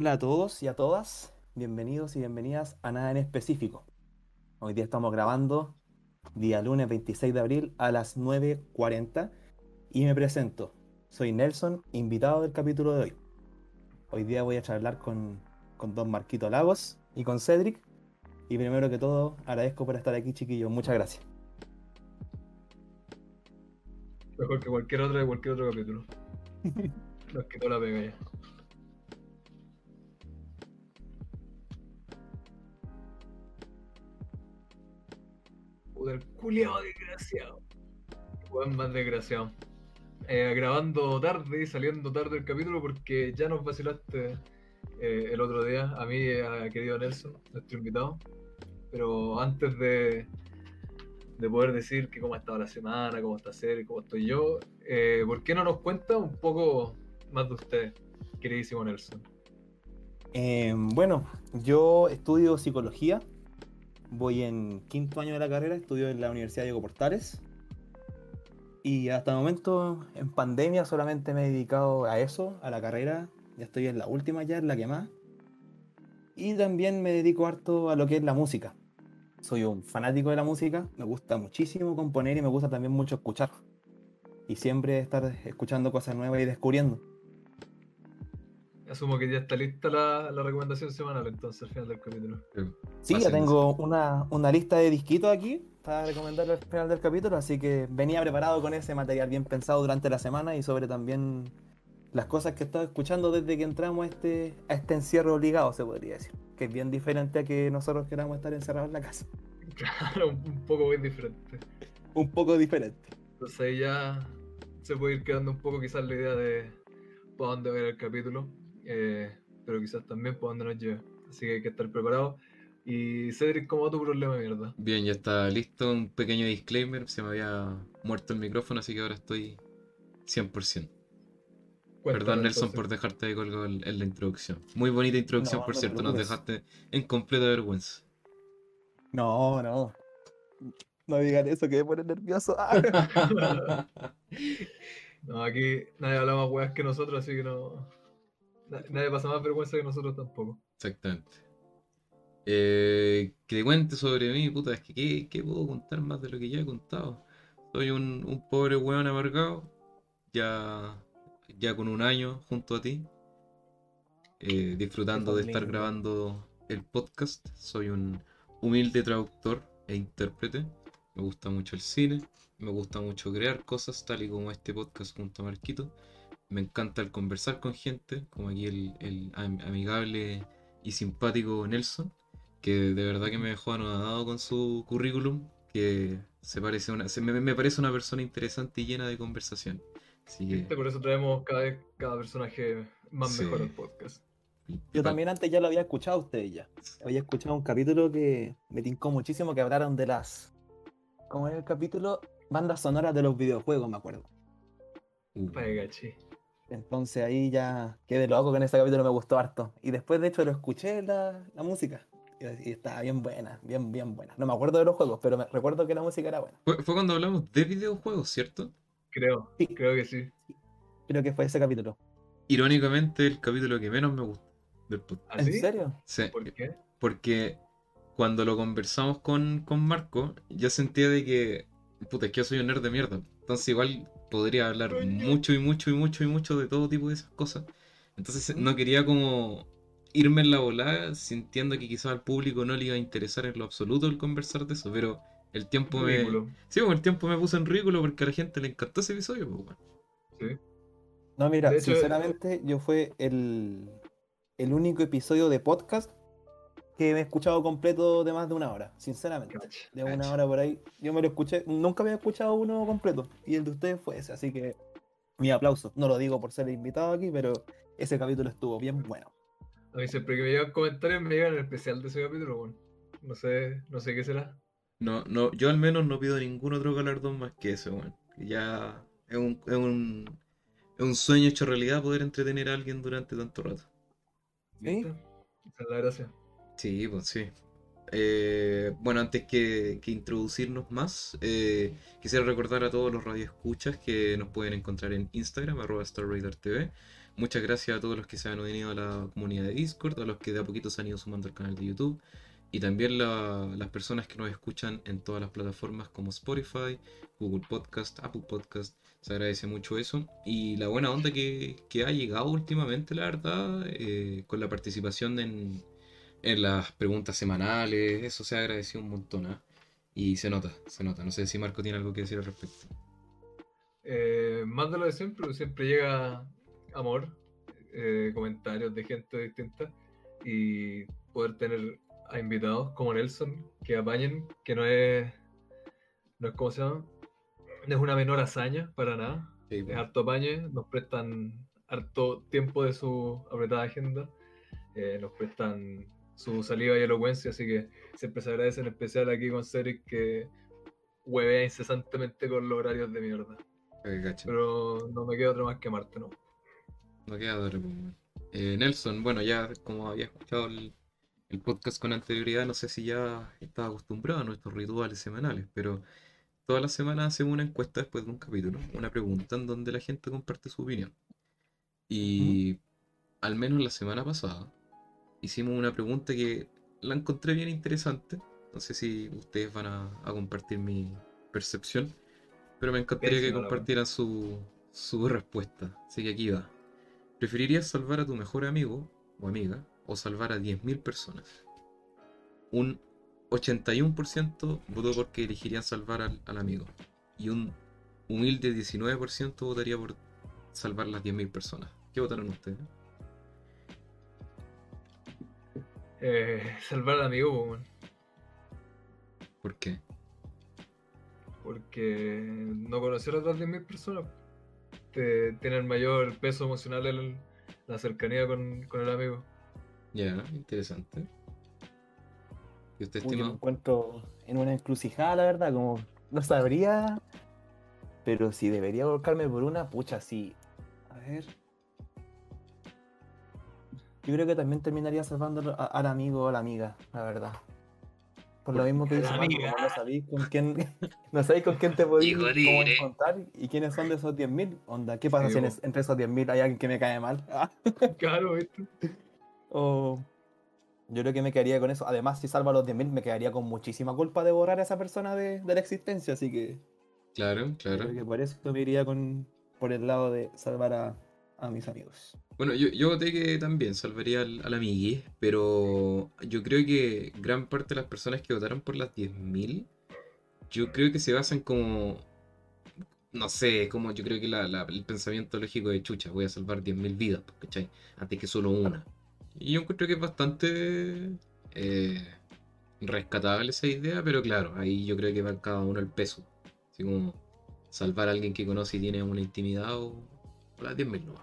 Hola a todos y a todas, bienvenidos y bienvenidas a Nada en Específico. Hoy día estamos grabando día lunes 26 de abril a las 9.40 y me presento. Soy Nelson, invitado del capítulo de hoy. Hoy día voy a charlar con, con Don Marquito Lagos y con Cedric. Y primero que todo, agradezco por estar aquí, chiquillos. Muchas gracias. Mejor que cualquier otro de cualquier otro capítulo. Nos quitó la pega ya. Puta, el culiao desgraciado. Más desgraciado. Eh, grabando tarde y saliendo tarde el capítulo porque ya nos vacilaste eh, el otro día, a mí, a querido Nelson, nuestro invitado. Pero antes de, de poder decir que cómo ha estado la semana, cómo está Ser, cómo estoy yo, eh, ¿por qué no nos cuenta un poco más de usted, queridísimo Nelson? Eh, bueno, yo estudio psicología. Voy en quinto año de la carrera, estudio en la Universidad Diego Portales. Y hasta el momento, en pandemia, solamente me he dedicado a eso, a la carrera. Ya estoy en la última ya, en la que más. Y también me dedico harto a lo que es la música. Soy un fanático de la música, me gusta muchísimo componer y me gusta también mucho escuchar. Y siempre estar escuchando cosas nuevas y descubriendo. Asumo que ya está lista la, la recomendación semanal entonces al final del capítulo. Sí, ya tengo una, una lista de disquitos aquí para recomendarlo al final del capítulo, así que venía preparado con ese material bien pensado durante la semana y sobre también las cosas que he estado escuchando desde que entramos a este, a este encierro obligado, se podría decir. Que es bien diferente a que nosotros queramos estar encerrados en la casa. Claro, un, poco muy diferente. Un poco diferente. Entonces ahí ya se puede ir quedando un poco quizás la idea de para dónde ir el capítulo, eh, pero quizás también para dónde nos lleve. Así que hay que estar preparado. Y Cedric, ¿cómo va tu problema, mierda? Bien, ya está listo. Un pequeño disclaimer. Se me había muerto el micrófono, así que ahora estoy 100%. Cuéntanos, Perdón, Nelson, entonces. por dejarte de colgado en, la introducción. Muy bonita introducción, No, por no cierto. Nos dejaste en completa vergüenza. No, no. No digan eso, que me pone nervioso. Ah. no, aquí nadie habla más weas que nosotros, así que no. Na- Nadie pasa más vergüenza que nosotros tampoco. Exactamente. Eh, que te cuente sobre mí, puta, es que ¿qué, qué puedo contar más de lo que ya he contado? Soy un, un pobre weón amargado, ya, ya con un año junto a ti, eh, disfrutando de estar grabando el podcast. Soy un humilde traductor e intérprete. Me gusta mucho el cine, me gusta mucho crear cosas, tal y como este podcast junto a Marquito. Me encanta el conversar con gente, como aquí el, el am- amigable y simpático Nelson, que de verdad que me dejó anodado con su currículum, que se parece una, se- me, me parece una persona interesante y llena de conversación. Así que. Por eso traemos cada vez cada personaje más Sí. mejor al podcast. Yo también antes ya lo había escuchado a ustedes ya. Había escuchado un capítulo que me tincó muchísimo que hablaron de las. ¿Cómo es el capítulo? Bandas sonoras de los videojuegos, me acuerdo. Uh, Vaya gachi. Entonces ahí ya quedé loco con ese capítulo, me gustó harto. Y después, de hecho, lo escuché la, la música. Y, y estaba bien buena, bien, bien buena. No me acuerdo de los juegos, pero me recuerdo que la música era buena. fue, fue cuando hablamos de videojuegos, ¿cierto? Creo, Sí. creo que sí. Creo que fue ese capítulo. Irónicamente, el capítulo que menos me gustó del podcast. ¿Ah, ¿En serio? Sí, ¿Por qué? porque cuando lo conversamos con, con Marco, yo sentía de que, puta, es que yo soy un nerd de mierda. Entonces igual podría hablar mucho y mucho y mucho y mucho de todo tipo de esas cosas. Entonces no quería como irme en la volada sintiendo que quizás al público no le iba a interesar en lo absoluto el conversar de eso, pero el tiempo me... Sí, pues, el tiempo me puso en ridículo porque a la gente le encantó ese episodio, pues, bueno. Sí. No, mira, hecho, sinceramente, yo fue el, el único episodio de podcast que me he escuchado completo de más de una hora, sinceramente. Cacha. De una Cacha. hora por ahí. Yo me lo escuché, nunca había escuchado uno completo. Y el de ustedes fue ese, así que mi aplauso. No lo digo por ser invitado aquí, pero ese capítulo estuvo bien bueno. A mí siempre que me llegan comentarios me llegan el especial de ese capítulo, bueno. No sé, no sé qué será. No, no, yo al menos no pido ningún otro galardón más que ese, weón. Ya es un, es un, es un sueño hecho realidad poder entretener a alguien durante tanto rato. ¿Sí? Esa es la gracia. Sí, pues sí. Eh, bueno, antes que, que introducirnos más, eh, quisiera recordar a todos los radioescuchas que nos pueden encontrar en Instagram, arroba muchas gracias a todos los que se han unido a la comunidad de Discord, a los que de a poquito se han ido sumando al canal de YouTube y también la- las personas que nos escuchan en todas las plataformas como Spotify, Google Podcast, Apple Podcast. Se agradece mucho eso. Y la buena onda que, que ha llegado últimamente, la verdad, eh, con la participación en, en las preguntas semanales, eso se ha agradecido un montón. ¿ah? Y se nota, se nota. No sé si Marco tiene algo que decir al respecto. Eh, más de lo de siempre, porque siempre llega amor, eh, comentarios de gente distinta y poder tener a invitados como Nelson que apañen, que no es, no es como se llama, no es una menor hazaña para nada, Sí, es pues. harto apañe, nos prestan harto tiempo de su apretada agenda, eh, nos prestan su saliva y elocuencia, así que siempre se agradece en especial aquí con Cedric que huevea incesantemente con los horarios de mierda. Pero no me queda otro más que amarte, ¿no? No queda otra. Eh, Nelson, bueno, ya como había escuchado el, el podcast con anterioridad, no sé si ya estaba acostumbrado a nuestros rituales semanales, pero todas las semanas hacemos una encuesta después de un capítulo, una pregunta en donde la gente comparte su opinión. Y al menos la semana pasada hicimos una pregunta que la encontré bien interesante. No sé si ustedes van a, a compartir mi percepción, pero me encantaría que compartieran su, su respuesta. Así que aquí va. ¿Preferirías salvar a tu mejor amigo o amiga o salvar a 10.000 personas? Un 81% votó porque elegirían salvar al, al amigo. Y un humilde 19% votaría por salvar las 10.000 personas. ¿Qué votaron ustedes? Eh, salvar al amigo, weón, ¿Por qué? porque no conocer a otras 10.000 personas te, tiene el mayor peso emocional en la cercanía con, con el amigo. Ya, interesante. ¿Y usted, Uy, yo me encuentro en una encrucijada, la verdad, como no sabría. Pero si debería volcarme por una, pucha, sí. A ver. Yo creo que también terminaría salvando a- al amigo o a la amiga, la verdad. Por lo mismo que dice no sabéis con quién, no sabéis con quién te podéis encontrar y quiénes son de esos 10.000. Onda, ¿qué pasa Sí, si en po. es- entre esos 10.000 hay alguien que me cae mal? Ah, Claro, ¿viste? o yo creo que me quedaría con eso. Además, si salvo a los 10.000, me quedaría con muchísima culpa de borrar a esa persona de, de la existencia. Así que Claro, claro. creo que por eso me iría con, por el lado de salvar a, a mis amigos. Bueno, yo, yo voté que también salvaría al, al pero yo creo que gran parte de las personas que votaron por las 10.000, yo creo que se basan como, no sé, como yo creo que la- el pensamiento lógico de chucha, voy a salvar 10.000 vidas, pues, ¿cachai? Antes que solo una. Y yo encuentro que es bastante eh, rescatable esa idea, pero claro, ahí yo creo que va cada uno el peso. Así como salvar a alguien que conoce y tiene una intimidad o, o las 10.000 no.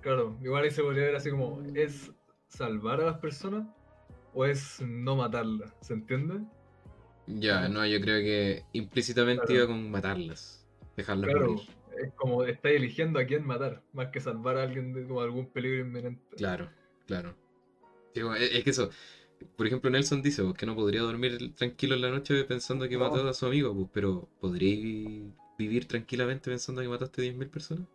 Claro, igual ahí se podría ver así como, ¿es salvar a las personas o es no matarlas? ¿Se entiende? Ya, no, yo creo que implícitamente Claro. iba con matarlas, dejarlas Claro, morir. es como estáis eligiendo a quién matar, más que salvar a alguien de como algún peligro inminente. Claro, claro. Digo, es, es que eso, por ejemplo, Nelson dice pues, que no podría dormir tranquilo en la noche pensando que No. mató a su amigo, pues, pero ¿podría vivir tranquilamente pensando que mataste a 10.000 personas?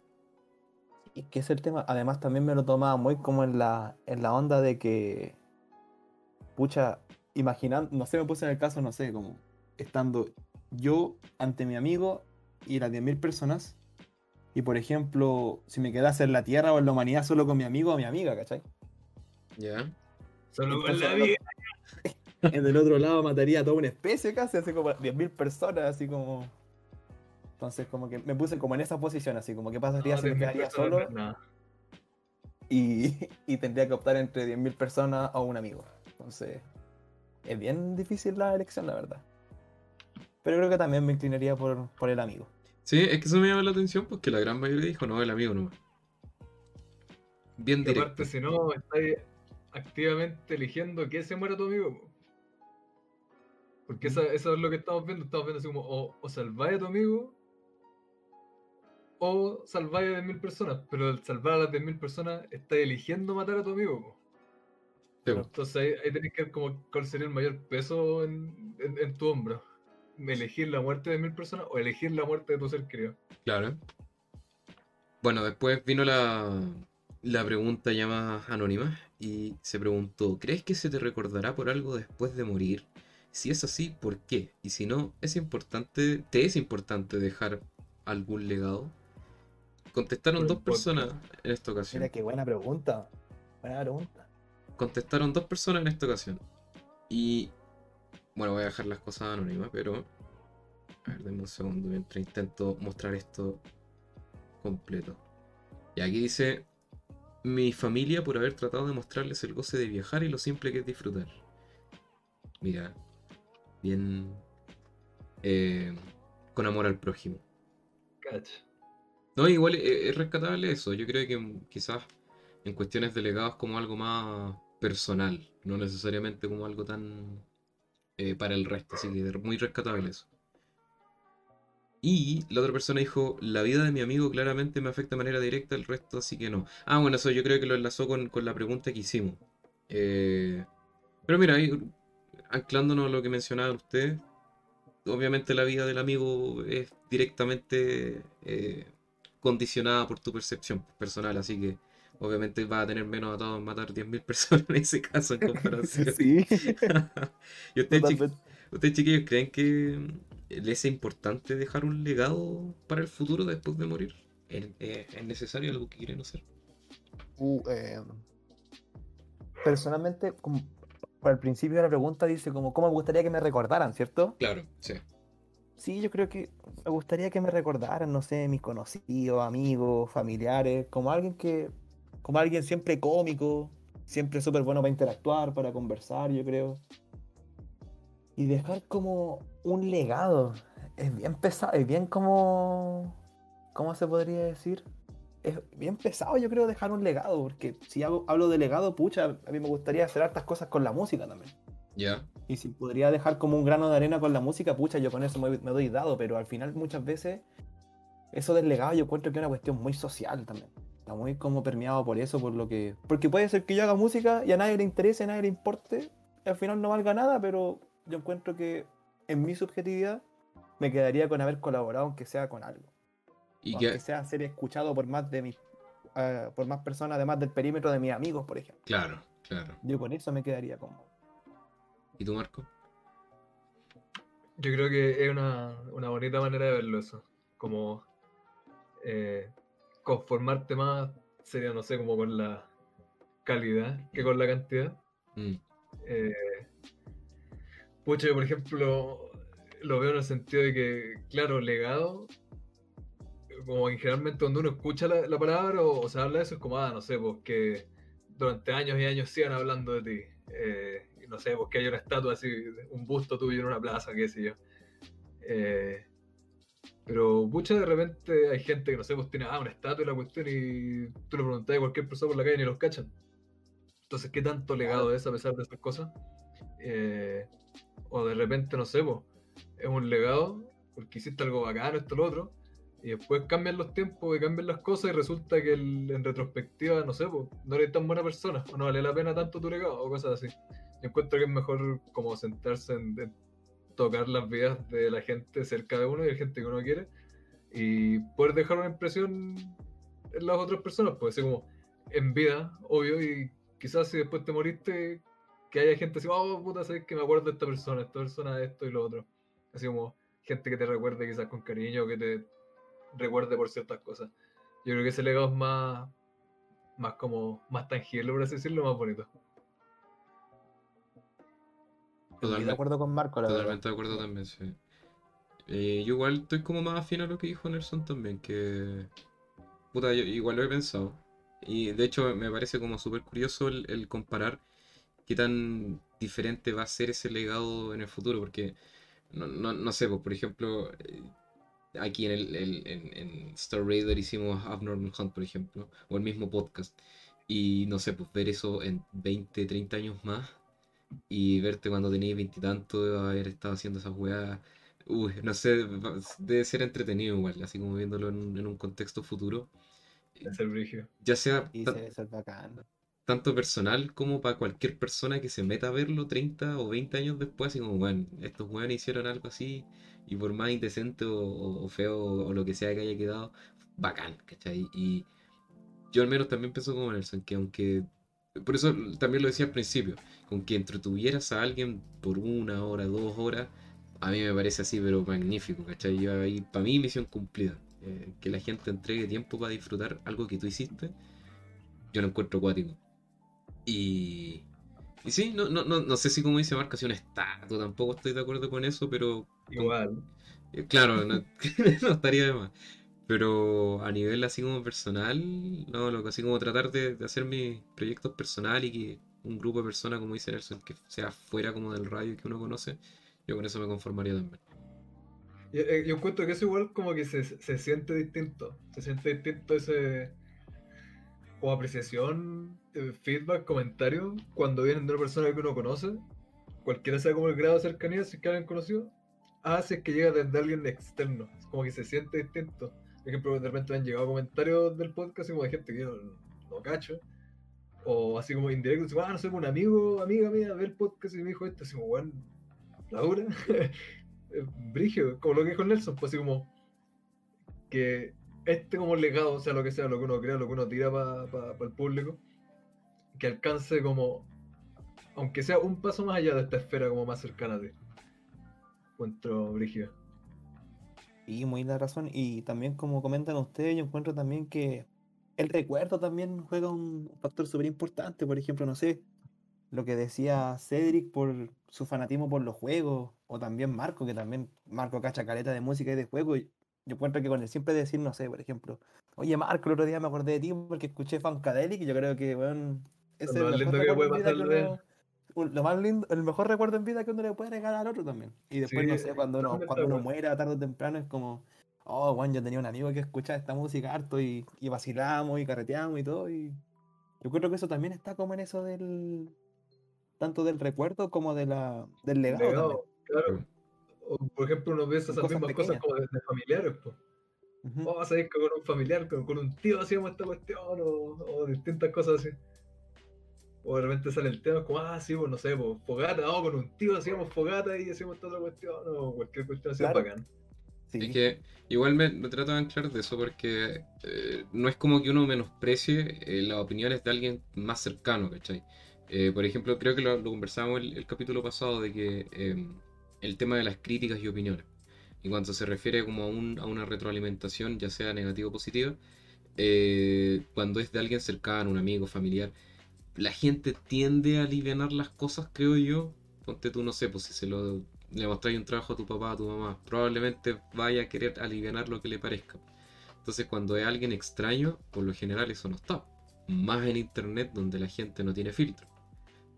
Y que es el tema. Además, también me lo tomaba muy como en la, en la onda de que. Pucha, imaginando. No sé, me puse en el caso, no sé, como estando yo ante mi amigo y las 10.000 personas. Y por ejemplo, si me quedase en la tierra o en la humanidad solo con mi amigo o mi amiga, ¿cachai? Ya. Solo con la vida. En el otro lado mataría a toda una especie casi, así como 10.000 personas, así como. Entonces, como que me puse como en esa posición, así como, ¿qué pasaría No, si me 10.000 quedaría solo? no y, y tendría que optar entre 10.000 personas o un amigo. Entonces, es bien difícil la elección, la verdad. Pero creo que también me inclinaría por, por el amigo. Sí, es que eso me llama la atención porque la gran mayoría dijo no, el amigo nomás. Bien Y directo. aparte, si no, estáis activamente eligiendo que se muera tu amigo. po. Porque esa- eso es lo que estamos viendo. Estamos viendo así como o, o salváis a tu amigo o salváis a 10.000 personas. Pero al salvar a las 10.000 personas, estáis eligiendo matar a tu amigo. Sí, Entonces ahí, ahí tenés que ver como cuál sería el mayor peso en, en- en tu hombro. Elegir la muerte de mil personas o elegir la muerte de tu ser querido. claro. Bueno, después vino la, la pregunta ya más anónima y se preguntó, ¿crees que se te recordará por algo después de morir? Si es así, ¿por qué? Y si no, ¿es importante, te es importante dejar algún legado? Contestaron dos personas en esta ocasión. Mira qué buena pregunta. Buena pregunta. Contestaron dos personas en esta ocasión. Y bueno, voy a dejar las cosas anónimas, pero... A ver, denme un segundo mientras intento mostrar esto completo. Y aquí dice... Mi familia por haber tratado de mostrarles el goce de viajar y lo simple que es disfrutar. Mira, bien... eh, con amor al prójimo. Cacha. No, igual es, es rescatable eso. Yo creo que mm, quizás en cuestiones de legados como algo más personal, no necesariamente como algo tan eh, para el resto. Así que muy rescatable eso. Y la otra persona dijo, la vida de mi amigo claramente me afecta de manera directa, el resto así que no. Ah, bueno, eso yo creo que lo enlazó con, con la pregunta que hicimos. Eh, pero mira, ahí, anclándonos a lo que mencionaba usted, obviamente la vida del amigo es directamente eh, condicionada por tu percepción personal, así que obviamente va a tener menos atado en matar 10.000 personas en ese caso en comparación. Sí. ¿Y ustedes, chi- Totalmente. ustedes, chiquillos, creen que les es importante dejar un legado para el futuro después de morir? ¿Es, es- es necesario algo que quieren hacer? Uh, eh, personalmente, como al principio de la pregunta dice como cómo me gustaría que me recordaran, ¿cierto? Claro, sí. Sí, yo creo que me gustaría que me recordaran, no sé, mis conocidos, amigos, familiares, como alguien que, como alguien siempre cómico, siempre súper bueno para interactuar, para conversar, yo creo. Y dejar como un legado. Es bien pesado, es bien como, ¿cómo se podría decir? Es bien pesado, yo creo, dejar un legado, porque si hablo de legado, pucha, a mí me gustaría hacer hartas cosas con la música también. Ya, Y si podría dejar como un grano de arena con la música, pucha, yo con eso me, me doy dado, pero al final muchas veces eso del legado yo encuentro que es una cuestión muy social también. Está muy como permeado por eso, por lo que... Porque puede ser que yo haga música y a nadie le interese, a nadie le importe, y al final no valga nada, pero yo encuentro que en mi subjetividad me quedaría con haber colaborado aunque sea con algo. y que, aunque sea ser escuchado por más de mis... eh, por más personas, además del perímetro de mis amigos, por ejemplo. claro, claro. Yo con eso me quedaría como... ¿Y tú, Marco? Yo creo que es una, una bonita manera de verlo eso. Como eh, conformarte más sería, no sé, como con la calidad que con la cantidad. Mm, Eh, pucha, yo por ejemplo lo veo en el sentido de que, claro, legado, como que generalmente cuando uno escucha la, la palabra o, o se habla de eso, es como, ah, no sé, pues que durante años y años sigan hablando de ti. Eh, no sé, pues que haya una estatua así, un busto tuyo en una plaza, qué sé yo. Eh, pero pucha, de repente hay gente que no sé, pues tiene ah, una estatua y la cuestión y tú le preguntas a cualquier persona por la calle y ni los cachan. Entonces, ¿qué tanto legado es a pesar de esas cosas? Eh, o de repente, no sé, pues, es un legado porque hiciste algo bacano, esto, lo otro, y después cambian los tiempos y cambian las cosas y resulta que el- en retrospectiva, no sé, pues, no eres tan buena persona o no vale la pena tanto tu legado o cosas así. Encuentro que es mejor como sentarse en, en tocar las vidas de la gente cerca de uno y de gente que uno quiere y poder dejar una impresión en las otras personas, pues así como en vida, obvio, y quizás si después te moriste, que haya gente así, oh puta, sabes que me acuerdo de esta persona, esta persona, esto y lo otro. Así como gente que te recuerde quizás con cariño, que te recuerde por ciertas cosas. Yo creo que ese legado es más, más como, más tangible, por así decirlo, más bonito. Estoy de Totalmente. acuerdo con Marco, la verdad. Totalmente de acuerdo también, sí. Eh, yo igual estoy como más afín a lo que dijo Nelson también, que... Puta, yo igual lo he pensado. Y de hecho me parece como súper curioso el, el comparar qué tan diferente va a ser ese legado en el futuro, porque no, no, no sé, pues, por ejemplo, eh, aquí en, el, el- en, en Star Raider hicimos Abnormal Hunt, por ejemplo, o el mismo podcast, y no sé, pues ver eso en 20, 30 años más y verte cuando tenías veintitantos, haber estado haciendo esas weas, uy, no sé, debe ser entretenido igual, así como viéndolo en, en un contexto futuro, Es el ya sea tanto personal como para cualquier persona que se meta a verlo 30 o 20 años después, así como, bueno, estos weones hicieron algo así, y por más indecente o, o- o feo o lo que sea que haya quedado, bacán, ¿cachai? Y yo al menos también pienso como Nelson, que aunque por eso también lo decía al principio, con que entretuvieras a alguien por una hora, dos horas, a mí me parece así, pero magnífico, ¿cachai? Yo ahí, para mí, misión cumplida. Eh, que la gente entregue tiempo para disfrutar algo que tú hiciste, yo lo encuentro acuático. Y, y sí, no, no, no, no sé si como dice Marca, si un estatua, tampoco estoy de acuerdo con eso, pero... Igual. Eh, claro, no, no estaría de más. Pero a nivel así como personal, no, lo que así como tratar de, de hacer mis proyectos personales y que un grupo de personas, como dice Nelson, que sea fuera como del radio que uno conoce, yo con eso me conformaría también. Yo, eh, yo encuentro que eso igual como que se, se siente distinto. Se siente distinto ese como apreciación, eh, feedback, comentario, cuando vienen de una persona que uno conoce, cualquiera sea como el grado de cercanía, si es que alguien conocido, hace que llega desde alguien externo. Es como que se siente distinto. Por ejemplo, de repente me han llegado comentarios del podcast como de gente que no, cacho. O así como indirecto, así, ah, no sé, un amigo, amiga mía, ve el podcast y me dijo esto, así como, bueno, Laura, Brigio, como lo que dijo Nelson, pues así como que este como legado, sea, lo que sea, lo que uno crea, lo que uno tira para el público, que alcance como, aunque sea un paso más allá de esta esfera como más cercana a ti. Encuentro Brigio. Y muy la razón. Y también como comentan ustedes, yo encuentro también que el recuerdo también juega un factor súper importante. Por ejemplo, no sé, lo que decía Cedric por su fanatismo por los juegos, o también Marco, que también Marco cacha caleta de música y de juego. Yo encuentro que con el siempre decir, no sé, por ejemplo, oye Marco, el otro día me acordé de ti porque escuché Funkadelic y yo creo que, bueno, ese es el mejor que puede pasarle. Lo más lindo, el mejor recuerdo en vida que uno le puede regalar al otro también. Y después, Sí, no sé, cuando uno, cuando uno muera tarde o temprano es como, oh, bueno, yo tenía un amigo que escuchaba esta música harto y, y vacilamos y carreteamos y todo. Y yo creo que eso también está como en eso del, tanto del recuerdo como de la, del legado. Legado, claro. O, por ejemplo, uno ve esas Cosas mismas cosas como de, de familiares, pues. Ujú. Oh, sabéis que con un familiar, con, con un tío hacíamos esta cuestión, o, o distintas cosas así. O de repente sale el tema como, ah, sí, pues no sé, pues fogata, oh, con un tío hacíamos fogata y hacíamos esta otra cuestión, o cualquier cuestión así Claro. bacán. Sí. Es que igual me, me trato de anclar de eso porque eh, no es como que uno menosprecie eh, las opiniones de alguien más cercano, ¿cachai? Eh, por ejemplo, creo que lo, lo conversábamos el, el capítulo pasado de que eh, el tema de las críticas y opiniones. Y cuando se refiere como a, un- a una retroalimentación, ya sea negativa o positiva, eh, cuando es de alguien cercano, un amigo, familiar, la gente tiende a alivianar las cosas, creo yo. Ponte tú, no sé, pues si se lo le mostráis un trabajo a tu papá, a tu mamá, probablemente vaya a querer alivianar lo que le parezca. Entonces, cuando es alguien extraño, por lo general eso no está. Más en internet donde la gente no tiene filtro.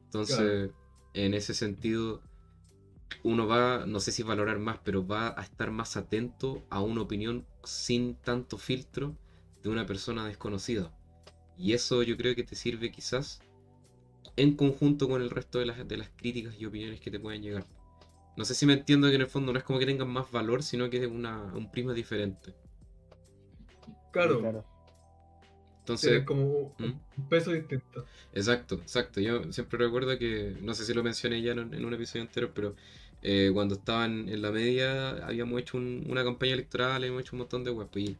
Entonces, en ese sentido, uno va, no sé si valorar más, pero va a estar más atento a una opinión sin tanto filtro de una persona desconocida. Y eso yo creo que te sirve quizás en conjunto con el resto de las, de las críticas y opiniones que te pueden llegar. No sé si me entiendo que en el fondo no es como que tengan más valor, sino que es una, un prisma diferente. Claro, claro. Entonces, tienen como un ¿Mm? un peso distinto. Exacto, exacto. Yo siempre recuerdo que, no sé si lo mencioné ya en, en un episodio anterior, pero eh, cuando estaban en la media habíamos hecho un- una campaña electoral, habíamos hecho un montón de web. Y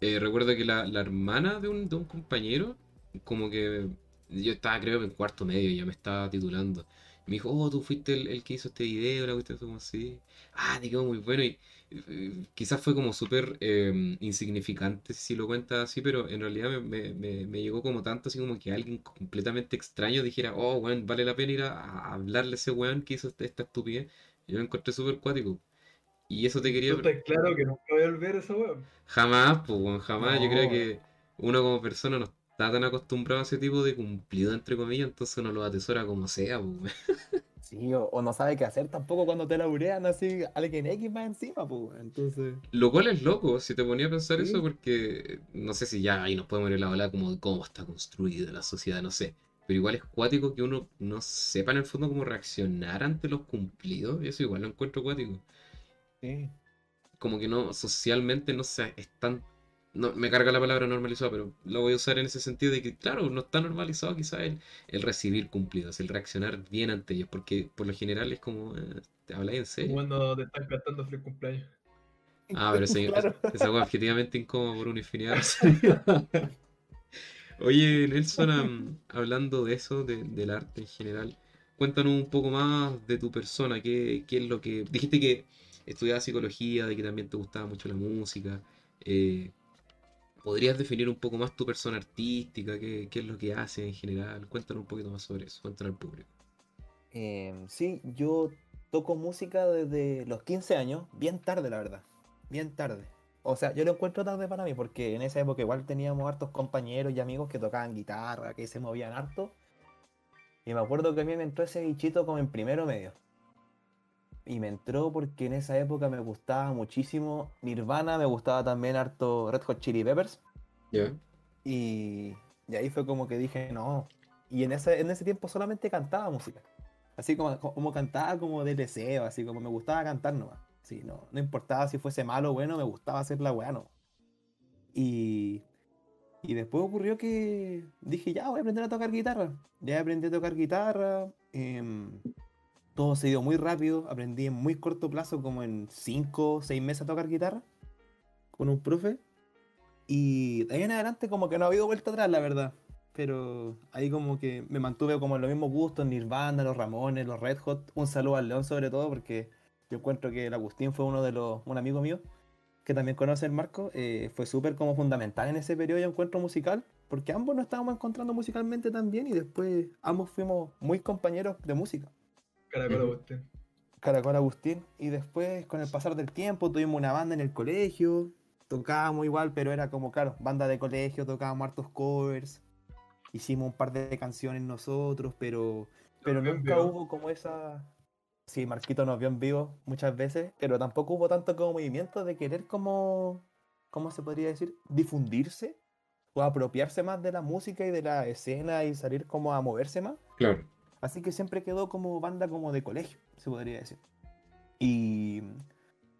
eh, recuerdo que la, la hermana de un, de un compañero, como que yo estaba creo que en cuarto medio, ya me estaba titulando. Me dijo, oh, tú fuiste el, el que hizo este video, la cuestión fue como así. Ah, te quedó muy bueno. Y eh, quizás fue como súper eh, insignificante si lo cuentas así, pero en realidad me, me- me- me llegó como tanto, así como que alguien completamente extraño dijera, oh, weón, vale la pena ir a, a hablarle a ese weón que hizo esta, esta estupidez. Yo lo encontré súper cuático. Y eso te quería... Claro que nunca voy a volver a esa web. Jamás, pues, weón, jamás. Yo creo que uno como persona no está tan acostumbrado a ese tipo de cumplido, entre comillas, entonces uno lo atesora como sea, pues. Sí, o, o no sabe qué hacer tampoco cuando te laurean así alguien X más encima, pues. Entonces, Lo cual es loco, si te ponía a pensar Sí. eso, porque no sé si ya ahí nos podemos ir a la ola como de cómo está construida la sociedad, no sé. Pero igual es cuático que uno no sepa en el fondo cómo reaccionar ante los cumplidos, y eso igual lo encuentro cuático. sí. Como que no, socialmente no se es tan. No, me carga la palabra normalizado, pero lo voy a usar en ese sentido de que, claro, no está normalizado quizás el, el recibir cumplidos, el reaccionar bien ante ellos, porque por lo general es como, eh, te habláis en serio. Cuando te están cantando feliz cumpleaños. Ah, pero esa, Claro. esa objetivamente incómoda por una infinidad de. Oye, Nelson, hablando de eso, de- del arte en general, cuéntanos un poco más de tu persona, qué, qué es lo que... Dijiste que estudiabas psicología, de que también te gustaba mucho la música. eh, ¿podrías definir un poco más tu persona artística? ¿Qué, es lo que haces en general? Cuéntanos un poquito más sobre eso, cuéntanos al público. Em, sí, yo toco música desde los 15 años, bien tarde, la verdad. Bien tarde. O sea, yo lo encuentro tarde para mí porque en esa época igual teníamos hartos compañeros y amigos que tocaban guitarra, que se movían harto. Y me acuerdo que a mí me entró ese bichito como en primero medio. Y me entró porque en esa época me gustaba muchísimo Nirvana, me gustaba también harto Red Hot Chili Peppers. Y, y ahí fue como que dije, no. Y en ese, en ese tiempo solamente cantaba música. Así como, como cantaba como de deseo, así como me gustaba cantar nomás. Sí, no, no importaba si fuese malo o bueno, me gustaba hacer la weá, no. Y, y después ocurrió que dije, ya voy a aprender a tocar guitarra. Ya aprendí a tocar guitarra. em, todo se dio muy rápido. Aprendí en muy corto plazo, como en 5 o 6 meses a tocar guitarra. Con un profe. Y de ahí en adelante como que no ha habido vuelta atrás, la verdad. Pero ahí como que me mantuve como en los mismos gustos, Nirvana, los Ramones, los Red Hot. Un saludo al León sobre todo porque yo encuentro que el Agustín fue uno de los, un amigo mío que también conoce el Marco, eh, fue súper como fundamental en ese periodo de encuentro musical, porque ambos nos estábamos encontrando musicalmente también y después ambos fuimos muy compañeros de música. Caracol. Agustín. Caracol Agustín. Y después, con el pasar del tiempo, tuvimos una banda en el colegio. Tocábamos igual, pero era como, claro, banda de colegio, tocábamos hartos covers. Hicimos un par de canciones nosotros, pero, pero nunca vivo. hubo como esa. Sí, Marquito nos vio en vivo muchas veces, pero tampoco hubo tanto como movimiento de querer como. ¿Cómo se podría decir? Difundirse o apropiarse más de la música y de la escena y salir como a moverse más. Claro. Así que siempre quedó como banda como de colegio, se podría decir. Y,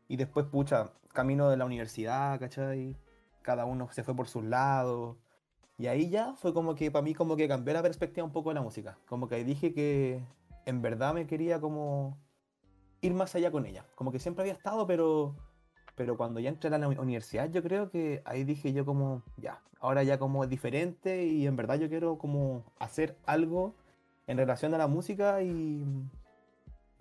y después, pucha, camino de la universidad, ¿cachai? Cada uno se fue por sus lados. Y ahí ya fue como que para mí como que cambió la perspectiva un poco de la música. Como que dije que en verdad me quería como ir más allá con ella. Como que siempre había estado, pero, pero cuando ya entré a la uni- universidad yo creo que ahí dije yo como, ya, ahora ya como es diferente y en verdad yo quiero como hacer algo en relación a la música y,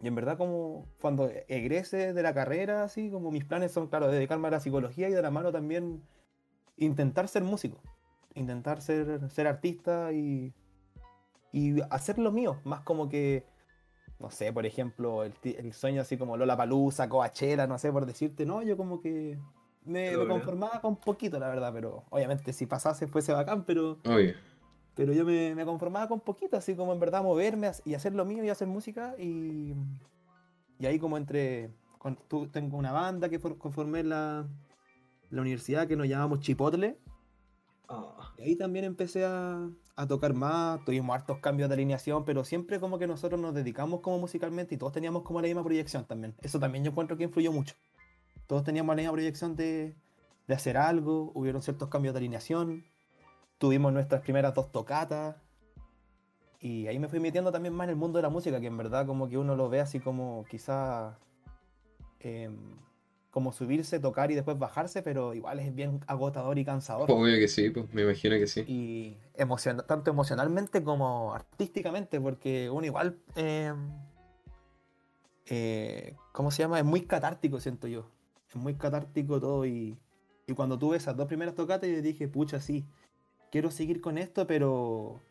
y en verdad como cuando egrese de la carrera, así como mis planes son, claro, dedicarme a la psicología y de la mano también intentar ser músico, intentar ser, ser artista y, y hacer lo mío, más como que, no sé, por ejemplo, el, el sueño así como Lola Palusa, Coachella, no sé, por decirte, no, yo como que me, conformaba con poquito, la verdad, pero obviamente si pasase fuese bacán, pero... Oye, Pero yo me, me conformaba con poquito, así como en verdad moverme y hacer lo mío y hacer música. Y, y ahí como entre... con- tu- tengo una banda que for- conformé en la, la universidad que nos llamamos Chipotle. Ah, Y ahí también empecé a, a tocar más, tuvimos hartos cambios de alineación, pero siempre como que nosotros nos dedicamos como musicalmente y todos teníamos como la misma proyección también. Eso también yo encuentro que influyó mucho. Todos teníamos la misma proyección de, de hacer algo, hubieron ciertos cambios de alineación, tuvimos nuestras primeras dos tocatas y ahí me fui metiendo también más en el mundo de la música, que en verdad como que uno lo ve así como quizá em, como subirse, tocar y después bajarse, pero igual es bien agotador y cansador obvio que sí, pues me imagino que sí. y emociona- tanto emocionalmente como artísticamente, porque uno igual, eh, eh, ¿cómo se llama? Es muy catártico, siento yo. Es muy catártico todo y, y cuando tuve esas dos primeras tocatas yo dije, pucha, sí, quiero seguir con esto, pero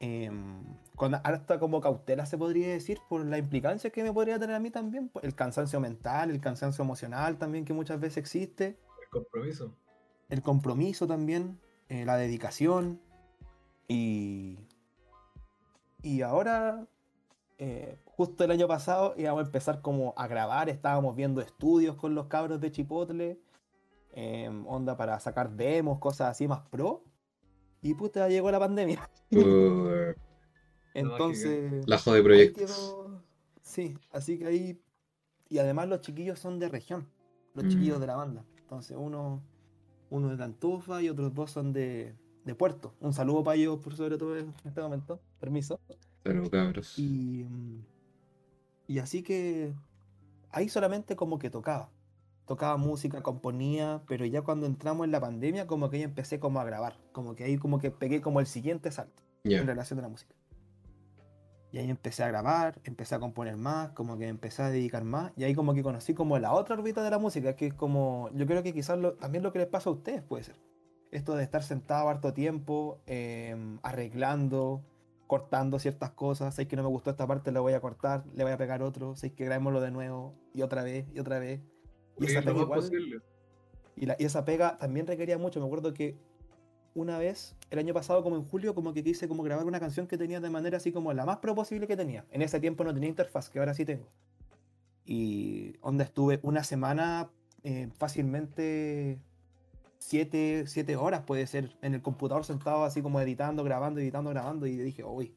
em, con harta como cautela se podría decir por la implicancia que me podría tener a mí también, pues, el cansancio mental, el cansancio emocional también que muchas veces existe. El compromiso. el compromiso también, eh, la dedicación. Y, y ahora, eh, justo el año pasado íbamos a empezar como a grabar, estábamos viendo estudios con los cabros de Chipotle, em, onda para sacar demos, cosas así más pro, y puta llegó la pandemia. Uh, Entonces... la de proyectos. quedó- Sí, así que ahí... Y además los chiquillos son de región, los Mm. chiquillos de la banda. Entonces uno, uno es de Antofa y otros dos son de, de Puerto. Un saludo para ellos por sobre todo en este momento. Permiso. Pero cabros. Y, y así que ahí solamente como que tocaba. Tocaba música, componía, pero ya cuando entramos en la pandemia, como que ahí empecé como a grabar, como que ahí como que pegué como el siguiente salto Ya. en relación a la música. Y ahí empecé a grabar, empecé a componer más, como que empecé a dedicar más, y ahí como que conocí como la otra órbita de la música, que es como, yo creo que quizás lo- también lo que les pasa a ustedes puede ser. Esto de estar sentado harto tiempo, em, arreglando, cortando ciertas cosas, sé que no me gustó esta parte, la voy a cortar, le voy a pegar otro, sé que grabémoslo de nuevo, y otra vez, y otra vez. Y esa pega igual, y, la- y esa pega también requería mucho. Me acuerdo que una vez, el año pasado, como en julio, como que quise como grabar una canción que tenía de manera así como la más pro posible que tenía. En ese tiempo no tenía interfaz, que ahora sí tengo. Y onda estuve una semana eh, fácilmente siete, siete horas puede ser en el computador sentado así como editando, grabando, editando, grabando y dije, uy,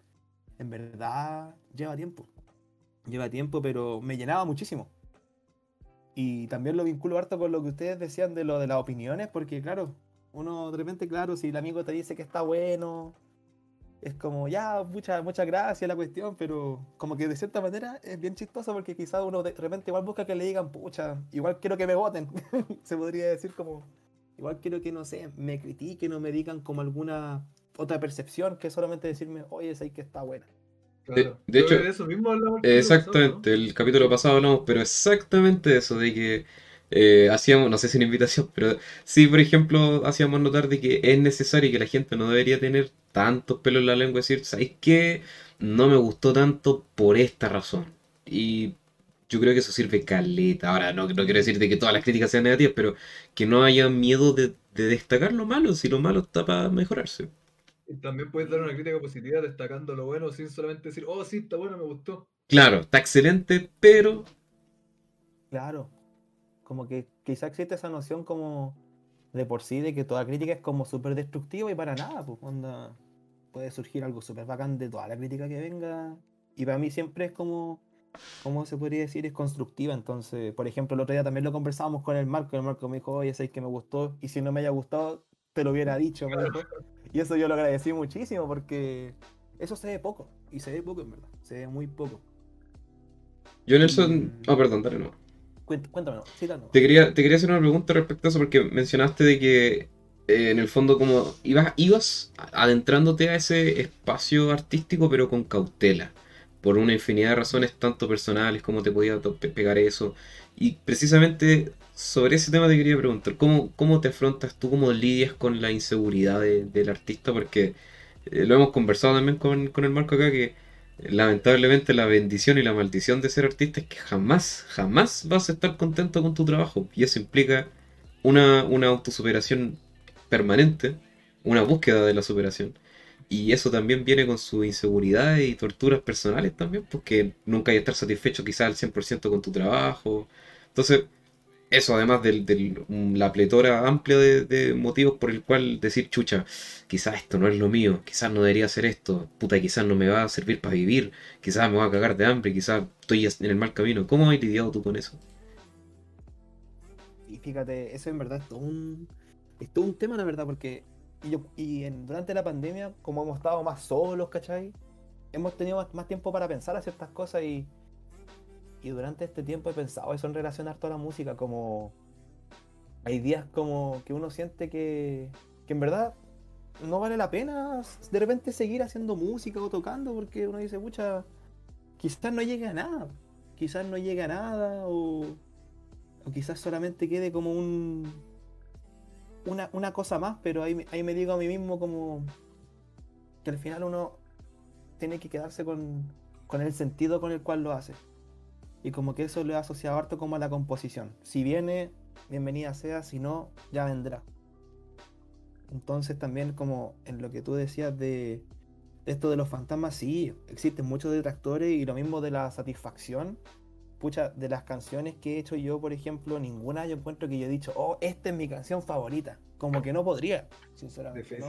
en verdad lleva tiempo. Lleva tiempo, pero me llenaba muchísimo. Y también lo vinculo harto con lo que ustedes decían de lo de las opiniones, porque claro, uno de repente, claro, si el amigo te dice que está bueno, es como, ya, muchas muchas gracias la cuestión, pero como que de cierta manera es bien chistoso porque quizás uno de repente igual busca que le digan, pucha, igual quiero que me voten, se podría decir como, igual quiero que, no sé, me critiquen o me digan como alguna otra percepción que solamente decirme, oye, sé que está buena. Claro. de hecho, de eso mismo Exactamente, el capítulo pasado hablamos, pero exactamente de eso, de que eh, hacíamos, no sé si una invitación, pero sí, por ejemplo, hacíamos notar de que es necesario y que la gente no debería tener tantos pelos en la lengua y decir, ¿sabéis qué? No me gustó tanto por esta razón. Y yo creo que eso sirve caleta. Ahora, no, no quiero decir de que todas las críticas sean negativas, pero que no haya miedo de, de destacar lo malo, si lo malo está para mejorarse. Y también puedes dar una crítica positiva destacando lo bueno sin solamente decir, oh, sí, está bueno, me gustó. Claro, está excelente, pero Claro, como que quizá existe esa noción como de por sí de que toda crítica es como súper destructiva y para nada, pues onda, puede surgir algo súper bacán de toda la crítica que venga. Y para mí siempre es como, ¿cómo se podría decir? Es constructiva. Entonces, por ejemplo, el otro día también lo conversábamos con el Marco, el Marco me dijo, oye, sé que me gustó, y si no me haya gustado, te lo hubiera dicho. Y eso yo lo agradecí muchísimo porque eso se ve poco, y se ve poco en verdad, se ve muy poco. yo Nelson... Mm. Oh, perdón, dale, no. Cuént- Cuéntame, sí, no. Te quería, te quería hacer una pregunta respecto a eso porque mencionaste de que eh, en el fondo como ibas, ibas adentrándote a ese espacio artístico pero con cautela, por una infinidad de razones tanto personales como te podía pe- pegar eso. Y precisamente sobre ese tema te quería preguntar, ¿cómo, cómo te afrontas tú, cómo lidias con la inseguridad de- del artista? Porque eh, lo hemos conversado también con, con el Marco acá que lamentablemente la bendición y la maldición de ser artista es que jamás, jamás vas a estar contento con tu trabajo. Y eso implica una, una autosuperación permanente, una búsqueda de la superación. Y eso también viene con sus inseguridades y torturas personales también, porque nunca hay que estar satisfecho quizás al 100% con tu trabajo. Entonces, eso además de la pletora amplia de, de motivos por el cual decir, chucha, quizás esto no es lo mío, quizás no debería hacer esto, puta, quizás no me va a servir para vivir, quizás me va a cagar de hambre, quizás estoy en el mal camino. ¿Cómo has lidiado tú con eso? Y fíjate, eso en verdad es todo un, es todo un tema, la verdad, porque y, yo, y en- durante la pandemia, como hemos estado más solos, ¿cachai? Hemos tenido más, más tiempo para pensar a ciertas cosas y, y durante este tiempo he pensado eso en relación a toda la música, como hay días como que uno siente que, que en verdad no vale la pena de repente seguir haciendo música o tocando porque uno dice, pucha, quizás no llegue a nada, quizás no llegue a nada o, quizás solamente quede como un una, una cosa más, pero ahí, ahí me digo a mí mismo como que al final uno tiene que quedarse con, con el sentido con el cual lo hace. Y como que eso lo he asociado harto como a la composición. Si viene, bienvenida sea, si no, ya vendrá. Entonces también como en lo que tú decías de esto de los fantasmas, sí, existen muchos detractores y lo mismo de la satisfacción. Pucha, de las canciones que he hecho yo, por ejemplo, ninguna yo encuentro que yo he dicho, oh, esta es mi canción favorita. Como que no podría, sinceramente.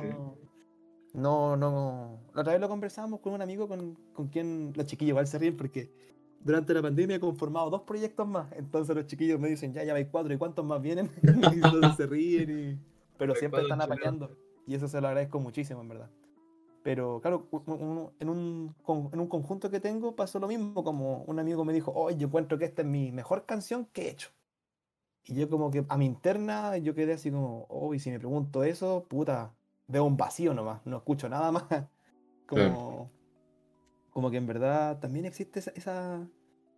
No, no, no. La otra vez lo conversábamos con un amigo con, con quien los chiquillos igual se ríen porque durante la pandemia he conformado dos proyectos más. Entonces los chiquillos me dicen, ya, ya hay cuatro, ¿y cuántos más vienen? y todos se ríen, y- pero siempre están apañando. Y eso se lo agradezco muchísimo, en verdad. Pero claro, en, un, en un conjunto que tengo pasó lo mismo, como un amigo me dijo, oye, yo encuentro que esta es mi mejor canción que he hecho. Y yo como que a mi interna yo quedé así como, oh, y si me pregunto eso, puta, veo un vacío nomás, no escucho nada más. Como, como que en verdad también existe esa,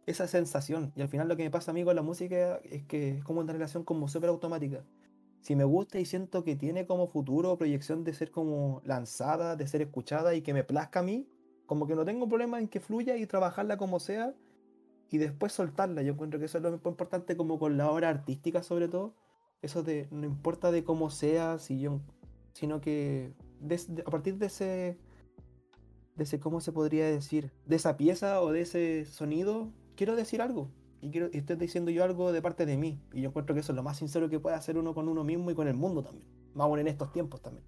esa, sensación. Y al final lo que me pasa a mí con la música es que es como una relación como súper automática. Si me gusta y siento que tiene como futuro proyección de ser como lanzada, de ser escuchada y que me plazca a mí, como que no tengo problema en que fluya y trabajarla como sea y después soltarla. Yo encuentro que eso es lo más importante como con la obra artística sobre todo. Eso de no importa de cómo sea, sino que a partir de ese, de ese, ¿cómo se podría decir? De esa pieza o de ese sonido, quiero decir algo. Y, quiero, y estoy diciendo yo algo de parte de mí. Y yo encuentro que eso es lo más sincero que puede hacer uno con uno mismo y con el mundo también. Más aún en estos tiempos también.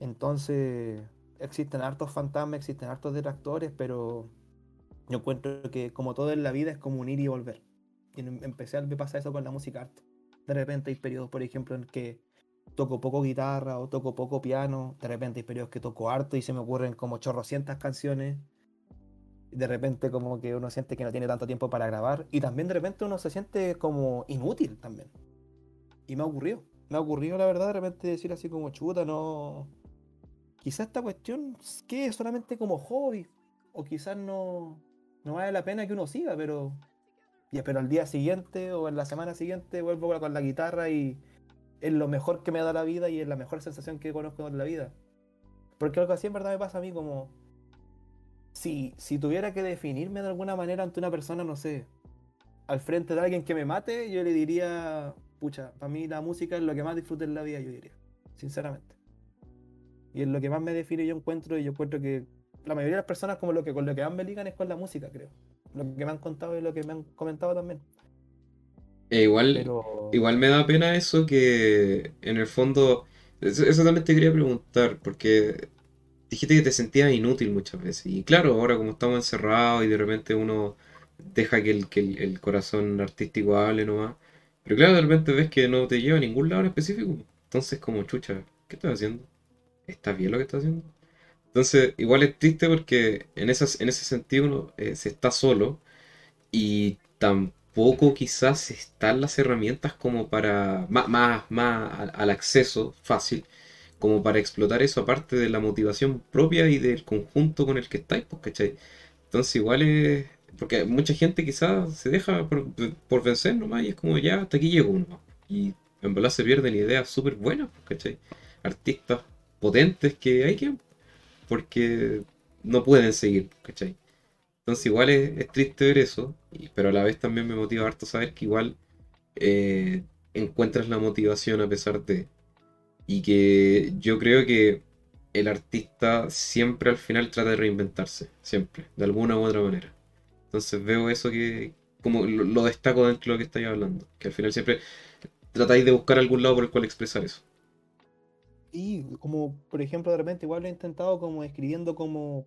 Entonces, existen hartos fantasmas, existen hartos detractores, pero yo encuentro que como todo en la vida es como unir y volver. Y en especial me pasa eso con la música arte. De repente hay periodos, por ejemplo, en que toco poco guitarra o toco poco piano. De repente hay periodos que toco harto y se me ocurren como chorrocientas canciones. Y de repente como que uno siente que no tiene tanto tiempo para grabar. Y también de repente uno se siente como inútil también. Y me ha ocurrido. Me ha ocurrido la verdad de repente decir así como chuta, no... Quizás esta cuestión que solamente como hobby. O quizás no, no vale la pena que uno siga, pero... Ya, pero al día siguiente o en la semana siguiente vuelvo con la guitarra y es lo mejor que me da la vida y es la mejor sensación que conozco en la vida. Porque algo así en verdad me pasa a mí como... Si, si tuviera que definirme de alguna manera ante una persona, no sé, al frente de alguien que me mate, yo le diría, pucha, para mí la música es lo que más disfruto en la vida, yo diría, sinceramente. Y es lo que más me define yo encuentro y yo encuentro que la mayoría de las personas como lo que con lo que más me ligan es con la música, creo. Lo que me han contado y lo que me han comentado también. E igual, igual me da pena eso que en el fondo, eso, también te quería preguntar, porque dijiste que te sentías inútil muchas veces. Y claro, ahora como estamos encerrados y de repente uno deja que el, que el, corazón artístico hable nomás. Pero claro, de repente ves que no te lleva a ningún lado en específico. Entonces como chucha, ¿qué estás haciendo? ¿Estás bien lo que estás haciendo? Entonces, igual es triste porque en, esas, en ese sentido uno eh, se está solo y tampoco quizás están las herramientas como para, más, más, al, acceso fácil, como para explotar eso aparte de la motivación propia y del conjunto con el que estáis, pues, ¿cachai? Entonces igual es, porque mucha gente quizás se deja por, vencer nomás y es como ya hasta aquí llego uno. Y en verdad se pierden ideas súper buenas, pues, ¿cachai? Artistas potentes que hay que porque no pueden seguir, ¿cachai? Entonces igual es, triste ver eso, pero a la vez también me motiva harto saber que igual eh, encuentras la motivación a pesar de... Y que yo creo que el artista siempre al final trata de reinventarse, siempre, de alguna u otra manera. Entonces veo eso que como lo, destaco dentro de lo que estáis hablando, que al final siempre tratáis de buscar algún lado por el cual expresar eso. Y como, por ejemplo, de repente igual lo he intentado como escribiendo como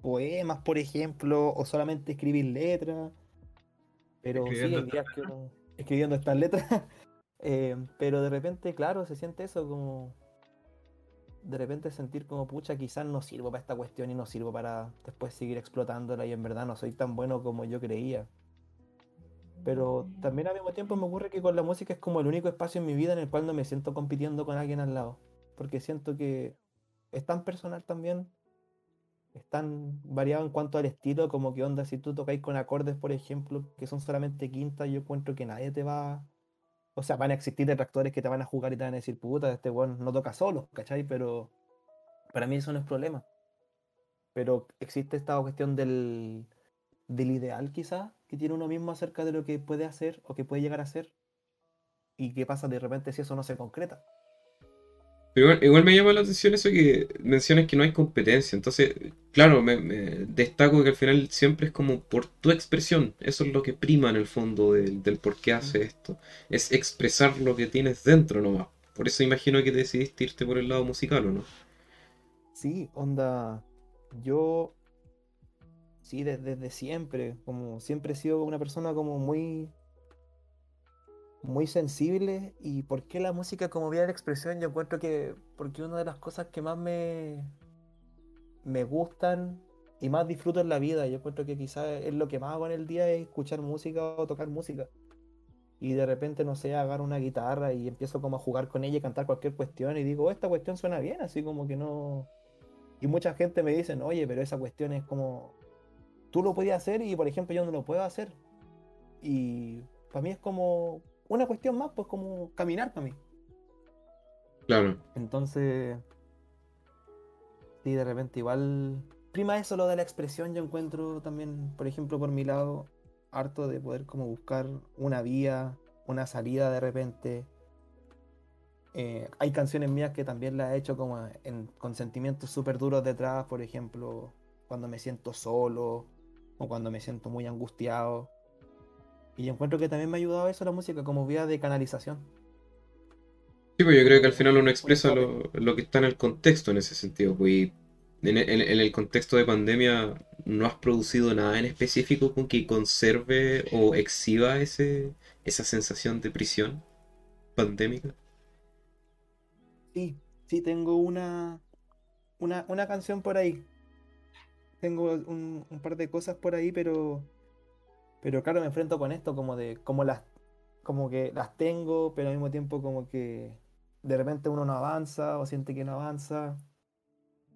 poemas, por ejemplo, o solamente escribir letras. Pero sí, que escribiendo estas letras. Eh, pero de repente, claro, se siente eso como. De repente sentir como, pucha, quizás no sirvo para esta cuestión y no sirvo para después seguir explotándola y en verdad no soy tan bueno como yo creía. Pero también al mismo tiempo me ocurre que con la música es como el único espacio en mi vida en el cual no me siento compitiendo con alguien al lado porque siento que es tan personal también, es tan variado en cuanto al estilo, como que onda, si tú tocáis con acordes, por ejemplo, que son solamente quintas, yo encuentro que nadie te va... O sea, van a existir detractores que te van a jugar y te van a decir, puta, este bueno no toca solo, ¿cachai? Pero para mí eso no es problema. Pero existe esta cuestión del, del ideal quizás que tiene uno mismo acerca de lo que puede hacer o que puede llegar a ser. Y qué pasa de repente si eso no se concreta. Pero igual, me llama la atención eso que mencionas que no hay competencia. Entonces, claro, me, destaco que al final siempre es como por tu expresión. Eso es lo que prima en el fondo del, por qué hace esto. Es expresar lo que tienes dentro nomás. Por eso imagino que decidiste irte por el lado musical, ¿o no? Sí, onda. Yo. Sí, desde siempre. Como siempre he sido una persona como muy muy sensible y por qué la música como vía de expresión yo encuentro que porque una de las cosas que más me me gustan y más disfruto en la vida yo encuentro que quizás es lo que más hago en el día es escuchar música o tocar música y de repente, no sé, agarro una guitarra y empiezo como a jugar con ella y cantar cualquier cuestión y digo, "Oh, esta cuestión suena bien, así como que no... Y mucha gente me dicen, oye, pero esa cuestión es como... Tú lo podías hacer y, por ejemplo, yo no lo puedo hacer. Y para mí es como una cuestión más, pues como caminar para mí. Claro. Entonces, sí, de repente igual... Prima eso lo de la expresión, yo encuentro también, por ejemplo, por mi lado, harto de poder como buscar una vía, una salida de repente. Eh, hay canciones mías que también las he hecho como en- con sentimientos súper duros detrás, por ejemplo, cuando me siento solo o cuando me siento muy angustiado. Y yo encuentro que también me ha ayudado eso la música como vía de canalización. Sí, pues yo creo que al final uno expresa lo, lo que está en el contexto en ese sentido. Pues, y en, el- en el contexto de pandemia, ¿no has producido nada en específico con que conserve o exhiba ese, esa sensación de prisión pandémica? Sí, sí, tengo una, una, una canción por ahí. Tengo un, un par de cosas por ahí, pero, pero claro, me enfrento con esto, como de, como las, como que las tengo, pero al mismo tiempo como que de repente uno no avanza o siente que no avanza.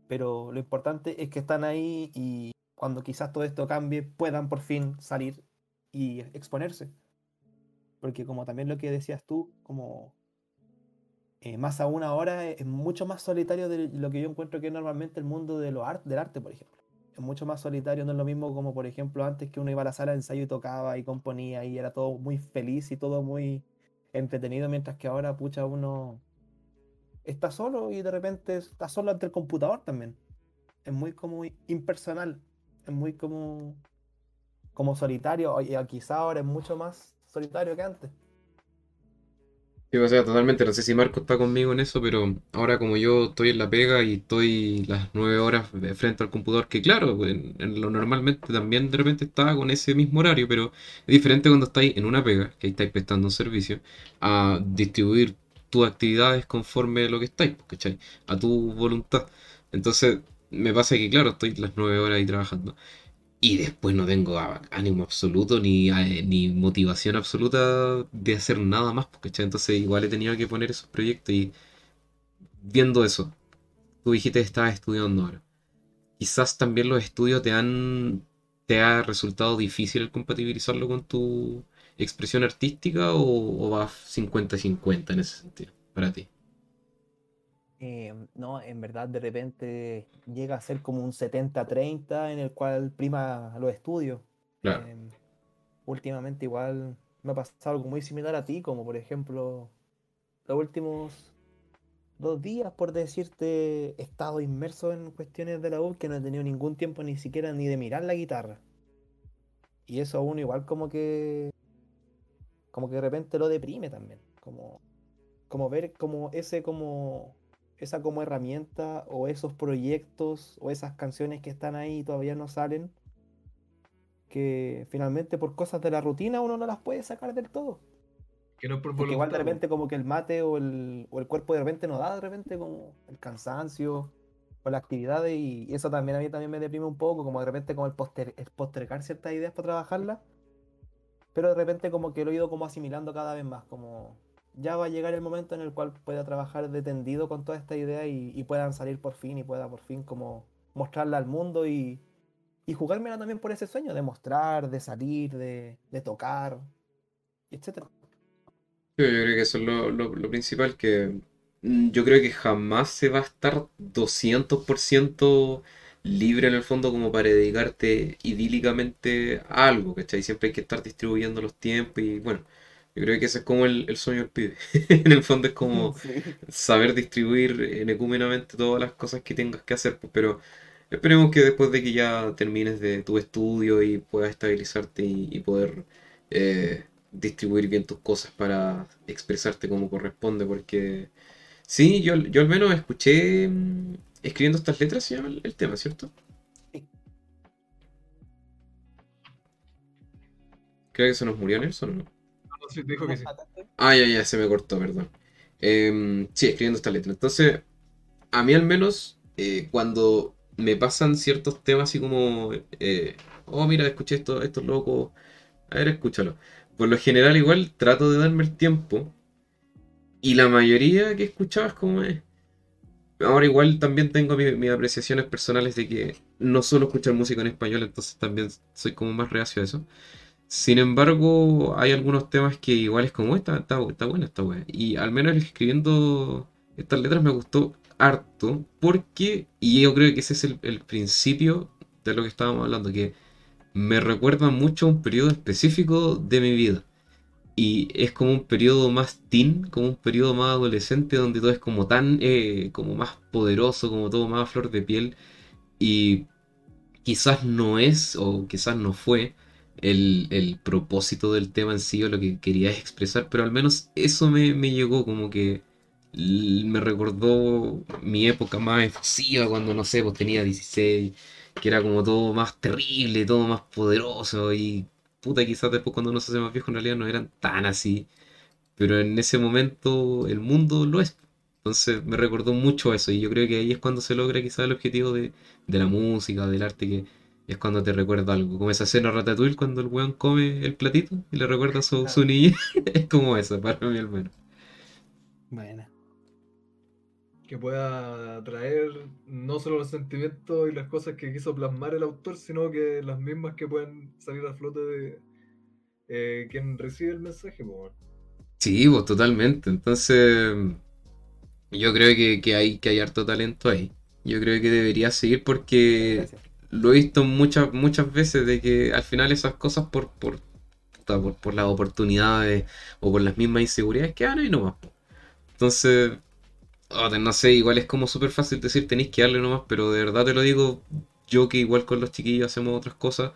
Pero lo importante es que están ahí y cuando quizás todo esto cambie, puedan por fin salir y exponerse. Porque como también lo que decías tú, como eh, más aún ahora es, es mucho más solitario de lo que yo encuentro que es normalmente el mundo de lo art- del arte, por ejemplo. Es mucho más solitario, no es lo mismo como por ejemplo antes que uno iba a la sala de ensayo y tocaba y componía y era todo muy feliz y todo muy entretenido, mientras que ahora, pucha, uno está solo y de repente está solo ante el computador también. Es muy como impersonal, es muy como, como solitario, y quizá ahora es mucho más solitario que antes. Sí, o sea, totalmente. No sé si Marco está conmigo en eso, pero ahora como yo estoy en la pega y estoy las nueve horas frente al computador, que claro, en, lo normalmente también de repente estaba con ese mismo horario, pero es diferente cuando estáis en una pega, que ahí estáis prestando un servicio, a distribuir tus actividades conforme lo que estáis, pues, ¿cachai? A tu voluntad. Entonces, me pasa que, claro, estoy las nueve horas ahí trabajando. Y después no tengo ánimo absoluto ni, eh, ni motivación absoluta de hacer nada más, porque entonces igual he tenido que poner esos proyectos y viendo eso, tú dijiste que estabas estudiando ahora. Quizás también los estudios te han, te ha resultado difícil compatibilizarlo con tu expresión artística o, o vas 50-50 en ese sentido, para ti. Eh, no, en verdad de repente llega a ser como un 70-30 en el cual prima los estudios. Claro. Em, últimamente igual me ha pasado algo muy similar a ti, como por ejemplo los últimos dos días, por decirte, he estado inmerso en cuestiones de la U que no he tenido ningún tiempo ni siquiera ni de mirar la guitarra. Y eso a uno igual como que como que de repente lo deprime también, como como ver como ese como esa como herramienta o esos proyectos o esas canciones que están ahí y todavía no salen, que finalmente por cosas de la rutina uno no las puede sacar del todo. Que no es por Porque igual de repente como que el mate o el, o el cuerpo de repente no da de repente como el cansancio o la actividad y, y eso también a mí también me deprime un poco, como de repente como el, poster, el postergar ciertas ideas para trabajarlas, pero de repente como que lo he ido como asimilando cada vez más, como ya va a llegar el momento en el cual pueda trabajar detendido con toda esta idea y, puedan salir por fin y pueda por fin como mostrarla al mundo y, y jugármela también por ese sueño de mostrar, de salir, de, de tocar, etcétera. Yo, creo que eso es lo principal, que mm, yo creo que jamás se va a estar 200% libre en el fondo como para dedicarte idílicamente a algo, ¿cachai? Siempre hay que estar distribuyendo los tiempos y bueno, yo creo que ese es como el, el sueño del pibe. En el fondo es como Sí. saber distribuir enecúmenamente todas las cosas que tengas que hacer, pues, pero esperemos que después de que ya termines de tu estudio y puedas estabilizarte y, y poder eh, distribuir bien tus cosas para expresarte como corresponde, porque sí, yo, yo al menos escuché mm, escribiendo estas letras se llama el, el tema, ¿cierto? Creo que se nos murió Nelson, ¿no? Sí, dijo que sí. Ah, ya, ya, se me cortó, perdón. Em, sí, escribiendo esta letra. Entonces, a mí al menos, eh, cuando me pasan ciertos temas así como, eh, oh, mira, escuché esto, esto es loco, a ver, escúchalo. por lo general igual trato de darme el tiempo. Y la mayoría que escuchaba es como es. Ahora igual también tengo mi- mis apreciaciones personales de que no suelo escuchar música en español, entonces también soy como más reacio a eso. Sin embargo, hay algunos temas que igual es como, está, está, está buena esta. Y al menos escribiendo estas letras me gustó harto, porque, y yo creo que ese es el, el principio de lo que estábamos hablando, que me recuerda mucho a un periodo específico de mi vida. Y es como un periodo más teen, como un periodo más adolescente, donde todo es como tan, eh, como más poderoso, como todo más a flor de piel. Y quizás no es, o quizás no fue, el, el propósito del tema en sí o lo que quería expresar, pero al menos eso me, me llegó como que me recordó mi época más efusiva cuando, no sé, pues tenía 16, que era como todo más terrible, todo más poderoso y puta, quizás después cuando uno se hace más viejo en realidad no eran tan así, pero en ese momento el mundo lo es. Entonces me recordó mucho eso y yo creo que ahí es cuando se logra quizás el objetivo de, de la música, del arte, que es cuando te recuerda algo. Como esa escena Ratatouille cuando el weón come el platito y le recuerda su, su niñez. Es como eso, para mí al menos. Buena. que pueda traer no solo los sentimientos y las cosas que quiso plasmar el autor, sino que las mismas que pueden salir a flote de eh, quien recibe el mensaje. weón. Sí, pues totalmente. Entonces, yo creo que, que hay, que hay harto talento ahí. Yo creo que debería seguir porque Gracias. Lo he visto muchas, muchas veces de que al final esas cosas por, por, por, por las oportunidades o por las mismas inseguridades quedan ahí nomás. Entonces, no sé, igual es como súper fácil decir tenéis que darle nomás, pero de verdad te lo digo, yo que igual con los chiquillos hacemos otras cosas,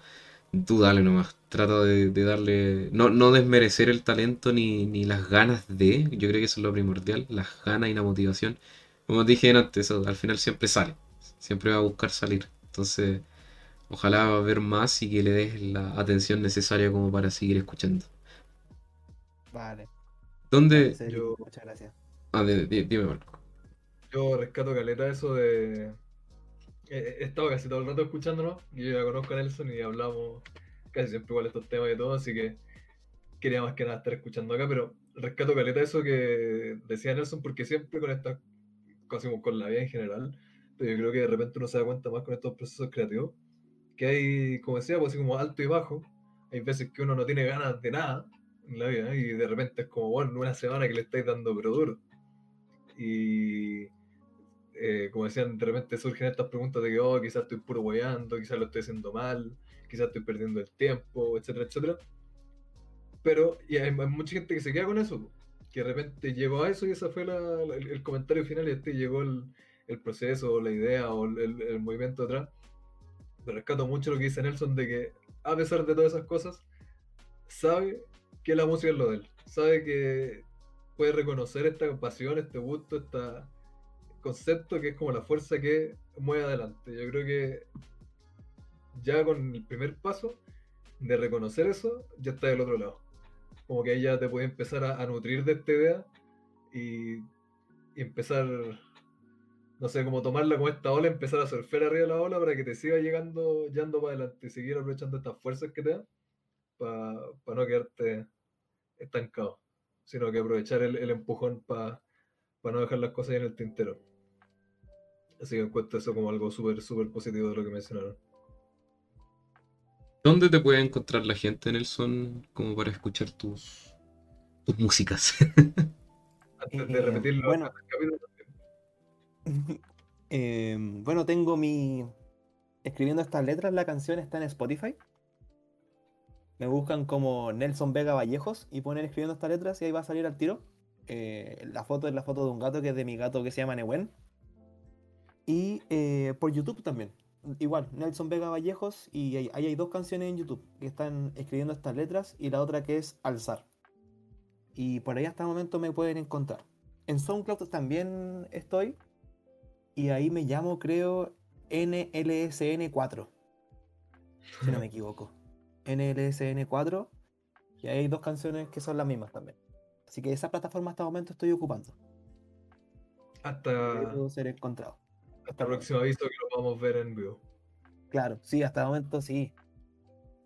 tú dale nomás. Trata de, de darle, no, no desmerecer el talento ni, ni las ganas de, yo creo que eso es lo primordial, las ganas y la motivación. Como dije antes, al final siempre sale, siempre va a buscar salir. Entonces, ojalá ver más y que le des la atención necesaria como para seguir escuchando. Vale. ¿Dónde? Vale, yo- Muchas gracias. Ah, de- de- dime, Marco. Yo rescato caleta eso de. He he estado casi todo el rato escuchándonos, y yo ya conozco a Nelson y hablamos casi siempre igual estos temas y todo, así que quería más que nada estar escuchando acá, pero rescato caleta eso que decía Nelson, porque siempre con estas cosas, como con la vida en general, pero yo creo que de repente uno se da cuenta más con estos procesos creativos, que hay, como decía, pues así como alto y bajo, hay veces que uno no tiene ganas de nada en la vida, y de repente es como, bueno, una semana que le estáis dando pero duro. Y eh, como decían, de repente surgen estas preguntas de que, oh, quizás estoy puro hueando, quizás lo estoy haciendo mal, quizás estoy perdiendo el tiempo, etcétera, etcétera. Pero y hay, hay mucha gente que se queda con eso, que de repente llegó a eso y ese fue la- la- el, el comentario final y este llegó el, el proceso, la idea o el, el- movimiento detrás. Rescato mucho lo que dice Nelson de que a pesar de todas esas cosas, sabe que la música es lo de él, sabe que puede reconocer esta pasión, este gusto, este concepto que es como la fuerza que mueve adelante. Yo creo que ya con el primer paso de reconocer eso, ya está del otro lado. Como que ahí ya te puedes empezar a, nutrir de esta idea y empezar, no sé, como tomarla como esta ola, empezar a surfear arriba de la ola para que te siga llegando, yendo para adelante y seguir aprovechando estas fuerzas que te dan para no quedarte estancado, sino que aprovechar el, el empujón para no dejar las cosas ahí en el tintero. Así que encuentro eso como algo súper, súper positivo de lo que mencionaron. ¿Dónde te puede encontrar la gente, Nelson, como para escuchar tus, tus músicas? Antes de Eh, repetirlo, bueno. en el capítulo, Eh, bueno, tengo mi. Escribiendo estas letras, la canción está en Spotify. Me buscan como Nelson Vega Vallejos y ponen escribiendo estas letras y ahí va a salir al tiro. Eh, la foto es la foto de un gato que es de mi gato que se llama Nehuen. Y eh, por YouTube también. Igual, Nelson Vega Vallejos y ahí, ahí hay dos canciones en YouTube que están escribiendo estas letras y la otra que es Alzar. Y por ahí hasta el momento me pueden encontrar. En SoundCloud también estoy. Y ahí me llamo, creo, NLSN4. Si no me equivoco. NLSN4. Y ahí hay dos canciones que son las mismas también. Así que esa plataforma hasta el momento estoy ocupando. hasta, Puedo ser encontrado. hasta el próximo aviso que lo vamos a ver en vivo. Claro, sí, hasta el momento sí.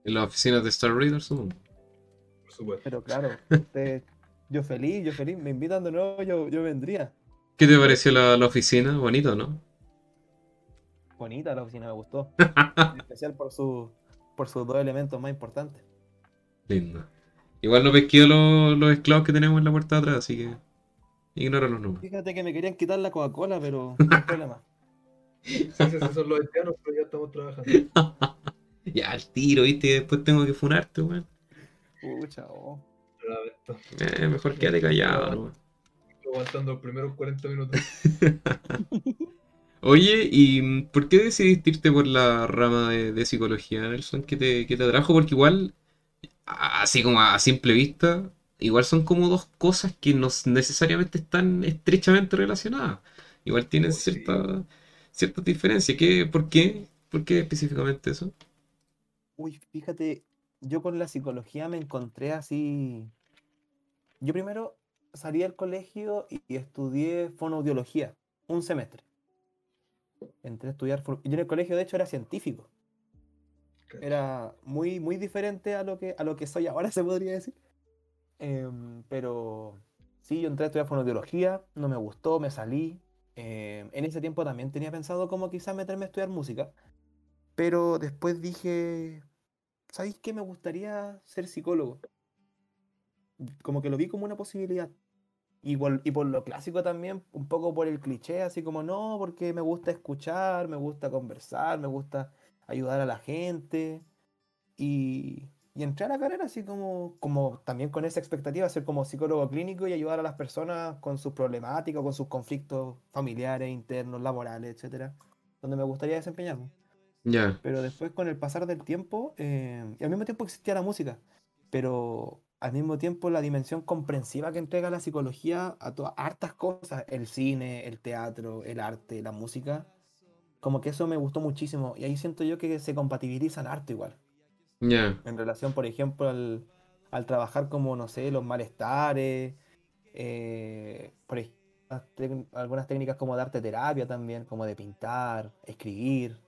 En las oficinas de Star Raiders, supongo. Por supuesto. Pero claro, ustedes- yo feliz, yo feliz, me invitan de nuevo, yo, yo vendría. ¿Qué te pareció la, la oficina? Bonito, ¿no? Bonita la oficina, me gustó. En especial por, su, por sus dos elementos más importantes. Lindo. Igual no pesqué los, los esclavos que tenemos en la puerta de atrás, así que ignóralos nomás. Fíjate que me querían quitar la Coca-Cola, pero no hay problema. Sí, sí, sí, son los haitianos, pero ya estamos trabajando. Ya, al tiro, ¿viste? Y después tengo que funarte, weón. Pucha, oh. Eh, mejor quédate callado, ¿no? Aguantando los primeros 40 minutos. Oye, ¿y por qué decidiste irte por la rama de, de psicología, Nelson? ¿Qué te, qué te atrajo? Porque igual, así como a simple vista, igual son como dos cosas que no necesariamente están estrechamente relacionadas. Igual tienen Oh, sí. cierta, ciertas diferencias. ¿Qué, por qué? ¿Por qué específicamente eso? Uy, fíjate, yo con la psicología me encontré así. Yo primero salí del colegio y, y estudié fonoaudiología, un semestre. Entré a estudiar. Yo en el colegio, de hecho, era científico. Era muy, muy diferente a lo que, a lo que soy ahora, se podría decir. Em, pero sí, yo entré a estudiar fonoaudiología, no me gustó, me salí. Em, en ese tiempo también tenía pensado como quizás meterme a estudiar música. Pero después dije, ¿sabéis qué? Me gustaría ser psicólogo. Como que lo vi como una posibilidad. Y por, y por lo clásico también, un poco por el cliché, así como no, porque me gusta escuchar, me gusta conversar, me gusta ayudar a la gente. Y, y entré a la carrera así como, como también con esa expectativa, ser como psicólogo clínico y ayudar a las personas con sus problemáticas, con sus conflictos familiares, internos, laborales, etcétera, donde me gustaría desempeñarme. Ya, Pero después con el pasar del tiempo, eh, y al mismo tiempo existía la música, pero al mismo tiempo la dimensión comprensiva que entrega la psicología a todas hartas cosas, el cine, el teatro, el arte, la música, como que eso me gustó muchísimo. Y ahí siento yo que se compatibilizan harto igual, ya. en relación, por ejemplo, al, al trabajar como, no sé, los malestares, eh, por ejemplo, algunas técnicas como de arte terapia también, como de pintar, escribir.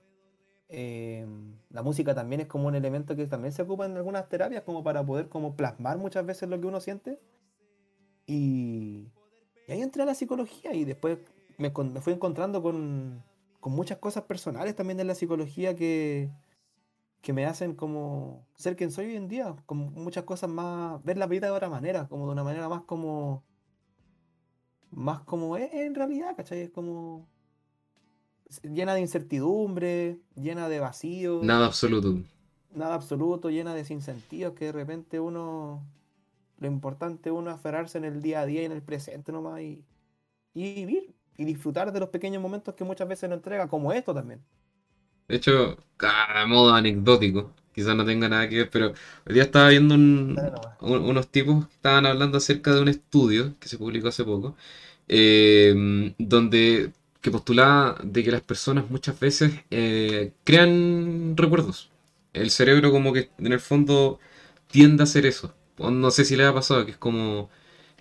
Em, la música también es como un elemento que también se ocupa en algunas terapias como para poder como plasmar muchas veces lo que uno siente. Y, ahí entré a la psicología y después me, con- fui encontrando con, con muchas cosas personales también de la psicología que, que me hacen como ser quien soy hoy en día, como muchas cosas más, ver la vida de otra manera, como de una manera más como, más como es en realidad, ¿cachai? Es como llena de incertidumbre, llena de vacío, Nada absoluto. nada absoluto, llena de sinsentidos que de repente uno, lo importante uno es aferrarse en el día a día y en el presente nomás y, y vivir y disfrutar de los pequeños momentos que muchas veces nos entrega, como esto también. De hecho, a modo anecdótico, quizás no tenga nada que ver, pero hoy día estaba viendo un- unos tipos que estaban hablando acerca de un estudio que se publicó hace poco, eh, donde que postulaba de que las personas muchas veces eh, crean recuerdos. El cerebro como que en el fondo tiende a hacer eso. No sé si le ha pasado, que es como,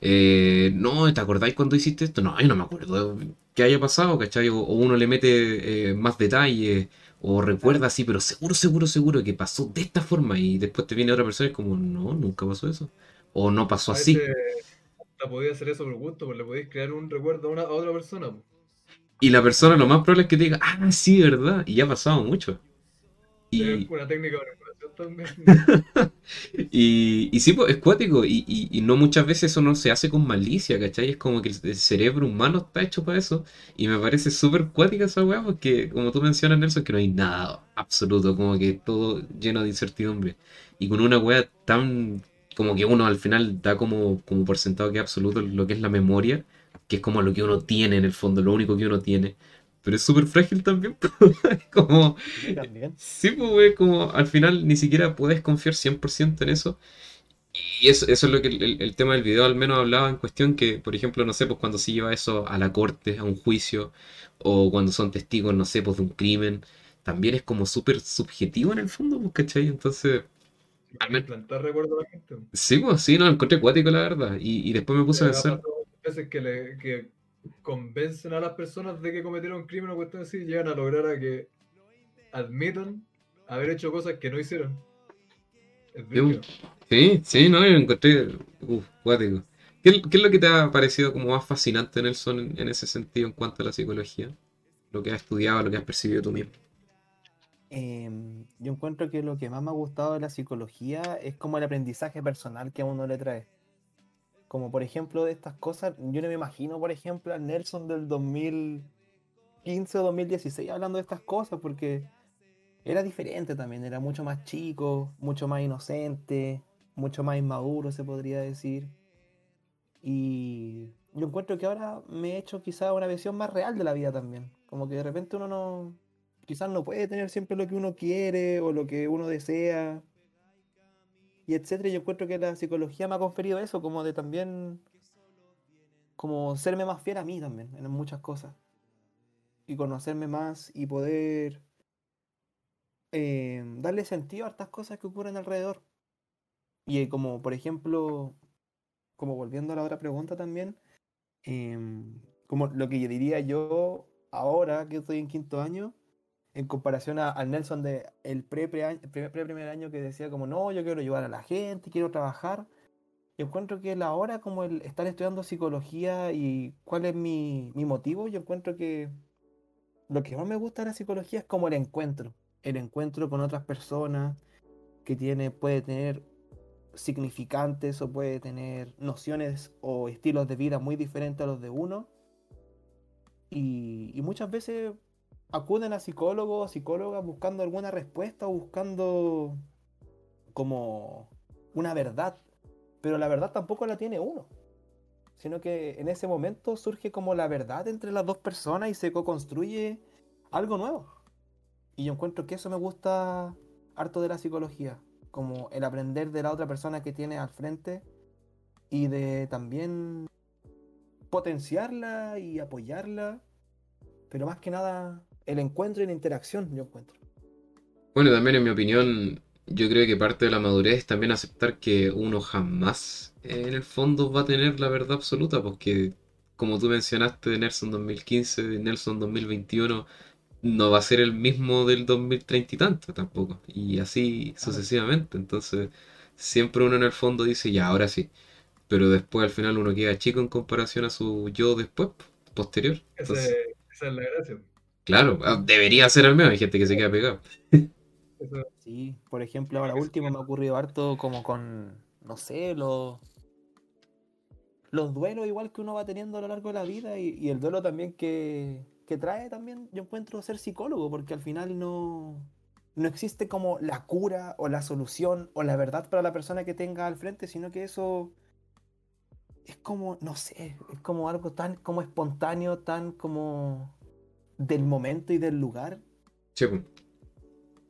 eh, no, ¿te acordáis cuando hiciste esto? No, yo no me acuerdo que haya pasado, ¿cachai? O, o uno le mete eh, más detalle, o recuerda así, pero seguro, seguro, seguro que pasó de esta forma, y después te viene otra persona y es como, no, nunca pasó eso. O no pasó así. hasta podía hacer eso por gusto, porque le podéis crear un recuerdo a, una, a otra persona. Y la persona lo más probable es que te diga, ah, sí, ¿verdad? Y ya ha pasado mucho. Y, una técnica de manipulación también. y, y sí, pues, es cuático. Y, y- y no muchas veces eso no se hace con malicia, ¿cachai? Es como que el, el cerebro humano está hecho para eso. Y me parece súper cuática esa weá, porque como tú mencionas, Nelson, que no hay nada absoluto, como que todo lleno de incertidumbre. Y con una weá tan, como que uno al final da como, como por sentado que es absoluto lo que es la memoria, que es como lo que uno tiene en el fondo, lo único que uno tiene. Pero es súper frágil también, como... Sí, también. Sí, pues, güey, como al final ni siquiera puedes confiar 100% en eso. Y eso, eso es lo que el, el- tema del video al menos hablaba en cuestión, que por ejemplo, no sé, pues cuando se lleva eso a la corte, a un juicio, o cuando son testigos, no sé, pues de un crimen, también es como súper subjetivo en el fondo, pues, ¿cachai? Entonces, Al men- Implantar recuerdo a la gente. sí, pues sí, no, lo encontré cuático, la verdad. Y, y después me puse a pensar, veces que, le, que convencen a las personas de que cometieron un crimen o cuestión así, llegan a lograr a que admitan haber hecho cosas que no hicieron. Sí, Sí, no, yo encontré uf, cuático. ¿Qué, qué es lo que te ha parecido como más fascinante, Nelson, en, en ese sentido en cuanto a la psicología? Lo que has estudiado, lo que has percibido tú mismo. Em, yo encuentro que lo que más me ha gustado de la psicología es como el aprendizaje personal que a uno le trae. Como por ejemplo de estas cosas, yo no me imagino, por ejemplo, a Nelson del 2015 o 2016 hablando de estas cosas, porque era diferente también, era mucho más chico, mucho más inocente, mucho más inmaduro, se podría decir. Y yo encuentro que ahora me he hecho quizá una visión más real de la vida también. Como que de repente uno no, quizás no puede tener siempre lo que uno quiere o lo que uno desea. Y etcétera. Yo encuentro que la psicología me ha conferido eso, como de también, como serme más fiel a mí también, en muchas cosas. Y conocerme más y poder eh, darle sentido a estas cosas que ocurren alrededor. Y eh, como, por ejemplo, como volviendo a la otra pregunta también, em, como lo que diría yo ahora que estoy en quinto año, en comparación a- al Nelson de el pre, pre, pre- pre- primer año que decía como no, yo quiero ayudar a la gente, quiero trabajar. Yo encuentro que la hora como el estar estudiando psicología y cuál es mi, mi motivo, yo encuentro que lo que más me gusta de la psicología es como el encuentro, el encuentro con otras personas que tiene, puede tener significantes o puede tener nociones o estilos de vida muy diferentes a los de uno. Y, y muchas veces acuden a psicólogos psicólogas buscando alguna respuesta o buscando como una verdad. Pero la verdad tampoco la tiene uno. Sino que en ese momento surge como la verdad entre las dos personas y se co-construye algo nuevo. Y yo encuentro que eso me gusta harto de la psicología. Como el aprender de la otra persona que tiene al frente y de también potenciarla y apoyarla. Pero más que nada el encuentro y la interacción, yo encuentro. Bueno, también en mi opinión, yo creo que parte de la madurez es también aceptar que uno jamás eh, en el fondo va a tener la verdad absoluta, porque como tú mencionaste de Nelson 2015, de Nelson 2021, no va a ser el mismo del 2030 y tanto tampoco, y así sucesivamente. Entonces, siempre uno en el fondo dice, ya, ahora sí, pero después al final uno queda chico en comparación a su yo después, posterior. Entonces, Ese- esa es la gracia. Claro, ah, debería ser al menos, hay gente que se queda pegado. Sí, por ejemplo, ahora último me ha ocurrido harto como con, no sé, los, los duelos igual que uno va teniendo a lo largo de la vida y, y el duelo también que, que trae también, yo encuentro ser psicólogo, porque al final no, no existe como la cura o la solución o la verdad para la persona que tenga al frente, sino que eso es como, no sé, es como algo tan como espontáneo, tan como del momento y del lugar Sí,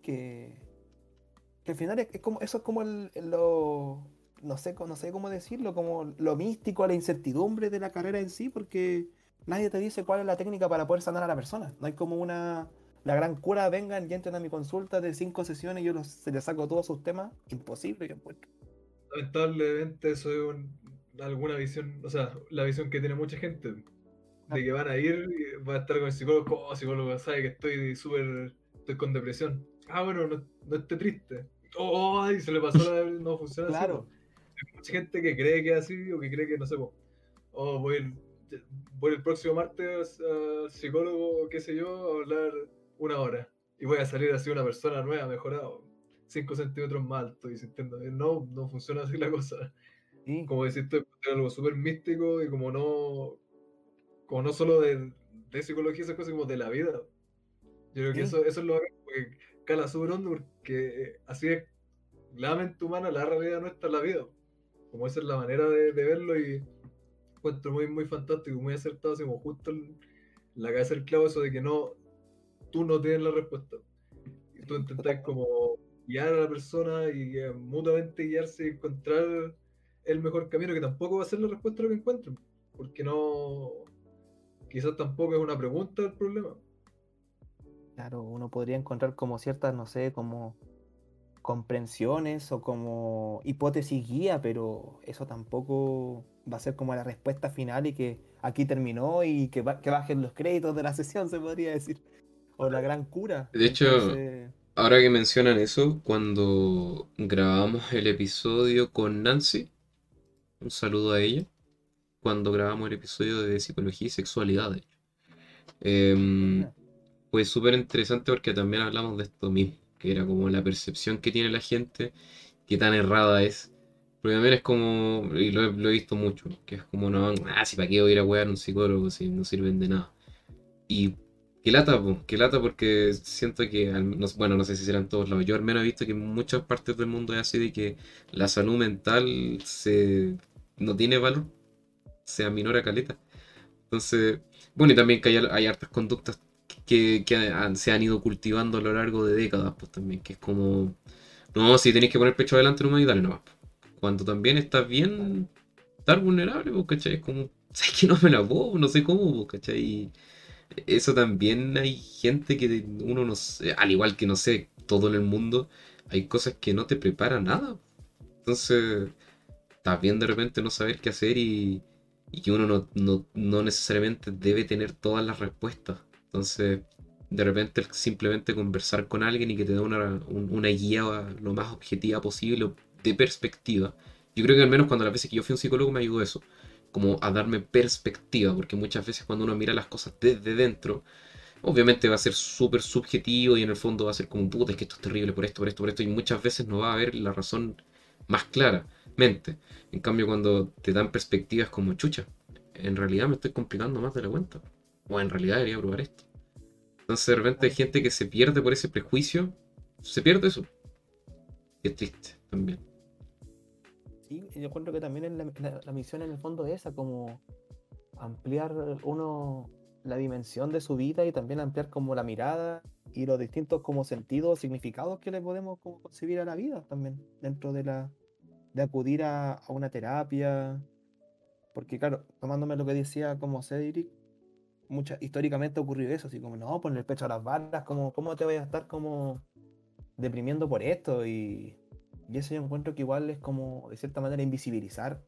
que, que al final es, es como eso es como el, el- lo no sé no sé cómo decirlo como lo místico la incertidumbre de la carrera en sí porque nadie te dice cuál es la técnica para poder sanar a la persona. No hay como una la gran cura vengan y entren a mi consulta de cinco sesiones y yo los, se les saco todos sus temas. Imposible yo encuentro. Lamentablemente eso es un- alguna visión, o sea, la visión que tiene mucha gente, de que van a ir va a estar con el psicólogo, "Oh, psicólogo, sabe que estoy súper, estoy con depresión. Ah, bueno, no, no esté triste. Oh, ay, se le pasó la, no funciona así, claro po. Hay mucha gente que cree que es así o que cree que no sé, po, oh, voy el, voy el próximo martes al psicólogo, qué sé yo, a hablar una hora y voy a salir así una persona nueva, mejorado, 5 centímetros más alto y sintiendo, no, no funciona así la cosa sí como deciste, es algo súper místico y como no, como no solo de, de psicología, esas cosas como de la vida. Yo creo que Sí. eso, eso es lo porque cala súper hondo porque así es la mente humana, la realidad nuestra, la vida. Como esa es la manera de, de verlo y encuentro muy, muy fantástico, muy acertado, así como justo en la cabeza del clavo eso de que no, tú no tienes la respuesta. Y tú intentas como guiar a la persona y eh, mutuamente guiarse y encontrar el mejor camino, que tampoco va a ser la respuesta a lo que encuentren, porque no, quizás tampoco es una pregunta el problema. claro uno podría encontrar como ciertas no sé como comprensiones o como hipótesis guía, pero eso tampoco va a ser como la respuesta final y que aquí terminó y que, ba- que bajen los créditos de la sesión, se podría decir. O la gran cura. De hecho, Entonces, Ahora que mencionan eso, cuando grabamos el episodio con Nancy, un saludo a ella, cuando grabamos el episodio de psicología y sexualidad, de hecho. Em, fue súper interesante porque también hablamos de esto mismo, que era como la percepción que tiene la gente, qué tan errada es. Porque también es como, y lo he, lo he visto mucho, que es como, no, ah, si para qué voy a ir a wear a un psicólogo si no sirven de nada. Y qué lata, po, qué lata porque siento que, no- bueno, no sé si será en todos lados, yo al menos he visto que en muchas partes del mundo es así de que la salud mental se, no tiene valor, se aminora caleta. Entonces, bueno, y también que hay, hay hartas conductas que, que se han ido cultivando a lo largo de décadas, pues también, que es como, no, si tenéis que poner pecho adelante nomás y dale nomás. pues. Cuando también estás bien, estar vulnerable, pues, ¿cachai? Es como, sé que no me la puedo, no sé cómo, pues. Y eso también hay gente que uno no sé, al igual que no sé, todo en el mundo, hay cosas que no te preparan nada. Entonces, estás bien de repente no saber qué hacer y, y que uno no, no- no necesariamente debe tener todas las respuestas. Entonces, de repente simplemente conversar con alguien y que te dé una, un- una guía lo más objetiva posible de perspectiva. Yo creo que al menos cuando las veces que yo fui un psicólogo me ayudó eso, como a darme perspectiva, porque muchas veces cuando uno mira las cosas desde dentro, obviamente va a ser súper subjetivo y en el fondo va a ser como, puta, es que esto es terrible por esto, por esto, por esto, y muchas veces no va a haber la razón más claramente. En cambio, cuando te dan perspectivas como chucha, en realidad me estoy complicando más de la cuenta. O en realidad debería probar esto. Entonces, de repente hay gente que se pierde por ese prejuicio. Se pierde eso. Y es triste también. Sí, yo encuentro que también la misión en el fondo es esa, como ampliar uno la dimensión de su vida y también ampliar como la mirada y los distintos como sentidos, significados que le podemos como concebir a la vida también, dentro de la de acudir a, a una terapia. Porque claro, tomándome lo que decía como Cedric, mucha, históricamente ocurrió eso, así como, no, ponle el pecho a las balas, como, ¿cómo te voy a estar como deprimiendo por esto? Y, y eso yo encuentro que igual es como, de cierta manera, invisibilizar.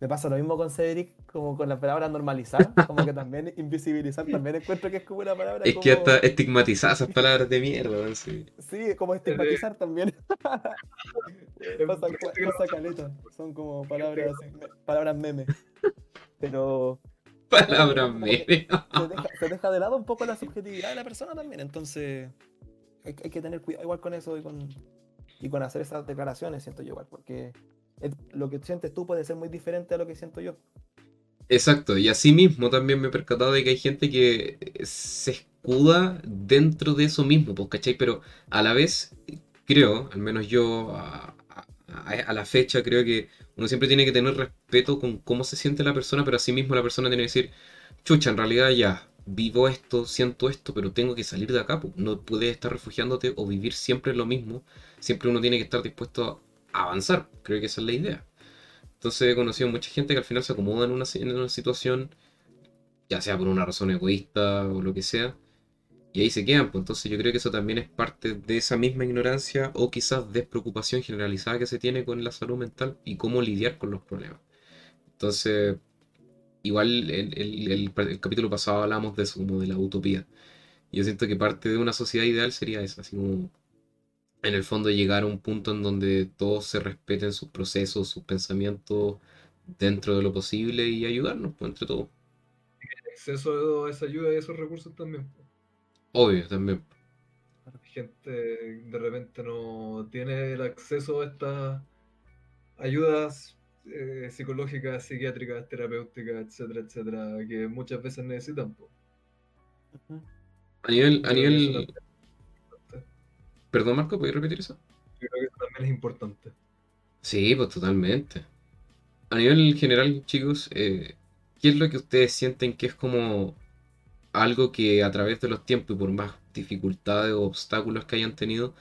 Me pasa lo mismo con Cedric, como con la palabra normalizar, como que también invisibilizar, también encuentro que es como una palabra Es como... que hasta estigmatizar esas palabras de mierda, sí. Sí, como estigmatizar también. pasa, pasa caleta, son como palabras, palabras memes. Pero Palabras memes. se deja, se deja de lado un poco la subjetividad de la persona también. Entonces, hay, hay que tener cuidado igual con eso y con, y con hacer esas declaraciones, siento yo igual, porque es- lo que sientes tú puede ser muy diferente a lo que siento yo. Exacto, y así mismo también me he percatado de que hay gente que se escuda dentro de eso mismo, pues, ¿cachai? Pero a la vez, creo, al menos yo a, a- la fecha, creo que uno siempre tiene que tener respeto con cómo se siente la persona, pero así mismo la persona tiene que decir, chucha, en realidad ya, vivo esto, siento esto, pero tengo que salir de acá. No puedes estar refugiándote o vivir siempre lo mismo, siempre uno tiene que estar dispuesto a avanzar, creo que esa es la idea. Entonces he conocido mucha gente que al final se acomoda en una, en una situación, ya sea por una razón egoísta o lo que sea, y ahí se quedan. Pues entonces yo creo que eso también es parte de esa misma ignorancia o quizás despreocupación generalizada que se tiene con la salud mental y cómo lidiar con los problemas. Entonces, igual el, el- el- el capítulo pasado hablamos de eso, como de la utopía. Y yo siento que parte de una sociedad ideal sería esa, así como en el fondo llegar a un punto en donde todos se respeten sus procesos, sus pensamientos dentro de lo posible y ayudarnos pues, entre todos. Acceso a esa ayuda y esos recursos también. Obvio, también. Gente de repente no tiene el acceso a estas ayudas eh, psicológicas, psiquiátricas, terapéuticas, etcétera, etcétera, que muchas veces necesitan. Ujú. A nivel, a nivel... Perdón, Marco, ¿puedes repetir eso? Yo creo que eso también es importante. Sí, pues totalmente. A nivel general, chicos, eh, ¿qué es lo que ustedes sienten que es como algo que a través de los tiempos y por más dificultades o obstáculos que hayan tenido,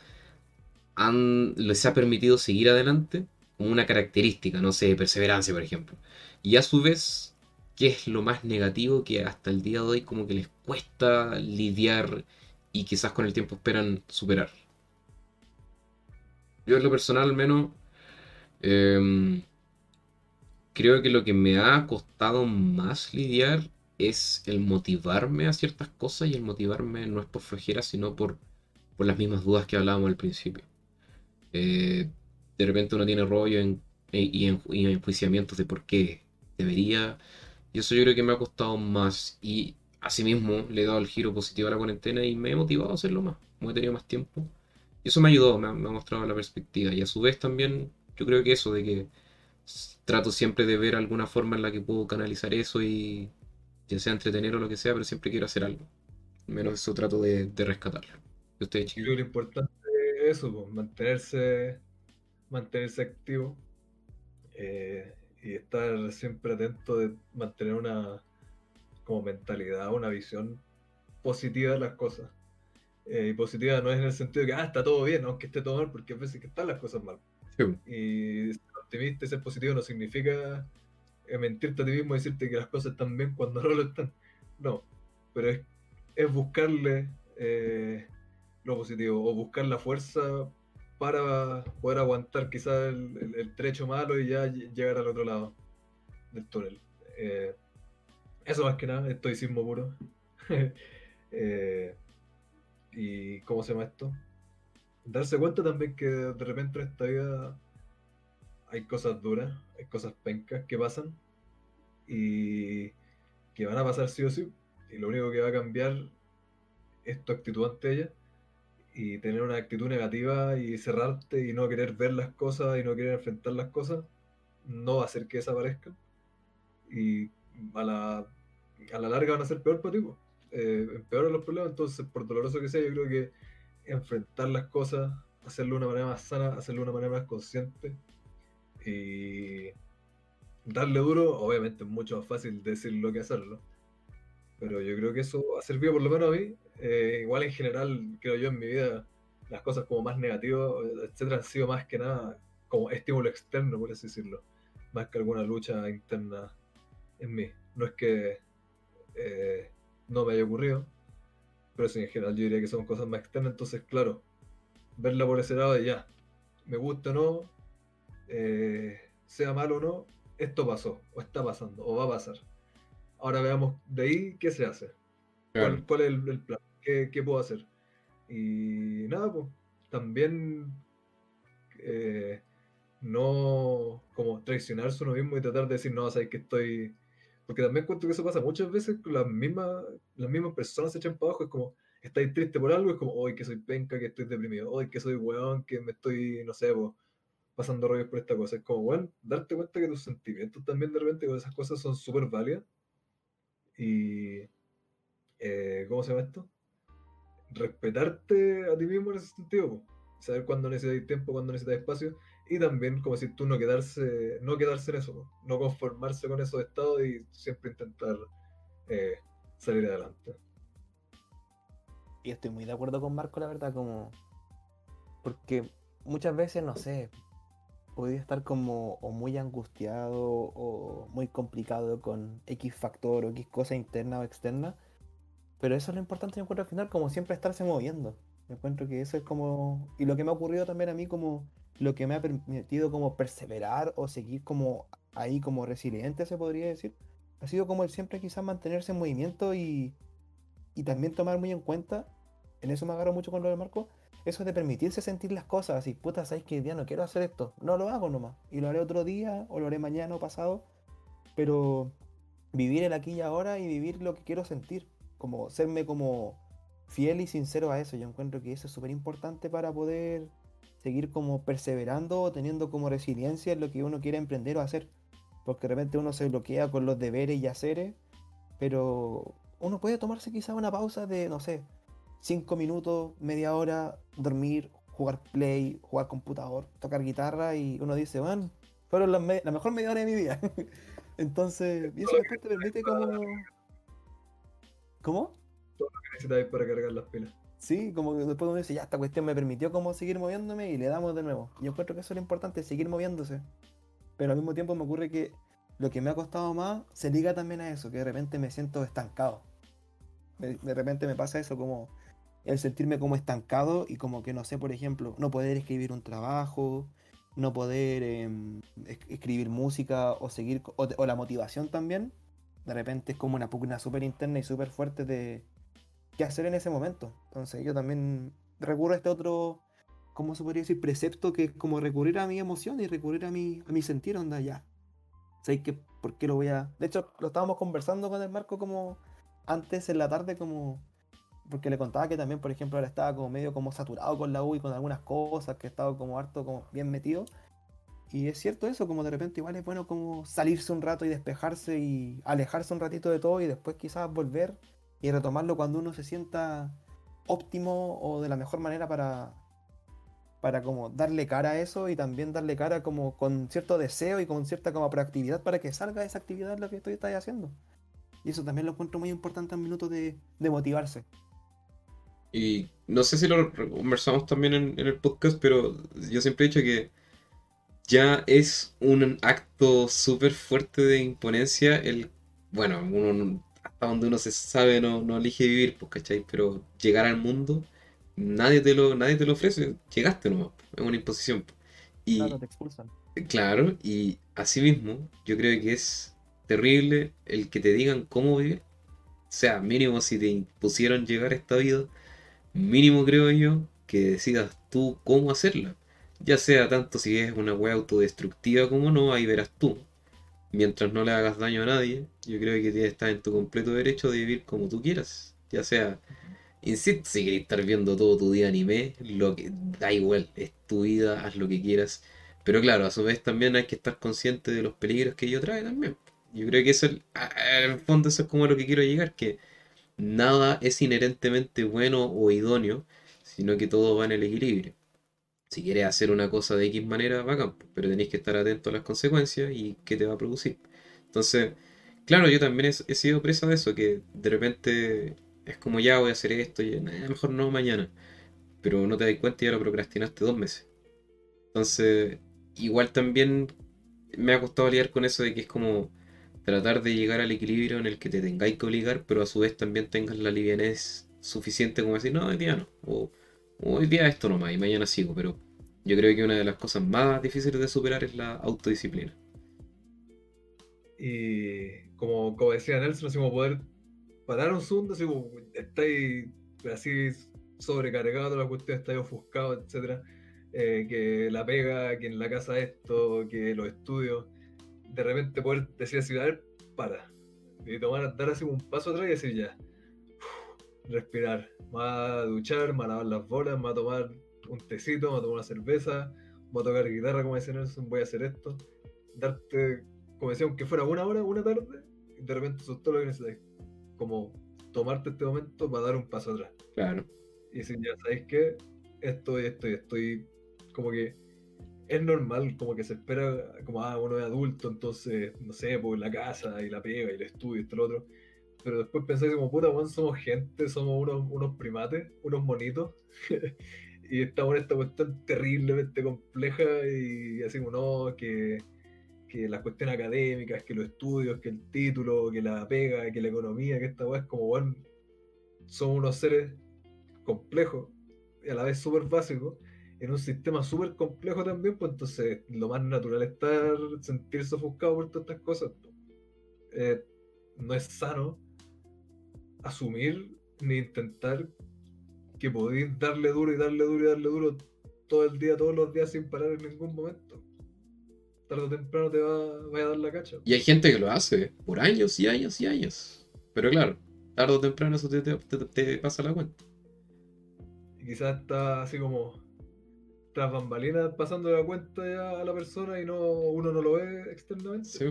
les ha permitido seguir adelante como una característica, no sé, perseverancia, por ejemplo. Y a su vez, ¿qué es lo más negativo que hasta el día de hoy como que les cuesta lidiar y quizás con el tiempo esperan superar? Yo en lo personal al menos em, creo que lo que me ha costado más lidiar es el motivarme a ciertas cosas y el motivarme no es por flojera, sino por por las mismas dudas que hablábamos al principio. Eh, de repente uno tiene rollo en, y, en, y enjuiciamientos de por qué debería. Y eso yo creo que me ha costado más. Y asimismo le he dado el giro positivo a la cuarentena y me he motivado a hacerlo más. Como he tenido más tiempo. Y eso me ayudado, me me ha mostrado la perspectiva. Y a su vez también yo creo que eso de que trato siempre de ver alguna forma en la que puedo canalizar eso y sea entretener o lo que sea, pero siempre quiero hacer algo. Al menos eso trato de, de rescatarlo. ¿Y ustedes, Yo creo que lo importante es eso, pues, mantenerse, mantenerse activo eh, y estar siempre atento de mantener una como mentalidad, una visión positiva de las cosas. Eh, y positiva no es en el sentido de que ah, está todo bien, aunque esté todo mal, porque a veces que están las cosas mal. Sí, Y ser optimista y ser positivo no significa mentirte a ti mismo y decirte que las cosas están bien cuando no lo están. No, pero es, es buscarle eh, lo positivo o buscar la fuerza para poder aguantar quizás el, el- trecho malo y ya ll- llegar al otro lado del túnel. Eh, eso más que nada, estoicismo puro. Eh, y ¿cómo se llama esto? Darse cuenta también que de repente en esta vida hay cosas duras, cosas pencas que pasan y que van a pasar sí o sí. Y lo único que va a cambiar es tu actitud ante ellas y tener una actitud negativa y cerrarte y no querer ver las cosas y no querer enfrentar las cosas no va a hacer que desaparezcan y a la, a la larga van a ser peor para ti. Eh, empeoran los problemas, entonces por doloroso que sea, yo creo que enfrentar las cosas, hacerlo de una manera más sana, hacerlo de una manera más consciente y darle duro, obviamente es mucho más fácil decirlo que hacerlo. Pero yo creo que eso ha servido por lo menos a mí. Eh, igual en general, creo yo en mi vida, las cosas como más negativas, etcétera, han sido más que nada como estímulo externo, por así decirlo. Más que alguna lucha interna en mí. No es que eh, no me haya ocurrido, pero sí en general yo diría que son cosas más externas. Entonces, claro, verla por ese lado de ya, me gusta o no, eh, sea malo o no, esto pasó, o está pasando, o va a pasar. Ahora veamos de ahí qué se hace, Claro. cuál, cuál es el, el plan, qué, qué puedo hacer. Y nada, pues también eh, no como traicionarse uno mismo y tratar de decir, no, sabes que estoy. Porque también cuento que eso pasa muchas veces, las mismas, las mismas personas se echan para abajo, es como, estáis triste por algo, es como, hoy que soy penca, que estoy deprimido, hoy que soy weón, que me estoy, no sé, po, pasando rollos por esta cosa. Es como, weón, darte cuenta que tus sentimientos también de repente con esas cosas son súper válidas. Y, eh, ¿cómo se llama esto? Respetarte a ti mismo en ese sentido, saber cuándo necesitas tiempo, cuándo necesitas espacio, y también, como si tú no quedarse, no quedarse en eso, no conformarse con esos estados y siempre intentar eh, salir adelante. Y estoy muy de acuerdo con Marco, la verdad, como. Porque muchas veces, no sé, podía estar como o muy angustiado o muy complicado con X factor o X cosa interna o externa. Pero eso es lo importante, yo encuentro al final, como siempre estarse moviendo. Yo encuentro que eso es como. Y lo que me ha ocurrido también a mí, como lo que me ha permitido como perseverar o seguir como ahí como resiliente, se podría decir, ha sido como el siempre quizás mantenerse en movimiento y, y también tomar muy en cuenta, en eso me agarro mucho con lo de Marco, eso de permitirse sentir las cosas, así, puta, sabes que día no quiero hacer esto, no lo hago nomás, y lo haré otro día, o lo haré mañana o pasado, pero vivir el aquí y ahora y vivir lo que quiero sentir, como serme como fiel y sincero a eso, yo encuentro que eso es súper importante para poder seguir como perseverando o teniendo como resiliencia en lo que uno quiere emprender o hacer, porque de repente uno se bloquea con los deberes y haceres, pero uno puede tomarse quizá una pausa de, no sé, 5 minutos, media hora, dormir, jugar play, jugar computador, tocar guitarra y uno dice, man, fueron las me- la mejor media hora de mi vida. Entonces, y eso después te permite como... ¿Cómo? Necesitáis para cargar las pilas. Sí, como que después uno dice, ya, esta cuestión me permitió como seguir moviéndome y le damos de nuevo. Yo encuentro que eso es lo importante, seguir moviéndose. Pero al mismo tiempo me ocurre que lo que me ha costado más se liga también a eso, que de repente me siento estancado. De, de repente me pasa eso, como el sentirme como estancado y como que no sé, por ejemplo, no poder escribir un trabajo, no poder em, es- escribir música o seguir, o, la motivación también. De repente es como una pugna súper interna y súper fuerte de qué hacer en ese momento. Entonces yo también recurro a este otro, ¿cómo se podría decir? Precepto que es como recurrir a mi emoción y recurrir a mi, a mi sentir, onda ya. ¿Sabes que ¿Por qué lo voy a...? De hecho, lo estábamos conversando con el Marco como antes en la tarde, como... Porque le contaba que también, por ejemplo, ahora estaba como medio como saturado con la U y con algunas cosas, que estaba como harto, como bien metido. Y es cierto eso, como de repente igual es bueno como salirse un rato y despejarse y alejarse un ratito de todo y después quizás volver y retomarlo cuando uno se sienta óptimo o de la mejor manera para, para como darle cara a eso y también darle cara como con cierto deseo y con cierta como proactividad para que salga esa actividad lo que estoy, haciendo. Y eso también lo encuentro muy importante en minutos de, de motivarse. Y no sé si lo conversamos también en, en, el podcast, pero yo siempre he dicho que ya es un acto súper fuerte de imponencia el, bueno, uno, hasta donde uno se sabe no, no elige vivir, pues, ¿cachai? Pero llegar al mundo, nadie te lo, nadie te lo ofrece, llegaste nomás, es una imposición. Y, claro, te expulsan. Claro, y asimismo, yo creo que es terrible el que te digan cómo vivir. O sea, mínimo si te impusieron llegar a esta vida, mínimo creo yo que decidas tú cómo hacerla. Ya sea tanto si es una wea autodestructiva como no, ahí verás tú. Mientras no le hagas daño a nadie, yo creo que estás en tu completo derecho de vivir como tú quieras. Ya sea, insisto, si quieres estar viendo todo tu día anime, lo que da igual, es tu vida, haz lo que quieras. Pero claro, a su vez también hay que estar consciente de los peligros que ello trae también. Yo creo que eso, el fondo, eso es como a lo que quiero llegar, que nada es inherentemente bueno o idóneo, sino que todo va en el equilibrio. Si quieres hacer una cosa de X manera, bacán, pero tenéis que estar atento a las consecuencias y qué te va a producir. Entonces, claro, yo también he, sido presa de eso, que de repente es como ya voy a hacer esto y mejor no mañana, pero no te das cuenta y ya lo procrastinaste dos meses. Entonces, igual también me ha costado lidiar con eso de que es como tratar de llegar al equilibrio en el que te tengáis que obligar, pero a su vez también tengas la livianez suficiente como decir, no, hoy día no, o, hoy día esto nomás y mañana sigo, pero yo creo que una de las cosas más difíciles de superar es la autodisciplina. Y como, como decía Nelson, así como poder parar un segundo, así como estáis así sobrecargado la cuestión, estáis ofuscado, etcétera, eh, que la pega, que en la casa esto, que los estudios, de repente poder decir así, a ver, para, y tomar, dar así un paso atrás y decir ya, respirar, me va a duchar, me va a lavar las bolas, me va a tomar un tecito, me va a tomar una cerveza, voy a tocar guitarra, como decía Nelson, voy a hacer esto, darte, como decía, aunque fuera una hora, una tarde, y de repente eso es todo lo que necesitas, como tomarte este momento para dar un paso atrás. Claro. Y decir, ya sabéis que esto y esto y estoy como que es normal, como que se espera, como, ah, uno es adulto, entonces, no sé, pues la casa y la pega y el estudio y y lo otro. Pero después pensáis como, puta, bueno, somos gente, somos unos, unos primates, unos monitos. y estamos en esta cuestión terriblemente compleja y así como, no, que, que las cuestiones académicas, que los estudios, que el título, que la pega, que la economía, que esta weá es como, bueno, somos unos seres complejos y a la vez súper básicos en un sistema súper complejo también, pues entonces lo más natural es estar, sentirse ofuscado por todas estas cosas. Eh, no es sano asumir ni intentar que podéis darle duro y darle duro y darle duro todo el día, todos los días sin parar en ningún momento. Tarde o temprano te va, va a dar la cacha. Y hay gente que lo hace por años y años y años. Pero claro, tarde o temprano eso te, te, te, te pasa la cuenta. Y quizás está así como tras bambalinas pasando la cuenta ya a la persona y no uno no lo ve externamente. Sí,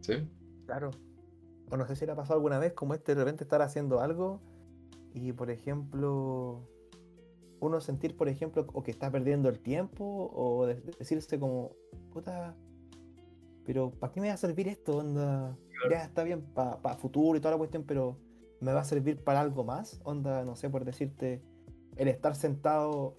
sí. Claro. O no sé si le ha pasado alguna vez como este de repente estar haciendo algo y por ejemplo uno sentir por ejemplo o que está perdiendo el tiempo o de- decirse como puta pero ¿para qué me va a servir esto? Onda, ya está bien para futuro y toda la cuestión, pero ¿me va a servir para algo más? Onda, no sé, por decirte, el estar sentado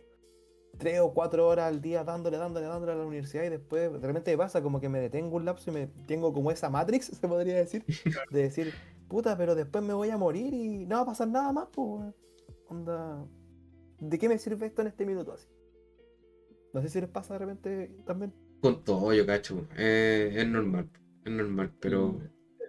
tres o cuatro horas al día dándole, dándole, dándole a la universidad y después de repente me pasa como que me detengo un lapso y me tengo como esa Matrix, se podría decir, de decir, puta, pero después me voy a morir y no va a pasar nada más, pues, onda, ¿de qué me sirve esto en este minuto así? No sé si les pasa de repente también. Con todo, yo cacho. Eh, es normal, es normal, pero.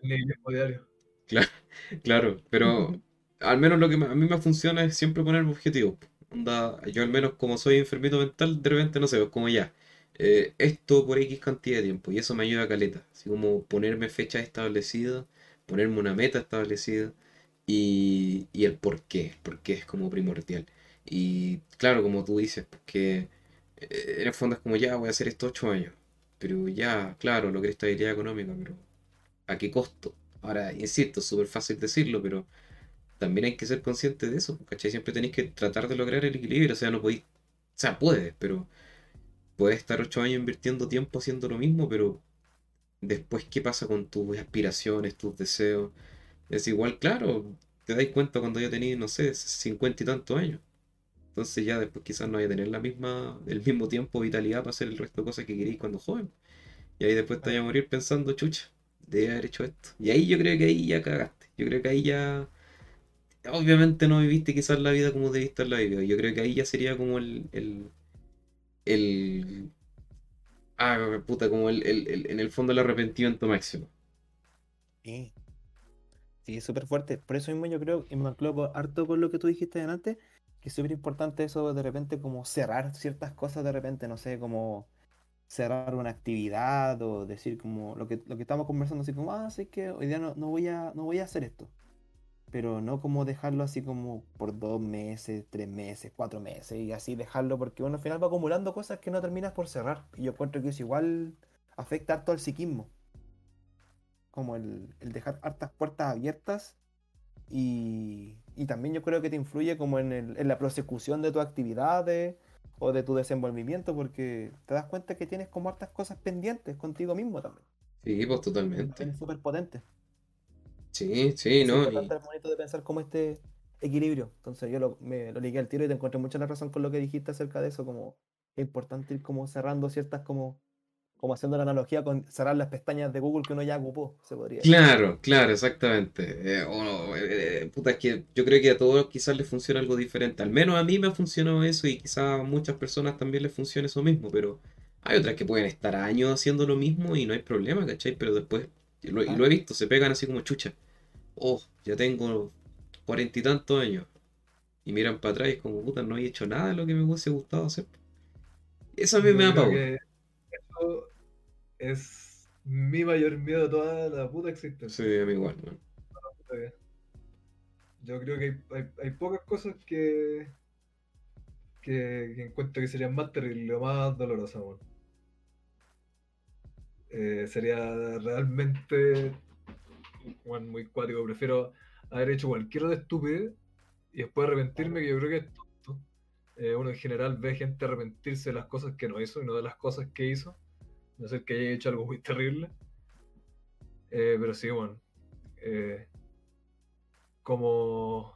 Nihilismo diario. Claro, pero al menos lo que a mí me funciona es siempre ponerme objetivos. Onda, yo al menos como soy enfermito mental, de repente no sé, es como ya, eh, esto por X cantidad de tiempo, y eso me ayuda a caleta. Así como ponerme fechas establecidas, ponerme una meta establecida, y, y el por qué, porque es como primordial. Y claro, como tú dices, porque eh, en el fondo es como ya voy a hacer esto ocho años, pero ya, claro, logré estabilidad económica, pero ¿a qué costo? Ahora, insisto, es súper fácil decirlo, pero también hay que ser consciente de eso, ¿cachai? Siempre tenéis que tratar de lograr el equilibrio, o sea, no podéis, o sea, puedes, pero puedes estar ocho años invirtiendo tiempo haciendo lo mismo, pero después, ¿qué pasa con tus aspiraciones, tus deseos? Es igual, claro, te dais cuenta cuando ya tenéis, no sé, cincuenta y tantos años. Entonces ya después quizás no vaya a tener la misma, el mismo tiempo, vitalidad para hacer el resto de cosas que queréis cuando joven. Y ahí después te vaya a morir pensando, chucha, debe haber hecho esto. Y ahí yo creo que ahí ya cagaste. Yo creo que ahí ya obviamente no viviste quizás la vida como debiste la vida. Yo creo que ahí ya sería como el. el. el ah, puta, como el, el, en el fondo el arrepentimiento máximo. Sí. Sí, es súper fuerte. Por eso mismo yo creo, y me anclo harto con lo que tú dijiste antes, que es súper importante eso de repente como cerrar ciertas cosas de repente, no sé, como cerrar una actividad o decir como lo que, lo que estamos conversando, así como, ah, sí que hoy día no, no voy a, no voy a hacer esto. Pero no como dejarlo así como por dos meses, tres meses, cuatro meses y así dejarlo porque uno al final va acumulando cosas que no terminas por cerrar. Y yo encuentro que eso igual afecta harto al psiquismo como el, el dejar hartas puertas abiertas y, y también yo creo que te influye como en, el- en la prosecución de tus actividades o de tu desenvolvimiento porque te das cuenta que tienes como hartas cosas pendientes contigo mismo también. Sí, pues totalmente. Es súper potente. Sí, sí, Es ¿no? Y- importante, es bonito de pensar como este equilibrio. Entonces yo lo, me lo ligué al tiro y te encontré mucha la razón con lo que dijiste acerca de eso, como es importante ir como cerrando ciertas como, como haciendo la analogía con cerrar las pestañas de Google que uno ya ocupó, se podría decir. Claro, claro, exactamente. Eh, o no, eh, eh, puta, es que yo creo que a todos quizás les funciona algo diferente. Al menos a mí me ha funcionado eso y quizás a muchas personas también les funcione eso mismo, pero hay otras que pueden estar años haciendo lo mismo y no hay problema, ¿cachai? Pero después, y lo, y lo he visto, se pegan así como chucha. Oh, ya tengo cuarenta y tantos años. Y miran para atrás y es como, puta, no he hecho nada de lo que me hubiese gustado hacer. Eso a mí Yo me da pavor. eso es mi mayor miedo de toda la puta existencia. Sí, a mí igual, man. Yo creo que hay, hay- hay pocas cosas que, que, que encuentro que serían más terribles o más dolorosas, weón. Eh, sería realmente weón, muy cuático. Prefiero haber hecho cualquier otra estupidez y después arrepentirme, que yo creo que es tonto. Eh, uno en general ve gente arrepentirse de las cosas que no hizo y no de las cosas que hizo. No ser que haya hecho algo muy terrible. Eh, pero sí, bueno. como,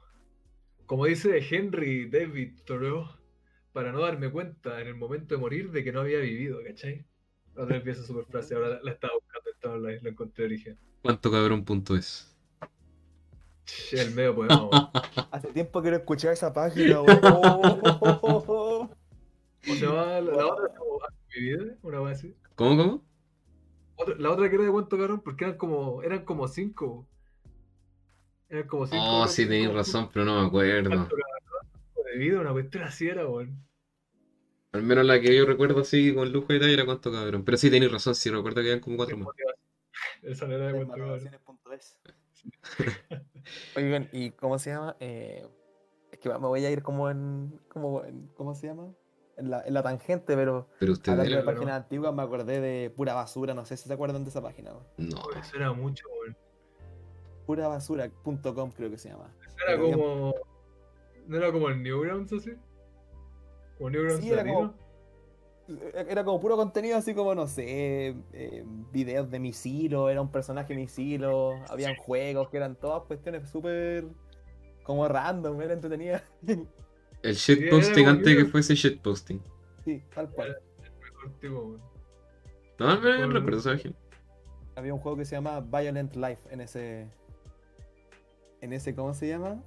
como dice Henry David Thoreau, para no darme cuenta en el momento de morir de que no había vivido, ¿cachai? Otra vez esa super frase, ahora la, la estaba buscando, estaba online, la encontré origen. ¿Cuánto cabrón punto es? El medio poema, weón. Hace tiempo que no escuchaba esa página, weón. ¿Cómo se llama? La, la otra "Ah, mi vida, una vez así. ¿Cómo, cómo? Otra- la otra que era de cuánto cabrón, porque eran como, eran como cinco. Eran como cinco. Oh, sí, tenéis razón, pero no me acuerdo. cuánto cabrón de vida, una cuestión así era, weón. Al menos la que yo recuerdo así con lujo y detalle era cuánto cabrón. Pero sí tenéis razón, sí recuerdo que eran como cuatro más. Esa no era de cuánto cabrón. Oigan, ¿y cómo se llama? Eh, es que me voy a ir como en, como en- ¿cómo se llama? En la, en la tangente, pero Pero usted hablando de páginas antiguas me acordé de pura basura, no sé si se acuerdan de esa página. No. Eso era mucho, weón. Puravasura.com creo que se llama. Eso era Pero como. ¿No era como el Newgrounds así? Como Newgrounds Sí, era como- Era como puro contenido así como, no sé, eh, videos de Misilo, era un personaje Misilo, habían juegos que eran todas cuestiones súper como random, era entretenida. El shitposting antes de que fuese shitposting. sí, tal cual. Mejor tipo, weón. No, Por- recuerdo esa página. Había un juego que se llama Violent Life en ese. En ese, ¿cómo se llama?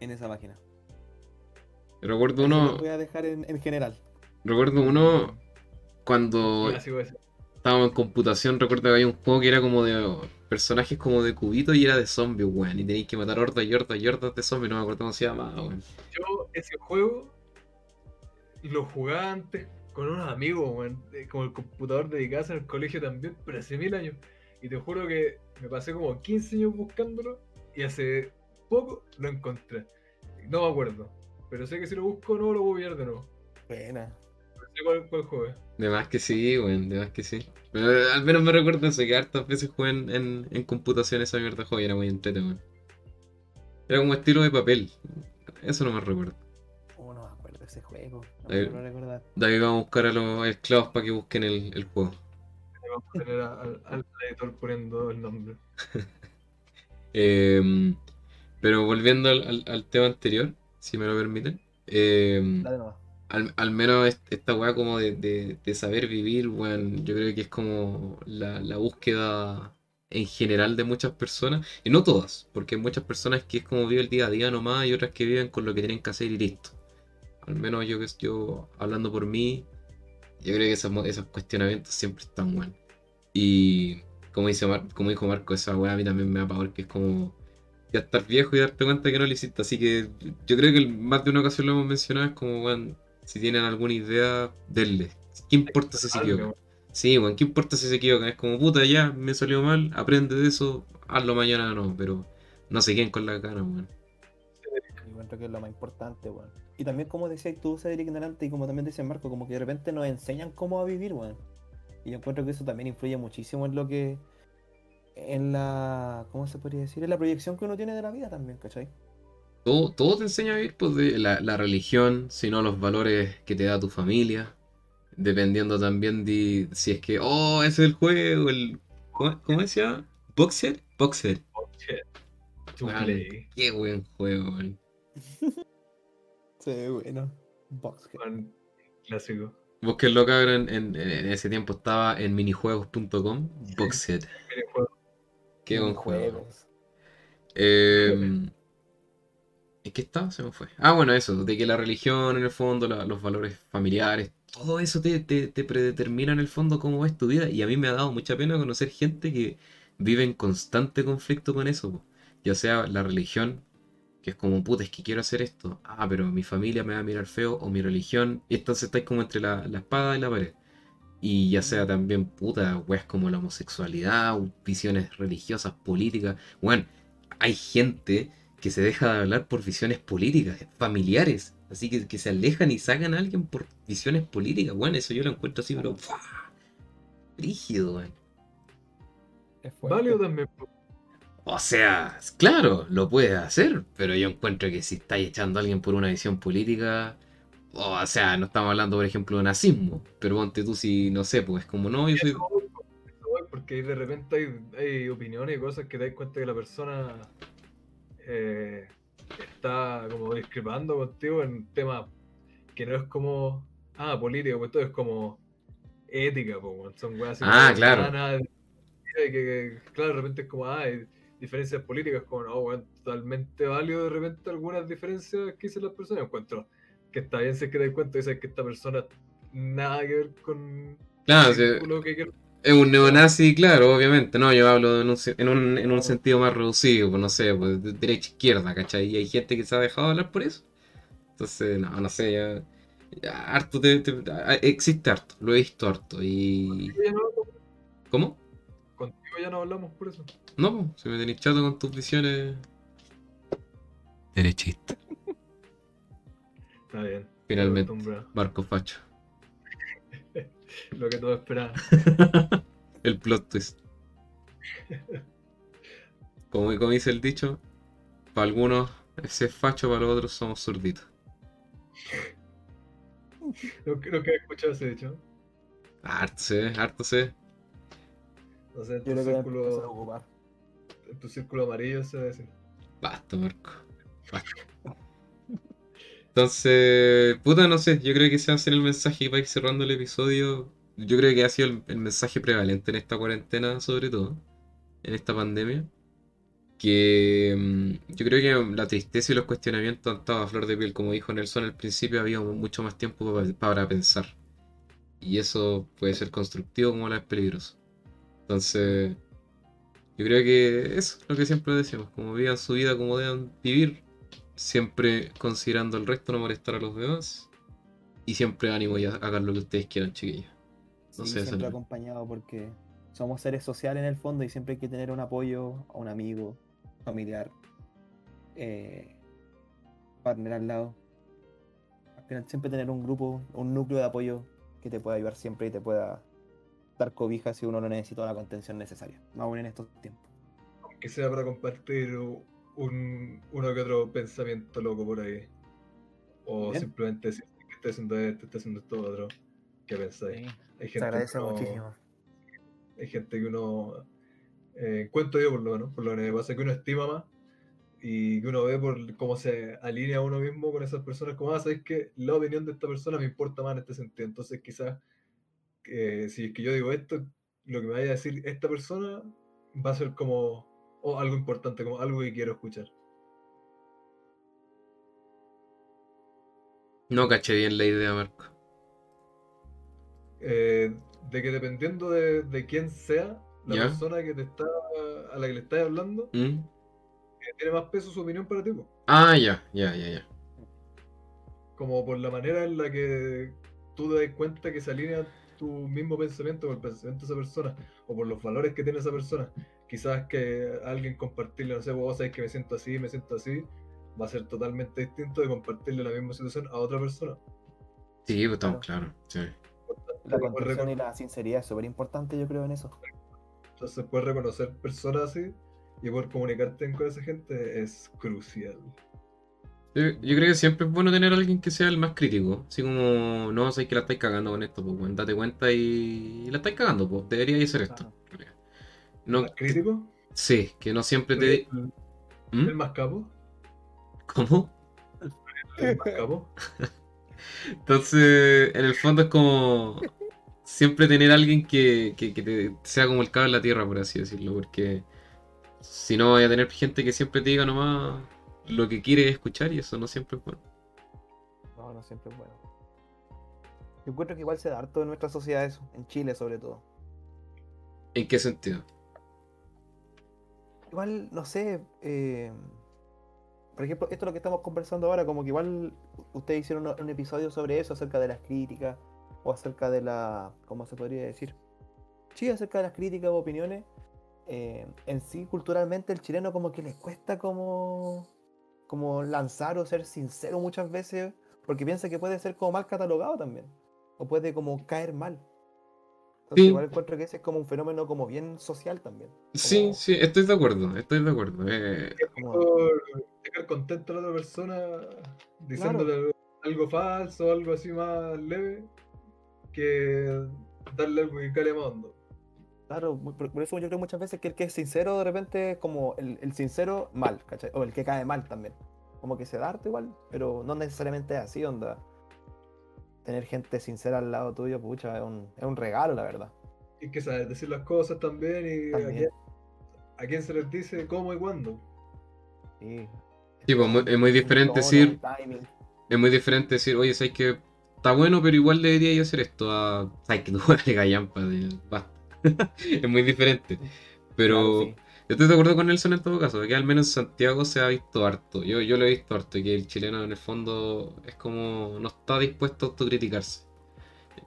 En esa página. Recuerdo uno, voy a dejar en, en general. recuerdo uno cuando estábamos en computación, recuerdo que había un juego que era como de personajes como de cubitos y era de zombies, weón. Y tenéis que matar hordas y hordas y hordas de zombies, no me acuerdo cómo se llamaba, weón. Yo ese juego lo jugaba antes con unos amigos, weón, como el computador de mi casa en el colegio también, pero hace mil años. Y te juro que me pasé como 15 años buscándolo y hace poco lo encontré. No me acuerdo, pero sé que si lo busco no lo voy a pillar de nuevo. Buena. No sé cuál, cuál juego. De más que sí, weón, de más que sí. Pero eh, al menos me recuerdo eso, que hartas veces jugué en, en, en computación esa mierda de juego y era muy entretenido, weón. Era como estilo de papel. Eso no me recuerdo. Oh, no me acuerdo de ese juego. No Eh, me puedo recordar. David vamos a buscar a los esclavos para que busquen el, el juego. Vamos a tener a- al, al editor poniendo el nombre. Eh, pero volviendo al, al- al tema anterior, si me lo permiten. eh, Dale nomás. al, al menos est- esta weá como de, de- de saber vivir, weón, yo creo que es como la, la búsqueda en general de muchas personas, y no todas, porque hay muchas personas que es como vive el día a día nomás y otras que viven con lo que tienen que hacer y listo. Al menos yo que yo hablando por mí, yo creo que esos, esos cuestionamientos siempre están buenos. Y como dice Mar- como dijo Marco, esa weá a mí también me da pavor, que es como ya estar viejo y darte cuenta que no lo hiciste. Así que yo creo que más de una ocasión lo hemos mencionado, es como, weón, si tienen alguna idea, denle. ¿Qué importa si se equivocan? Sí, weón, ¿qué importa si se equivocan? Es como, puta, ya, me salió mal, aprende de eso, hazlo mañana no, pero no se queden con la cara, weón. Yo encuentro que es lo más importante, weón. Y también, como decías tú, ser ignorante, y como también decía Marco, como que de repente nos enseñan cómo a vivir, weón. Y yo encuentro que eso también influye muchísimo en lo que. En la. ¿Cómo se podría decir? En la proyección que uno tiene de la vida también, ¿cachai? Todo, todo te enseña a vivir, pues, de la, la religión, sino los valores que te da tu familia, dependiendo también de si es que, oh, ese es el juego, el... ¿Cómo, cómo decía? ¿Boxer? Boxer. Weón, play. Qué buen juego, weón. Sí, bueno. Boxhead. Weón, Clásico. Búsquenlo, cabrón, en, en- en ese tiempo estaba en minijuegos.com, Boxer. Minijuego. Qué buen juego. Juegos. Eh, ¿En qué estaba? Se me fue. Ah, bueno, eso, de que la religión, en el fondo, la- los valores familiares, todo eso te, te, te predetermina en el fondo cómo es tu vida. Y a mí me ha dado mucha pena conocer gente que vive en constante conflicto con eso. po. Ya sea la religión, que es como, puta, es que quiero hacer esto. Ah, pero mi familia me va a mirar feo, o mi religión. Y entonces estáis como entre la, la espada y la pared. Y ya sea también, puta, weas como la homosexualidad, visiones religiosas, políticas. Bueno, hay gente que se deja de hablar por visiones políticas, familiares. Así que, que se alejan y sacan a alguien por visiones políticas. Bueno, eso yo lo encuentro así, pero. ¡fua! Rígido, weón. Es fuerte. Válido también. O sea, claro, lo puedes hacer, pero yo encuentro que si estáis echando a alguien por una visión política. O sea, no estamos hablando, por ejemplo, de nazismo. Pero ponte tú si, no sé, pues como no, yo soy. Porque de repente hay, hay opiniones y cosas que te das cuenta que la persona eh, está como discrepando contigo en un tema que no es como, ah, político, pues todo es como ética, pues, son weas así Ah, claro. humanas, que, que, claro, de repente es como, ah, hay diferencias políticas, como, no, weón, totalmente válido de repente algunas diferencias que dicen las personas, encuentro que está bien si es que te das cuenta y sabes que esta persona nada que ver con Claro, el sí, círculo que quiere Es un neonazi, claro, obviamente. No, yo hablo en un, se- en un, en un sentido más reducido, pues no sé, pues de derecha izquierda, ¿cachai? Y hay gente que se ha dejado hablar por eso. Entonces, no, no sé, ya. ya harto te- te- existe harto, lo he visto harto. Y. Contigo ya no, ¿Cómo? contigo ya no hablamos por eso. No, pues, si me tenéis chato con tus visiones. Derechista. Está bien. Finalmente. Marco Facho. Lo que todos esperaban. El plot twist. Como, como dice el dicho, para algunos ese es facho, para los otros somos zurditos. Lo que, lo que he escuchado ese dicho. Harto sé, harto sé. O sea, en Yo tu creo círculo, tu círculo amarillo se va a decir. Basta, Marco. Basta. Entonces, puta, no sé, yo creo que ese va a ser el mensaje para ir cerrando el episodio. Yo creo que ha sido el, mensaje prevalente en esta cuarentena, sobre todo, en esta pandemia. Que mm, yo creo que la tristeza y los cuestionamientos han estado a flor de piel, como dijo Nelson al principio, había mucho más tiempo pa- para pensar. Y eso puede ser constructivo como la es peligroso. Entonces, yo creo que eso es lo que siempre decimos, como vivan su vida como deben vivir, siempre considerando el resto, no molestar a los demás. Y siempre ánimo y hagan lo que ustedes quieran, chiquillos. No Sí, sé, siempre no- acompañado porque somos seres sociales en el fondo y siempre hay que tener un apoyo a un amigo, familiar, eh, partner al lado. Al final siempre tener un grupo, un núcleo de apoyo que te pueda ayudar siempre y te pueda dar cobija si uno no necesita la contención necesaria, más aún en estos tiempos. Que sea para compartir un, uno que otro pensamiento loco por ahí. O Bien. simplemente decir que estoy haciendo esto, estoy haciendo esto otro. ¿Qué pensáis? Hay Se agradece que uno- muchísimo. Hay gente que uno. Eh, encuentro yo por lo menos, por lo que me pasa que uno estima más y que uno ve por cómo se alinea uno mismo con esas personas, como, ah, sabes que la opinión de esta persona me importa más en este sentido. Entonces, quizás, eh, si es que yo digo esto, lo que me vaya a decir esta persona va a ser como o algo importante, como algo que quiero escuchar. No caché bien la idea, Marco. Eh, de que dependiendo de, de quién sea la Ya. persona que te está a la que le estás hablando, ¿Mm? eh, tiene más peso su opinión para ti. Ah, ya, ya, ya, ya. como por la manera en la que tú te das cuenta que se alinea tu mismo pensamiento con el pensamiento de esa persona, o por los valores que tiene esa persona. Quizás que alguien compartirle, no sé, vos sabés que me siento así, me siento así, va a ser totalmente distinto de compartirle la misma situación a otra persona. Sí, pues estamos claros. Sí. La recono- y la sinceridad es súper importante, yo creo, en eso. Entonces, poder reconocer personas así y poder comunicarte con esa gente es crucial. Yo, yo creo que siempre es bueno tener a alguien que sea el más crítico. Así como, no, sé que la estáis cagando con esto, pues, date cuenta y, y la estáis cagando, pues, deberíais hacer esto. No, ¿Más crítico? sí, que no siempre te... ¿El, ¿Mm? más capo? ¿Cómo? ¿El más capo? Entonces, en el fondo es como siempre tener a alguien que, que, que te sea como el cabo en la tierra, por así decirlo, porque si no, vaya a tener gente que siempre te diga nomás lo que quiere escuchar y eso no siempre es bueno. No, no siempre es bueno. Yo encuentro que igual se da harto en nuestra sociedad eso, en Chile sobre todo. ¿En qué sentido? Igual, no sé, eh, por ejemplo, esto es lo que estamos conversando ahora, como que igual ustedes hicieron un, un episodio sobre eso, acerca de las críticas, o acerca de la, ¿cómo se podría decir? Sí, acerca de las críticas o opiniones. eh, en sí, culturalmente, el chileno como que les cuesta como, como lanzar o ser sincero muchas veces, porque piensa que puede ser como mal catalogado también, o puede como caer mal. Entonces, Sí. igual encuentro que ese es como un fenómeno como bien social también. Sí, Como- sí, estoy de acuerdo, estoy de acuerdo. eh, como- por dejar contento a la otra persona diciéndole algo falso, algo así más leve, que darle algo que cale más hondo. Claro, por, eso yo creo muchas veces que el que es sincero de repente es como el, el sincero mal, ¿cachai? O el que cae mal también. Como que se da harto igual, pero no necesariamente es así, onda. Tener gente sincera al lado tuyo, pucha, es un, es un regalo, la verdad. Y que saber decir las cosas también y A, quién, a quién se les dice cómo y cuándo. Sí. Sí, pues, muy- es muy diferente tono, decir- es muy diferente decir, oye, sabes que está bueno, pero igual debería hacer esto. A, sabes que tú gallampa, de- basta. es muy diferente. Pero Claro, sí. Yo estoy de acuerdo con Nelson en todo caso, que al menos en Santiago se ha visto harto. Yo, yo lo he visto harto, que el chileno en el fondo es como no está dispuesto a autocriticarse.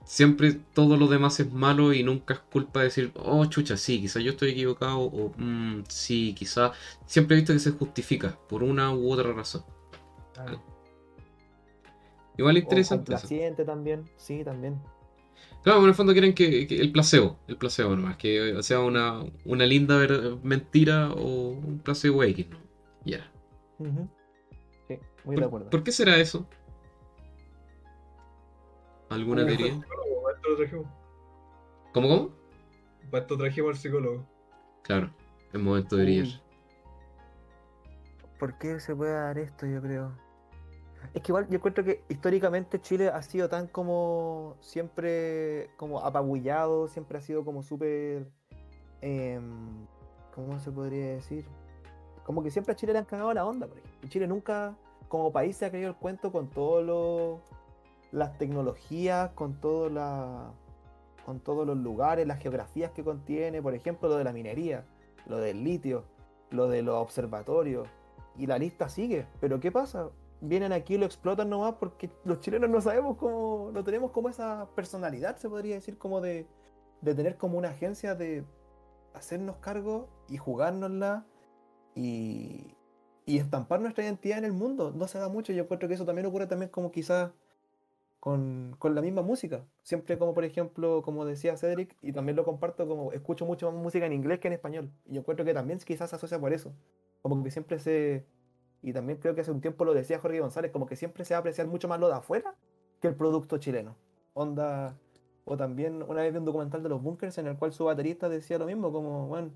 Siempre todo lo demás es malo y nunca es culpa de decir, oh chucha, sí, quizás yo estoy equivocado, o "Mm, sí, quizás. Siempre he visto que se justifica por una u otra razón. Claro. Igual O interesante eso. complaciente también, sí, también. Claro, en el fondo quieren que, que el placebo, el placebo nomás, que sea una, una linda ver- mentira o un placebo X, ¿no? Ya. Sí, muy de ¿Por, acuerdo. por qué será eso? ¿Alguna teoría? ¿Cómo, cómo? Para esto trajimos al psicólogo. Claro, es momento de brillar. Uy. ¿Por qué se puede dar esto, yo creo? Es que igual yo encuentro que históricamente Chile ha sido tan como siempre como apabullado, siempre ha sido como súper em, ¿cómo se podría decir? Como que siempre a Chile le han cagado la onda. Y Chile nunca como país se ha creído el cuento con todo lo las tecnologías, con todo la, con todos los lugares, las geografías que contiene, por ejemplo, lo de la minería, lo del litio, lo de los observatorios, y la lista sigue. Pero ¿qué pasa? Vienen aquí y lo explotan nomás porque los chilenos no sabemos cómo, no tenemos como esa personalidad, se podría decir, como de, de tener como una agencia de hacernos cargo y jugárnosla y, y estampar nuestra identidad en el mundo. No se da mucho, yo encuentro que eso también ocurre también como quizás con, con la misma música. Siempre como por ejemplo, como decía Cedric, y también lo comparto, como escucho mucho más música en inglés que en español. Y yo encuentro que también quizás se asocia por eso. Como que siempre se... Y también creo que hace un tiempo lo decía Jorge González, como que siempre se va a apreciar mucho más lo de afuera que el producto chileno. Onda... O también una vez vi un documental de los bunkers en el cual su baterista decía lo mismo, como, bueno,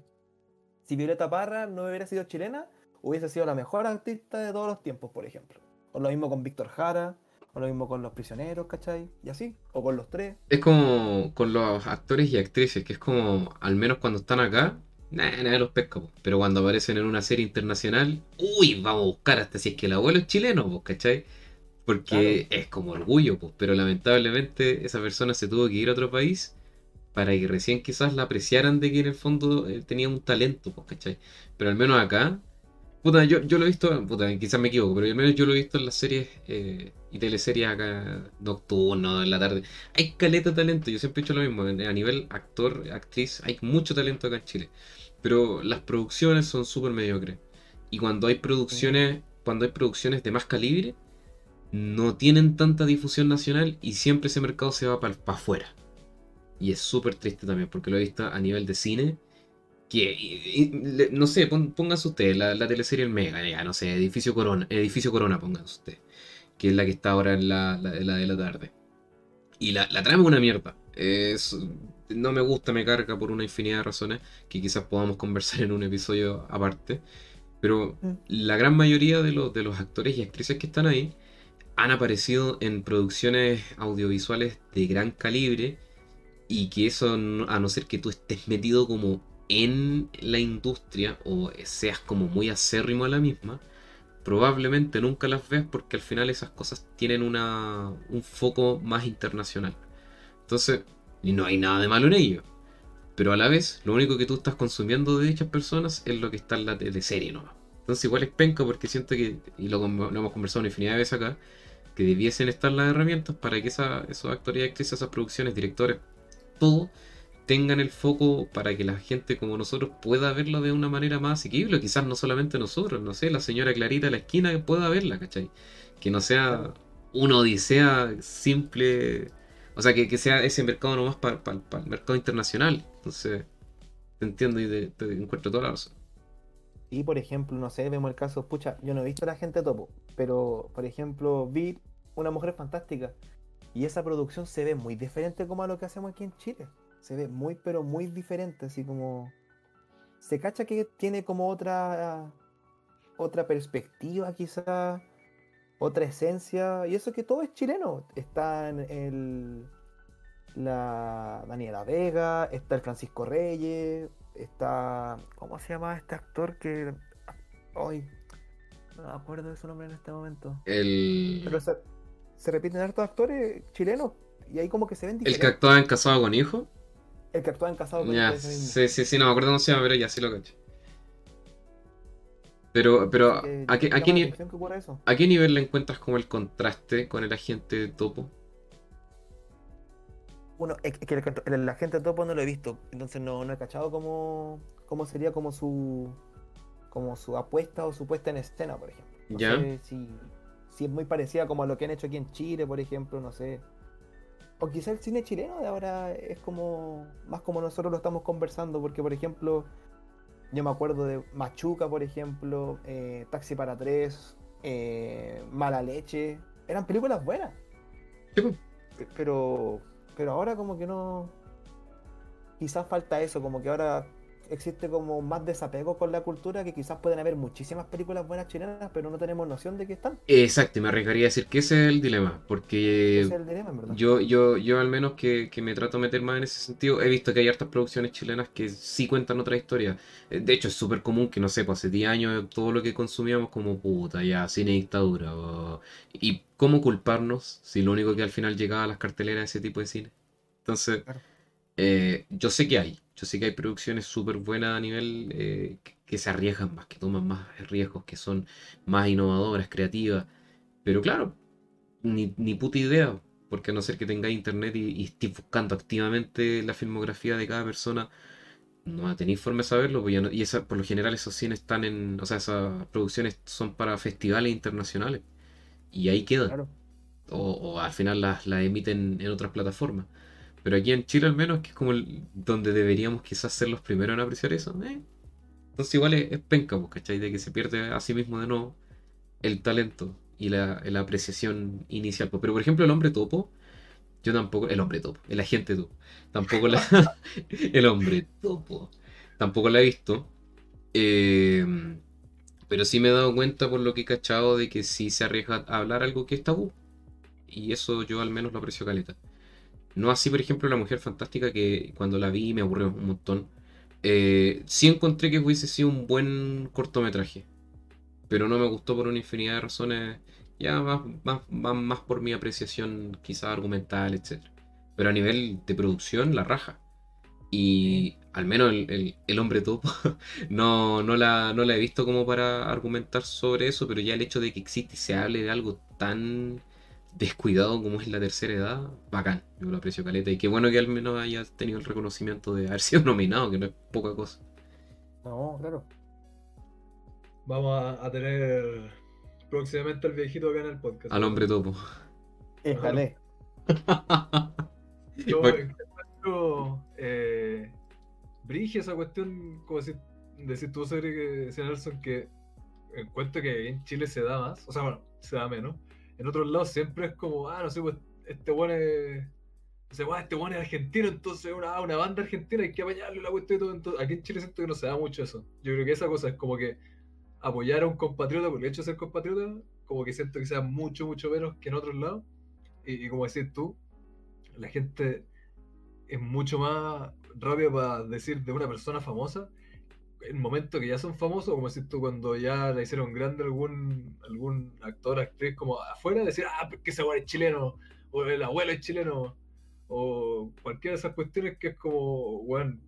si Violeta Parra no hubiera sido chilena, hubiese sido la mejor artista de todos los tiempos, por ejemplo. O lo mismo con Víctor Jara, o lo mismo con los prisioneros, ¿cachai? Y así, o con los tres. Es como con los actores y actrices, que es como, al menos cuando están acá, nadie, nadie los pesca, po. pero cuando aparecen en una serie internacional, uy, vamos a buscar hasta si es que el abuelo es chileno, po, ¿cachai? Porque es como orgullo, pues, pero lamentablemente esa persona se tuvo que ir a otro país para que recién quizás la apreciaran de que en el fondo eh, tenía un talento, pues, ¿cachai? Pero al menos acá, puta, yo, yo lo he visto, puta, quizás me equivoco, pero al menos yo lo he visto en las series eh, y teleseries acá nocturno, en la tarde. Hay caleta de talento, yo siempre he dicho lo mismo, a nivel actor, actriz, hay mucho talento acá en Chile. Pero las producciones son súper mediocres. Y cuando hay producciones, cuando hay producciones de más calibre, no tienen tanta difusión nacional y siempre ese mercado se va para afuera. Y es súper triste también, porque lo he visto a nivel de cine. Que, no sé, pon- pónganse ustedes la, la teleserie El Mega, no sé, Edificio Corona, Edificio Corona, pónganse ustedes. Que es la que está ahora en la, la, de la tarde. Y la, la trama es una mierda. Es, no me gusta, me carga por una infinidad de razones que quizás podamos conversar en un episodio aparte. Pero Mm. la gran mayoría de los, de los actores y actrices que están ahí han aparecido en producciones audiovisuales de gran calibre y que eso, a no ser que tú estés metido como en la industria o seas como muy acérrimo a la misma, probablemente nunca las veas porque al final esas cosas tienen una, un foco más internacional. Entonces, y no hay nada de malo en ello. Pero a la vez, lo único que tú estás consumiendo de dichas personas es lo que está en la teleserie nomás. Entonces igual es penca porque siento que, y lo, hemos conversado una infinidad de veces acá, que debiesen estar las herramientas para que esa- esos actores y actrices, esas producciones, directores, todo tengan el foco para que la gente como nosotros pueda verlo de una manera más asequible. Quizás no solamente nosotros, no sé, la señora Clarita de la esquina pueda verla, ¿cachai? Que no sea una odisea simple, o sea, que, que sea ese mercado nomás para el mercado internacional. Entonces, te entiendo y te, encuentro toda la razón. Y por ejemplo, no sé, vemos el caso, pucha, yo no he visto a la gente topo, pero por ejemplo, vi Una Mujer Fantástica y esa producción se ve muy diferente como a lo que hacemos aquí en Chile. Se ve muy, pero muy diferente, así como. Se cacha que tiene como otra. otra perspectiva, quizá. Otra esencia. Y eso que todo es chileno. Está en el. La Daniela Vega, está el Francisco Reyes, está. ¿Cómo se llama este actor que. Hoy. No me acuerdo de su nombre en este momento. El, Pero se, se repiten hartos actores chilenos y ahí como que se ven el que diferentes. actuaba en Casado con Hijo. El que actúa en Casado con mismo. sí, sí, sí, no me acuerdo cómo se llama, pero ya sí lo cacho. Pero, pero que ¿a, qué, a qué la ni- atención que ocurra eso. a qué nivel le encuentras como el contraste con el agente topo? Uno, es que el, el, la gente topo no lo he visto, entonces no, no he cachado cómo, cómo sería como su como su apuesta o su puesta en escena, por ejemplo. No Ya. sé si, si es muy parecida como a lo que han hecho aquí en Chile, por ejemplo, no sé. O quizá el cine chileno de ahora es como más como nosotros lo estamos conversando, porque por ejemplo, yo me acuerdo de Machuca, por ejemplo, eh, Taxi para tres, eh, Mala Leche, eran películas buenas. Sí. Pe- Pero, pero ahora como que no. Quizás falta eso, como que ahora existe como más desapego con la cultura, que quizás pueden haber muchísimas películas buenas chilenas, pero no tenemos noción de que están. Exacto, y me arriesgaría a decir que ese es el dilema, porque Ese es el dilema, en verdad. yo, yo, yo al menos que, que me trato de meter más en ese sentido, he visto que hay hartas producciones chilenas que sí cuentan otra historia. Eh, De hecho, es súper común que, no sé, pues hace 10 años todo lo que consumíamos como puta, ya, cine dictadura. o- ¿Y cómo culparnos si lo único que al final llegaba a las carteleras es ese tipo de cine? Entonces, Claro. eh, yo sé que hay, yo sé que hay producciones súper buenas a nivel eh, que, se arriesgan más, que toman más riesgos, que son más innovadoras, creativas. Pero claro, ni, ni puta idea, porque a no ser que tengáis internet y, y estéis buscando activamente la filmografía de cada persona, no tenéis forma de saberlo, pues no- y esa, por lo general esos cines están en, o sea, esas producciones son para festivales internacionales, y ahí quedan Claro. o, o al final las, las emiten en otras plataformas. Pero aquí en Chile al menos, que es como el- donde deberíamos quizás ser los primeros en apreciar eso, eh. Entonces igual es, es penca, pues, ¿cachai? De que se pierde a sí mismo de nuevo el talento y la, la apreciación inicial. pues. Pero por ejemplo el hombre topo, yo tampoco, el hombre topo, el agente topo, tampoco la... el hombre topo, tampoco la he visto. Eh, pero sí me he dado cuenta por lo que he cachado de que sí se arriesga a hablar algo que es tabú. Y eso yo al menos lo aprecio caleta. No así, por ejemplo, La Mujer Fantástica, que cuando la vi me aburrió un montón. Eh, sí encontré que hubiese sido un buen cortometraje. Pero no me gustó por una infinidad de razones. Ya más, más, más, más por mi apreciación quizá argumental, etc. Pero a nivel de producción, la raja. Y al menos el, el- el hombre topo no, no, la, no la he visto como para argumentar sobre eso, pero ya el hecho de que existe y se hable de algo tan descuidado como es la tercera edad, bacán, yo lo aprecio caleta. Y qué bueno que al menos haya tenido el reconocimiento de haber sido nominado, que no es poca cosa. No, claro. Vamos a, a tener próximamente al viejito acá en el podcast. Al hombre topo. Éjale. Yo encuentro eh, brige esa cuestión, como decir, decir tú, Cedric, que decía Nelson, que encuentro que en Chile se da más, o sea, bueno, se da menos. En otros lados siempre es como, ah, no sé, pues este bueno es. O sea, "Guau, este bueno es argentino, entonces una, ah, una banda argentina, hay que apañarle la cuestión y todo. Entonces, aquí en Chile siento que no se da mucho eso. Yo creo que esa cosa es como que apoyar a un compatriota por el hecho de ser compatriota, como que siento que sea mucho, mucho menos que en otros lados. Y, y como decís tú, la gente es mucho más rápida para decir de una persona famosa en momentos que ya son famosos, como decís tú, cuando ya la hicieron grande algún, algún actor, actriz, como afuera, decir, ah, porque ese weón es chileno, o el abuelo es chileno, o cualquiera de esas cuestiones que es como, weón,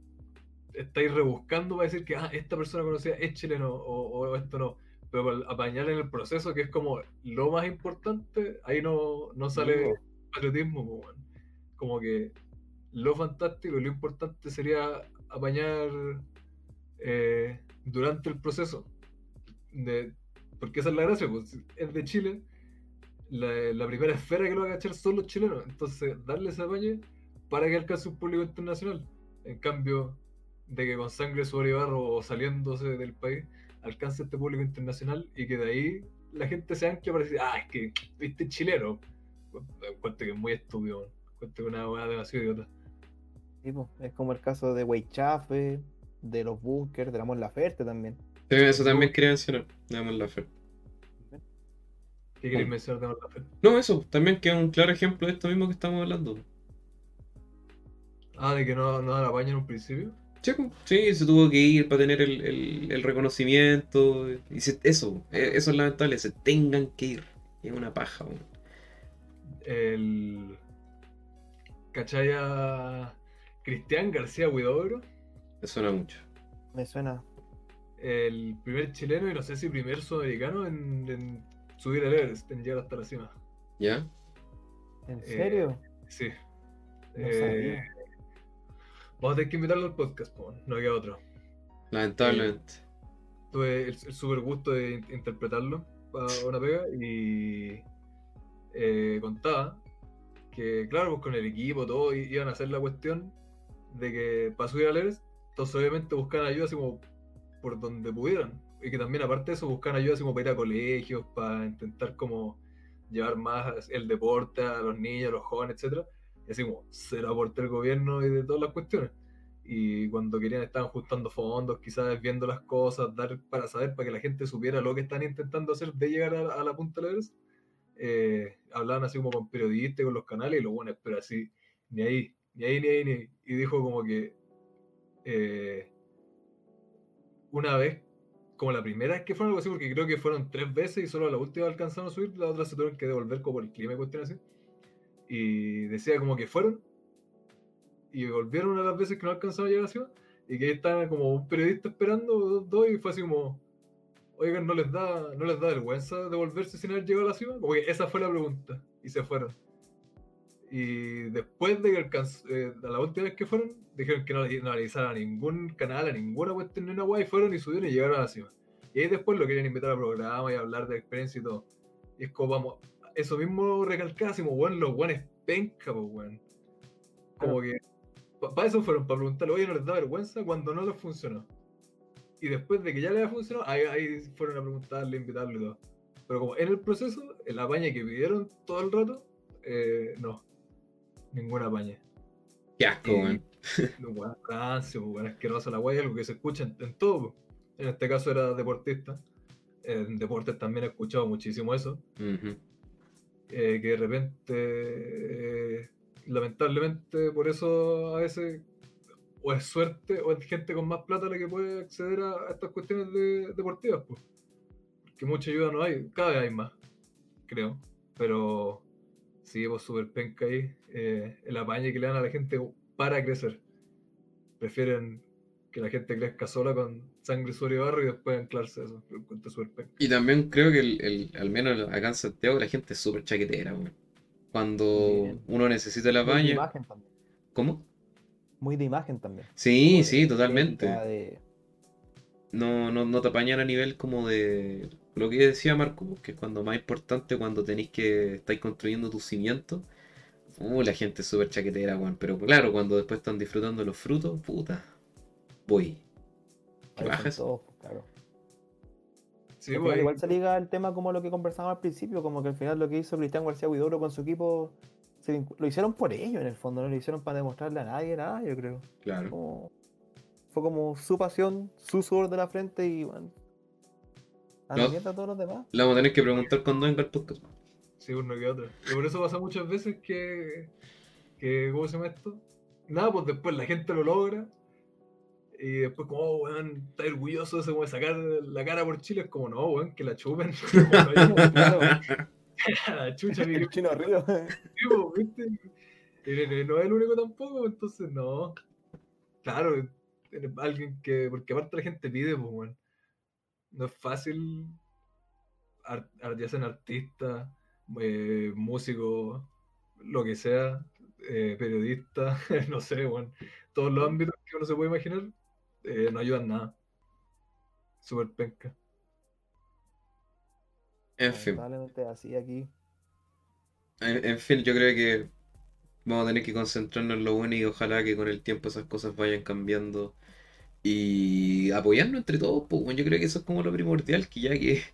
estáis rebuscando para decir que ah, esta persona conocida es chileno, o, o esto no. Pero para apañar en el proceso, que es como lo más importante, ahí no, no sale patriotismo, weón. Como que lo fantástico y lo importante sería apañar eh, durante el proceso. De, porque esa es la gracia, pues, es de Chile. La, primera esfera que lo va a cachar son los chilenos. Entonces, darle ese apañe para que alcance un público internacional. En cambio, de que con sangre, y barro o saliéndose del país, alcance este público internacional y que de ahí la gente se anque para decir, ah, es que viste chileno. Encuentro que es muy estúpido, man. Encuentro que una weá demasiado idiota. sí, po, es como el caso de Weichafe, de los bunkers, de la Mon Laferte también. Sí, Eso también quería mencionar, damos la fe. ¿Qué queréis mencionar de la fe? No, eso, también que es un claro ejemplo de esto mismo que estamos hablando. Ah, de que no, no la apaña en un principio. Sí, sí, se tuvo que ir para tener el, el- el reconocimiento. Y se- eso, eh, eso es lamentable, se tengan que ir. Es una paja. El. ¿Cachai a Cristian García Huidobro? Me suena mucho. Me suena. El primer chileno y no sé si primer sudamericano en, en subir el Everest, en llegar hasta la cima. ¿Ya? ¿En Eh, serio? Sí. No Eh, sabía. vamos a tener que invitarlo al podcast, po, no queda otro. Lamentablemente. Tuve el, el super gusto de in- interpretarlo para una pega y eh, contaba que, claro, pues con el equipo, todo, iban a hacer la cuestión de que para subir al Everest, entonces obviamente buscaban ayuda así como por donde pudieran. Y que también aparte de eso buscaban ayuda así como para ir a colegios, para intentar como llevar más el deporte a los niños, a los jóvenes, etcétera Y así como ser aporte del gobierno y de todas las cuestiones. y cuando querían estaban juntando fondos, quizás viendo las cosas, dar para saber, para que la gente supiera lo que están intentando hacer de llegar a, a la punta de la Everest, eh, hablaban así como con periodistas, con los canales, y lo bueno, pero así, ni ahí, ni ahí, ni ahí, ni ahí. Y dijo como que eh, una vez, como la primera vez que fueron algo así, porque creo que fueron tres veces y solo la última alcanzaron a subir, la otra se tuvieron que devolver como por el clima y cuestiones así. Y decía como que fueron y volvieron a las veces que no alcanzaron a llegar a la ciudad y que ahí estaban como un periodista esperando dos, y fue así como oigan no les da no les da vergüenza devolverse sin haber llegado a la ciudad como que esa fue la pregunta y se fueron y después de que alcanzó, eh, la última vez que fueron dijeron que no, no analizaran a ningún canal a ninguna cuestión ni una guay fueron y subieron y llegaron a la cima y ahí después lo querían invitar al programa y hablar de experiencia y todo y es como vamos eso mismo como bueno los guanes penca pues weón como que para eso fueron, para preguntarle, oye, ¿no les da vergüenza cuando no les funcionó? Y después de que ya les ha funcionado, ahí, ahí fueron a preguntarle, invitarle y todo. Pero como en el proceso, el apañe que pidieron todo el rato, eh, no. Ninguna apañe. Qué asco, weón. Rancio, weón, asqueroso la guay, algo que se escucha en, en todo. En este caso era deportista. En deportes también he escuchado muchísimo eso. Eh, que de repente, eh, lamentablemente, por eso a veces o es suerte o es gente con más plata la que puede acceder a, a estas cuestiones de- deportivas. Pues. Porque mucha ayuda no hay, cada vez hay más, creo. Pero sí, pues súper penca ahí eh, el apañe que le dan a la gente para crecer. Prefieren que la gente crezca sola con sangre, sudor y barro y después anclarse eso. Y también creo que el, el- al menos acá en Santiago la gente es súper chaquetera. Cuando Bien. uno necesita la Muy de imagen también. ¿Cómo? Muy de imagen también. Sí, sí, de totalmente. de- No, no, no te apañan a nivel como de lo que decía Marco, que es cuando más importante cuando tenéis que estáis construyendo tus cimientos. Uh, la gente es súper chaquetera, weón. Pero claro, cuando después están disfrutando los frutos, puta. Voy. ¿Qué ahí son bajas? pues, claro. Sí, pues, final igual se liga al tema como lo que conversábamos al principio, como que al final lo que hizo Cristian García Huidobro con su equipo se lo hicieron por ellos en el fondo, no lo hicieron para demostrarle a nadie nada, yo creo. Claro. Como- fue como su pasión, su sudor de la frente y bueno. A la No. mierda a todos los demás. Le vamos a tener que preguntar cuando venga el podcast. Sí, uno que otro. Y por eso pasa muchas veces que, que ¿cómo se llama esto? Nada, pues después la gente lo logra. Y después como, oh, weón, está orgulloso de eso, como sacar la cara por Chile. Es como, no, weón, que la chupen. Chucha, mi chino río. Y no es el único tampoco, entonces no. Claro, alguien que, porque aparte la gente pide, pues, weón. No es fácil, ar- ar- ya sean artistas, eh, músicos, lo que sea, eh, periodistas, no sé, weón. Todos los ámbitos que uno se puede imaginar, eh, no ayudan nada. Súper penca. En fin. Así aquí. En, en fin, yo creo que vamos a tener que concentrarnos en lo bueno y ojalá que con el tiempo esas cosas vayan cambiando y apoyarnos entre todos. Pues, bueno, yo creo que eso es como lo primordial, que ya que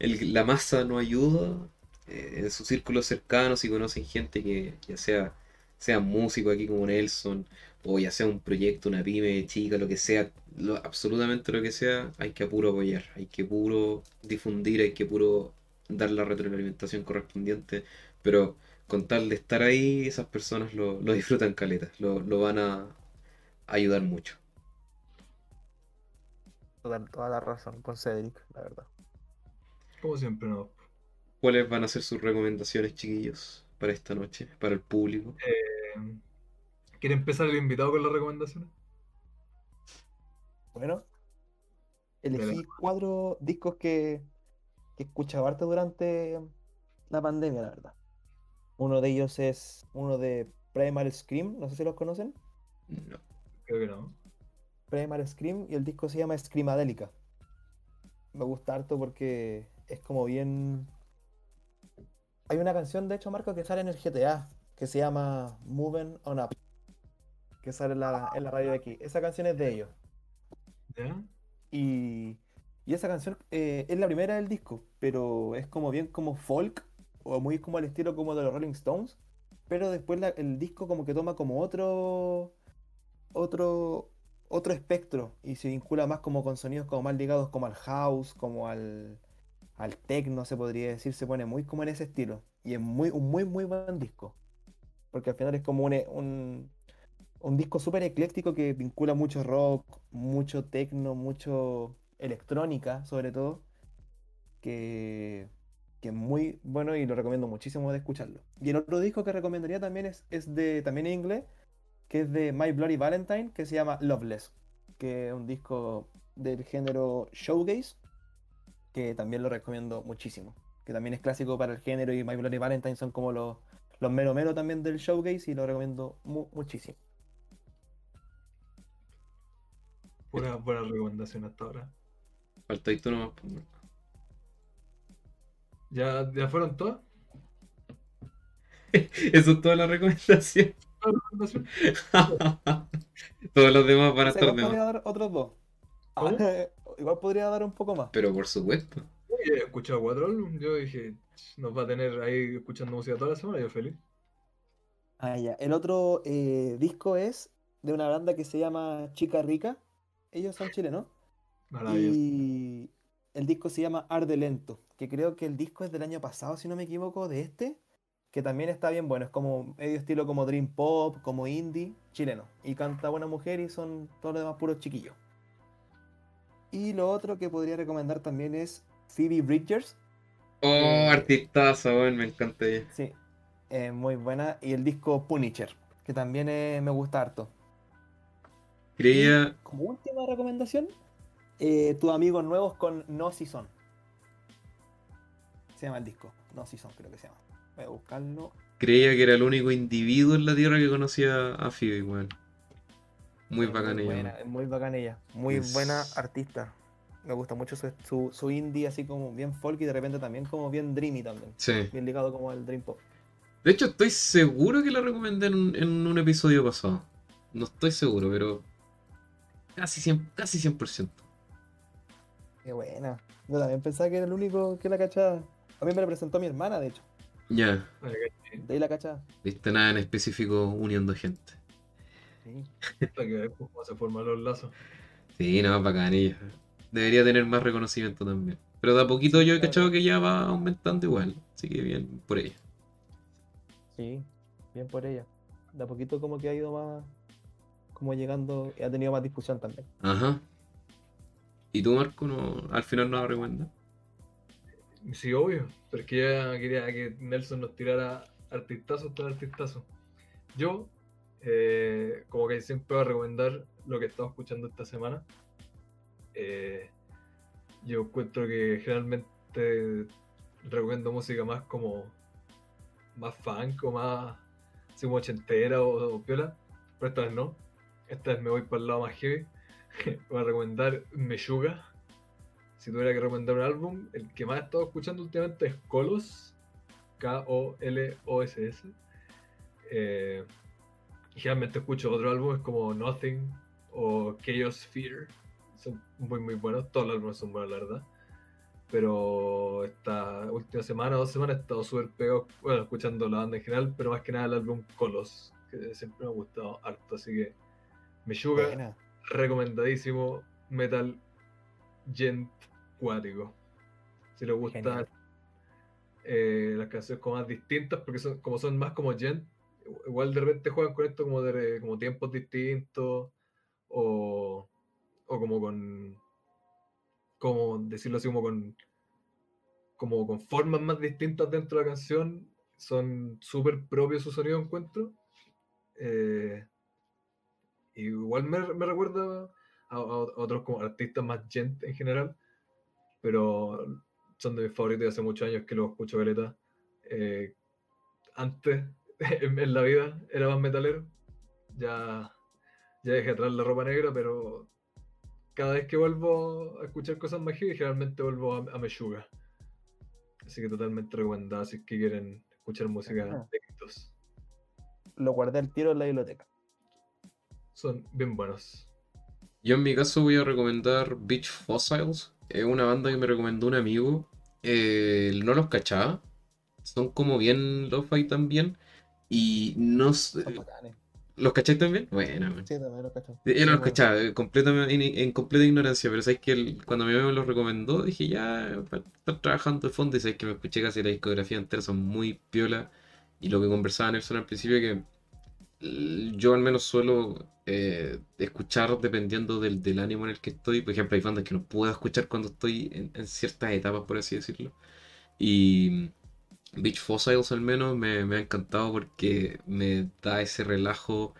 el- la masa no ayuda, eh, en sus círculos cercanos si conocen gente que ya sea, sea músico aquí como Nelson, o ya sea un proyecto, una pyme chica, lo que sea, lo- absolutamente lo que sea, hay que puro apoyar, hay que puro difundir, hay que puro dar la retroalimentación correspondiente, pero con tal de estar ahí, esas personas lo, lo disfrutan caleta, lo, lo van a ayudar mucho. Toda, toda la razón con Cedric, la verdad. Como siempre, no. ¿Cuáles van a ser sus recomendaciones, chiquillos, para esta noche, para el público? Eh, ¿Quiere empezar el invitado con las recomendaciones? Bueno, elegí cuatro discos que, que escuchaba harto durante la pandemia, la verdad. Uno de ellos es uno de Primal Scream, no sé si los conocen. No. Creo que no. Primal Scream y el disco se llama Screamadélica. Me gusta harto porque es como bien. Hay una canción, de hecho, Marco, que sale en el GTA, que se llama Moving On Up, que sale en la, en la radio de aquí. Esa canción es de ellos. ¿Ya? Y, y esa canción eh, es la primera del disco, pero es como bien como folk, o muy como al estilo como de los Rolling Stones, pero después la- el disco como que toma como otro, otro, otro espectro y se vincula más como con sonidos como más ligados como al house, como al, al techno, se podría decir, se pone muy como en ese estilo. Y es muy, un muy, muy buen disco. Porque al final es como un, un, un disco súper ecléctico que vincula mucho rock, mucho techno, mucho electrónica, sobre todo. Que, que es muy bueno y lo recomiendo muchísimo de escucharlo. Y el otro disco que recomendaría también es, es de también en inglés, que es de My Bloody Valentine, que se llama Loveless, que es un disco del género showgaze, que también lo recomiendo muchísimo, que también es clásico para el género y My Bloody Valentine son como los, los mero mero también del showgaze y lo recomiendo mu- muchísimo. Pura, buena recomendación hasta ahora. Falta tú nomás. pues. ¿Ya, ya fueron todas? Eso es toda la recomendación. ¿Todas las recomendaciones? Todos los demás van a estar de otros dos. igual podría dar un poco más. Pero por supuesto. Oye, He escuchado cuatro álbumes. Yo dije, "Ch, nos va a tener ahí escuchando música toda la semana. Yo feliz. Ah, ya. El otro eh, disco es de una banda que se llama Chica Rica. Ellos son chilenos. Maravilloso. Y el disco se llama Arde Lento, que creo que el disco es del año pasado, si no me equivoco, de este, que también está bien bueno. Es como medio estilo como Dream Pop, como indie, chileno. Y canta buena mujer y son todos los demás puros chiquillos. Y lo otro que podría recomendar también es Phoebe Bridgers. Oh, Eh, artistaza, weón, me encanta ella. Sí, eh, muy buena. Y el disco Punisher, que también eh, me gusta harto. Creía. Como última recomendación, eh, tus amigos nuevos con No Si Son. Se llama el disco. No Si Son, creo que se llama. Voy a buscarlo. Creía que era el único individuo en la tierra que conocía a Phoebe, weón. Muy bacán ella. buena, muy bacana ella. Muy Es- buena artista. Me gusta mucho su, su, su indie, así como bien folk y de repente también como bien dreamy también. Sí. Bien ligado como al dream pop. De hecho, estoy seguro que la recomendé en un, en un episodio pasado. No estoy seguro, pero. Casi 100%. Casi 100%. Qué buena. Yo también pensaba que era el único que la cachaba. A mí me la presentó mi hermana, de hecho. Ya. Que- De ahí la cachaba. Viste nada en específico uniendo gente. Sí. Para que veas cómo se forman los lazos. Sí, no, bacán ella. Debería tener más reconocimiento también. Pero de a poquito yo he cachado que ya va aumentando igual. Así que bien por ella. Sí, bien por ella. De a poquito como que ha ido más, como llegando, y ha tenido más discusión también. Ajá. ¿Y tú, Marco, no, al final no la recomiendas? Sí, obvio. Pero es que ya quería que Nelson nos tirara artistazos tras artistazos. Yo, eh, como que siempre voy a recomendar lo que estamos escuchando esta semana. Eh, yo encuentro que generalmente recomiendo música más como más funk o más así ochentera o, o piola. Pero esta vez no. Esta vez me voy para el lado más heavy. voy a recomendar Meshuga. Si tuviera que recomendar un álbum, el que más he estado escuchando últimamente es Colos. K-O-L-O-S-S. Eh, y generalmente escucho otros álbumes como Nothing o Chaos Fear. Son muy muy buenos. Todos los álbumes son buenos, la verdad. Pero esta última semana, dos semanas, he estado súper pegado, bueno, escuchando la banda en general, pero más que nada el álbum Colos, que siempre me ha gustado harto. Así que Meshuga, Buena. recomendadísimo metal gent cuático. Si les gustan eh, las canciones como más distintas, porque son, como son más como gent, igual de repente juegan con esto como tiempos distintos o, como con como decirlo así como con como con formas más distintas dentro de la canción son súper propios su sonido encuentro. Eh, igual me, me recuerda a, otros como artistas más gent en general pero son de mis favoritos de hace muchos años que los escucho caleta Eh, antes en, en la vida era más metalero ya ya dejé atrás la ropa negra pero cada vez que vuelvo a escuchar cosas más heavy generalmente vuelvo a, a Meshuga así que totalmente recomendado si es que quieren escuchar música Ajá. de gritos Lo guardé al tiro en la biblioteca. son bien buenos Yo en mi caso voy a recomendar Beach Fossils. Es una banda que me recomendó un amigo. Eh, no los cachaba. Son como bien lo-fi también. Y no. ¿Los cacháis también? Bueno, man. Sí, también lo cacho. Yo no los Bueno. cachaba, en, en completa ignorancia, pero sabes que el- cuando mi amigo me los recomendó, dije ya, para estar trabajando de fondo, y sabes que me escuché casi la discografía entera, son muy piola, y lo que conversaba Nelson al principio, que yo al menos suelo eh, escuchar dependiendo del, del ánimo en el que estoy, por ejemplo, hay bandas que no puedo escuchar cuando estoy en, en ciertas etapas, por así decirlo, y Beach Fossils al menos me, ha encantado porque me da ese relajo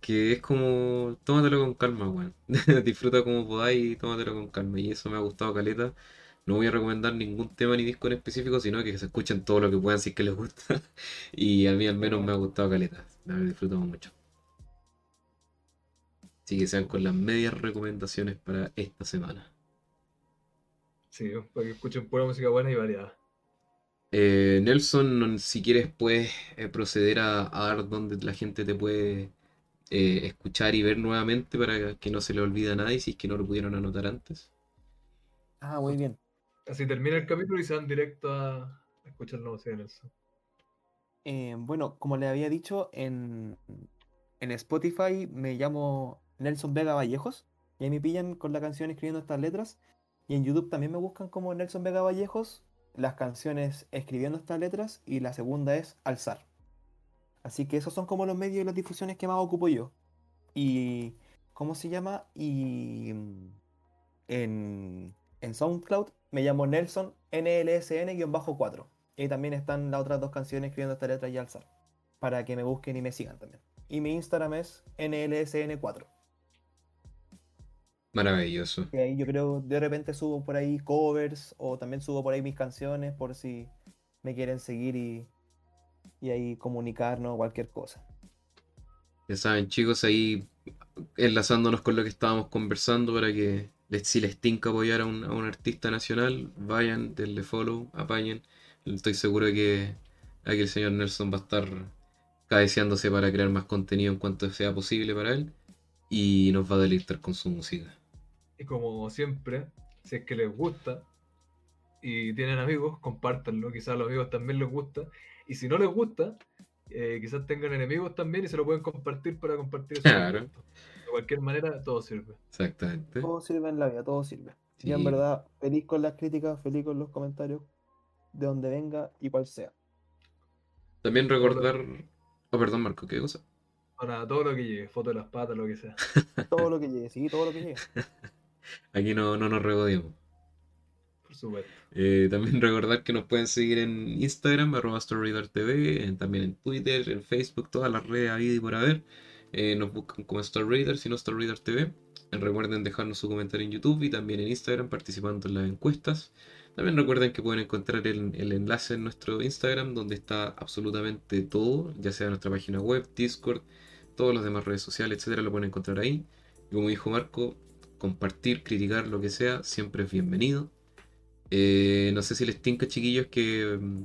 que es como, tómatelo con calma, weón. Disfruta como podáis y tómatelo con calma. Y eso me ha gustado caleta. No voy a recomendar ningún tema ni disco en específico, sino que se escuchen todo lo que puedan si que les gusta. Y a mí al menos me ha gustado caleta. Me he disfrutado mucho. Así que sean con las medias recomendaciones para esta semana. Sí, para que escuchen pura música buena y variada. Eh, Nelson, si quieres puedes eh, proceder a, a dar donde la gente te puede eh, escuchar y ver nuevamente para que no se le olvide a nadie si es que no lo pudieron anotar antes. Ah, muy bien. Así termina el capítulo y se van directo a escuchar la música de Nelson. Eh, bueno, como le había dicho, en, en Spotify me llamo Nelson Vega Vallejos. Y ahí me pillan con la canción escribiendo estas letras. Y en YouTube también me buscan como Nelson Vega Vallejos, las canciones escribiendo estas letras. Y la segunda es Alzar. Así que esos son como los medios y las difusiones que más ocupo yo. Y. ¿Cómo se llama? Y. mm, En, en SoundCloud me llamo Nelson NLSN-4. Y también están las otras dos canciones escribiendo esta letra y alzar. Para que me busquen y me sigan también. Y mi Instagram es NLSN4. Maravilloso. Que ahí yo creo de repente subo por ahí covers o también subo por ahí mis canciones por si me quieren seguir y, y ahí comunicarnos o cualquier cosa. Ya saben, chicos, ahí enlazándonos con lo que estábamos conversando para que si les tinca apoyar a un, a un artista nacional, vayan, denle follow, apañen. Estoy seguro de que aquí el señor Nelson va a estar cabeceándose para crear más contenido en cuanto sea posible para él y nos va a deleitar con su música. Y como siempre, si es que les gusta y tienen amigos, compártanlo. Quizás a los amigos también les gusta. Y si no les gusta, eh, quizás tengan enemigos también y se lo pueden compartir para compartir. Claro. De cualquier manera, todo sirve. Exactamente. Todo sirve en la vida, todo sirve. Sí. En verdad feliz con las críticas, feliz con los comentarios, de donde venga y cual sea. También recordar... Oh, perdón, Marco, ¿qué cosa? Ahora, todo lo que llegue, foto de las patas, lo que sea. Todo lo que llegue, sí, todo lo que llegue. Aquí no, no nos regodeamos. Por supuesto. Eh, también recordar que nos pueden seguir en Instagram, arroba también en Twitter, en Facebook, todas las redes habidas y por haber. Eh, nos buscan como StoryReader, si no. Eh, recuerden dejarnos su comentario en YouTube y también en Instagram participando en las encuestas. También recuerden que pueden encontrar el, el enlace en nuestro Instagram donde está absolutamente todo, ya sea nuestra página web, Discord, todas las demás redes sociales, etcétera, lo pueden encontrar ahí. Y como dijo Marco, compartir, criticar, lo que sea, siempre es bienvenido. Eh, no sé si les tinca, chiquillos, que mm,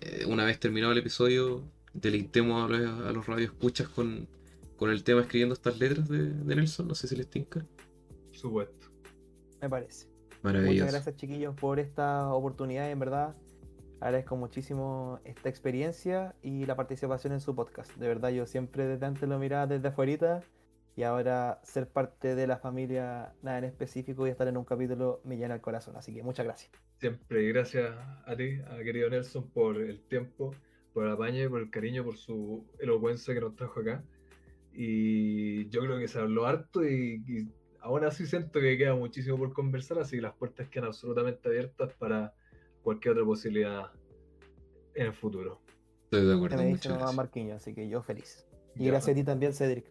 eh, una vez terminado el episodio, deleitemos a los, a los radioescuchas con, con el tema escribiendo estas letras de, de Nelson. No sé si les tinca. Por supuesto. Me parece. Maravilloso. Muchas gracias chiquillos por esta oportunidad, en verdad. Agradezco muchísimo esta experiencia y la participación en su podcast. De verdad, yo siempre desde antes lo miraba desde afuera y ahora ser parte de la familia, nada en específico y estar en un capítulo me llena el corazón. Así que muchas gracias. Siempre gracias a ti, a querido Nelson, por el tiempo, por el apañe, por el cariño, por su elocuencia que nos trajo acá. Y yo creo que se habló harto y, y aún así siento que queda muchísimo por conversar, así que las puertas quedan absolutamente abiertas para cualquier otra posibilidad en el futuro. Estoy de acuerdo, me dice muchas gracias. Marquiño, así que yo feliz. Y Ya. gracias a ti también, Cedric.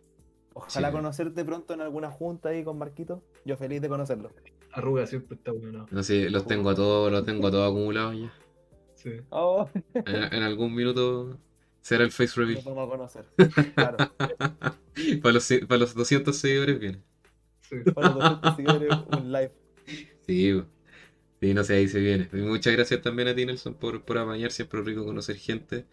Ojalá Sí. conocerte pronto en alguna junta ahí con Marquito. Yo feliz de conocerlo. Arruga siempre está bueno. No sé, los tengo a todos, los tengo a todos acumulados ya. Sí. Oh, En, en algún minuto será el face reveal. vamos a conocer. Claro. para, los, para los 200 seguidores viene. sí. Para los 200 seguidores, un live. Sí, sí, no sé, ahí se viene. Y muchas gracias también a ti, Nelson, por, por apañar. Siempre rico conocer gente.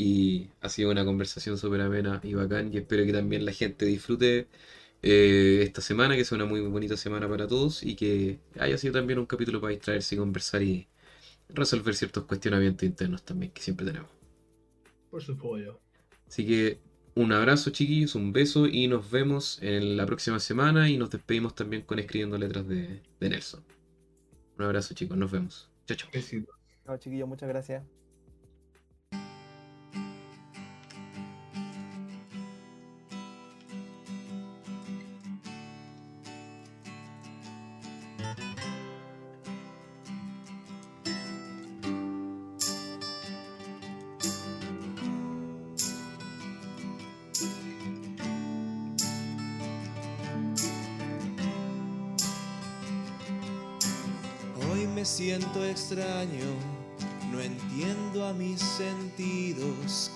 Y ha sido una conversación súper amena y bacán. Y espero que también la gente disfrute eh, esta semana, que sea una muy bonita semana para todos. Y que haya sido también un capítulo para distraerse y conversar y resolver ciertos cuestionamientos internos también que siempre tenemos. Por su pollo. Así que Un abrazo, chiquillos, un beso y nos vemos en la próxima semana y nos despedimos también con escribiendo letras de, de Nelson. Un abrazo, chicos, nos vemos. Chao, chao. Besitos. Chiquillos, muchas gracias.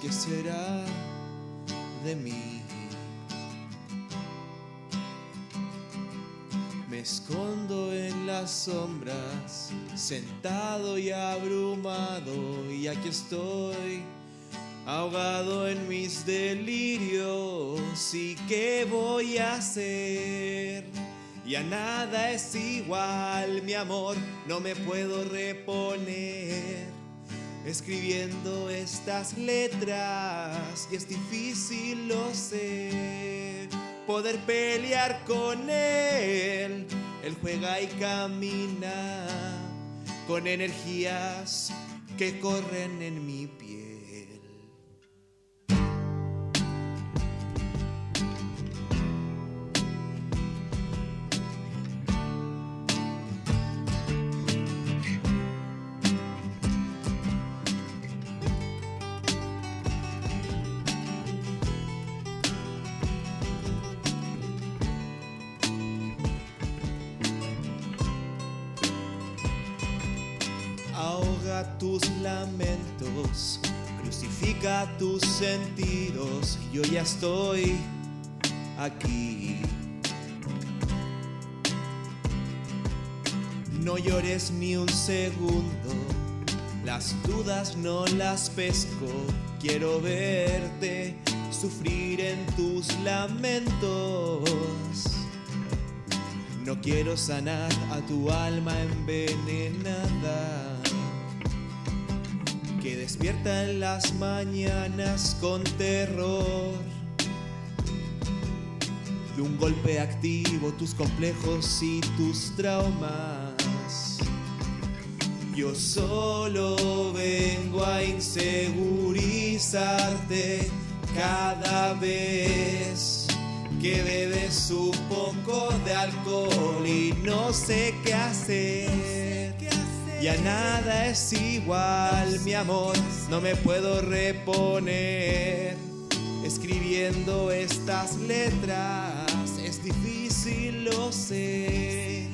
Qué será de mí. Me escondo en las sombras, sentado y abrumado, y aquí estoy, ahogado en mis delirios. ¿Y qué voy a hacer? Ya nada es igual, mi amor, no me puedo reponer. Escribiendo estas letras, y es difícil, lo sé, poder pelear con él. Él juega y camina con energías que corren en mi piel. Sentidos, yo ya estoy aquí. No llores ni un segundo, las dudas no las pesco, quiero verte sufrir en tus lamentos. No quiero sanar a tu alma envenenada que despierta en las mañanas con terror. De un golpe activo tus complejos y tus traumas. Yo solo vengo a insegurizarte cada vez que bebes un poco de alcohol y no sé qué hacer. Ya nada es igual, mi amor, no me puedo reponer. Escribiendo estas letras es difícil, lo sé.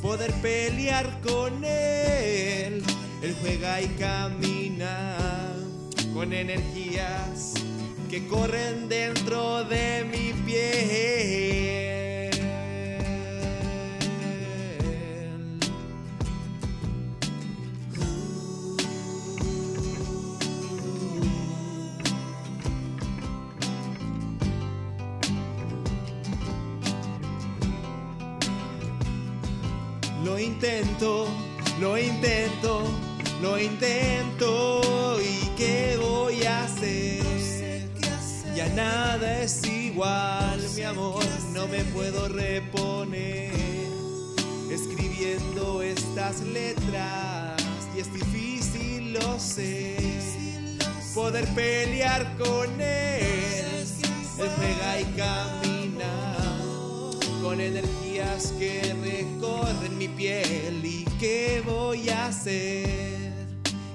Poder pelear con él, él juega y camina con energías que corren dentro de mi piel. Intento, lo intento, lo intento y qué voy a hacer. Ya nada es igual, mi amor, no me puedo reponer. Escribiendo estas letras y es difícil, lo sé. Poder pelear con él, él pega y camina energías que recorren mi piel. ¿Y qué voy a hacer?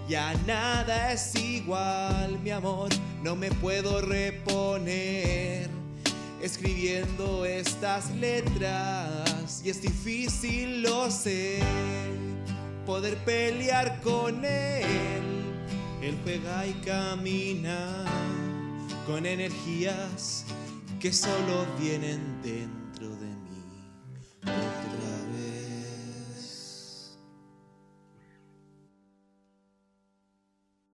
Ya nada es igual, mi amor, no me puedo reponer. Escribiendo estas letras y es difícil, lo sé, poder pelear con él. Él juega y camina con energías que solo vienen de. Thank you.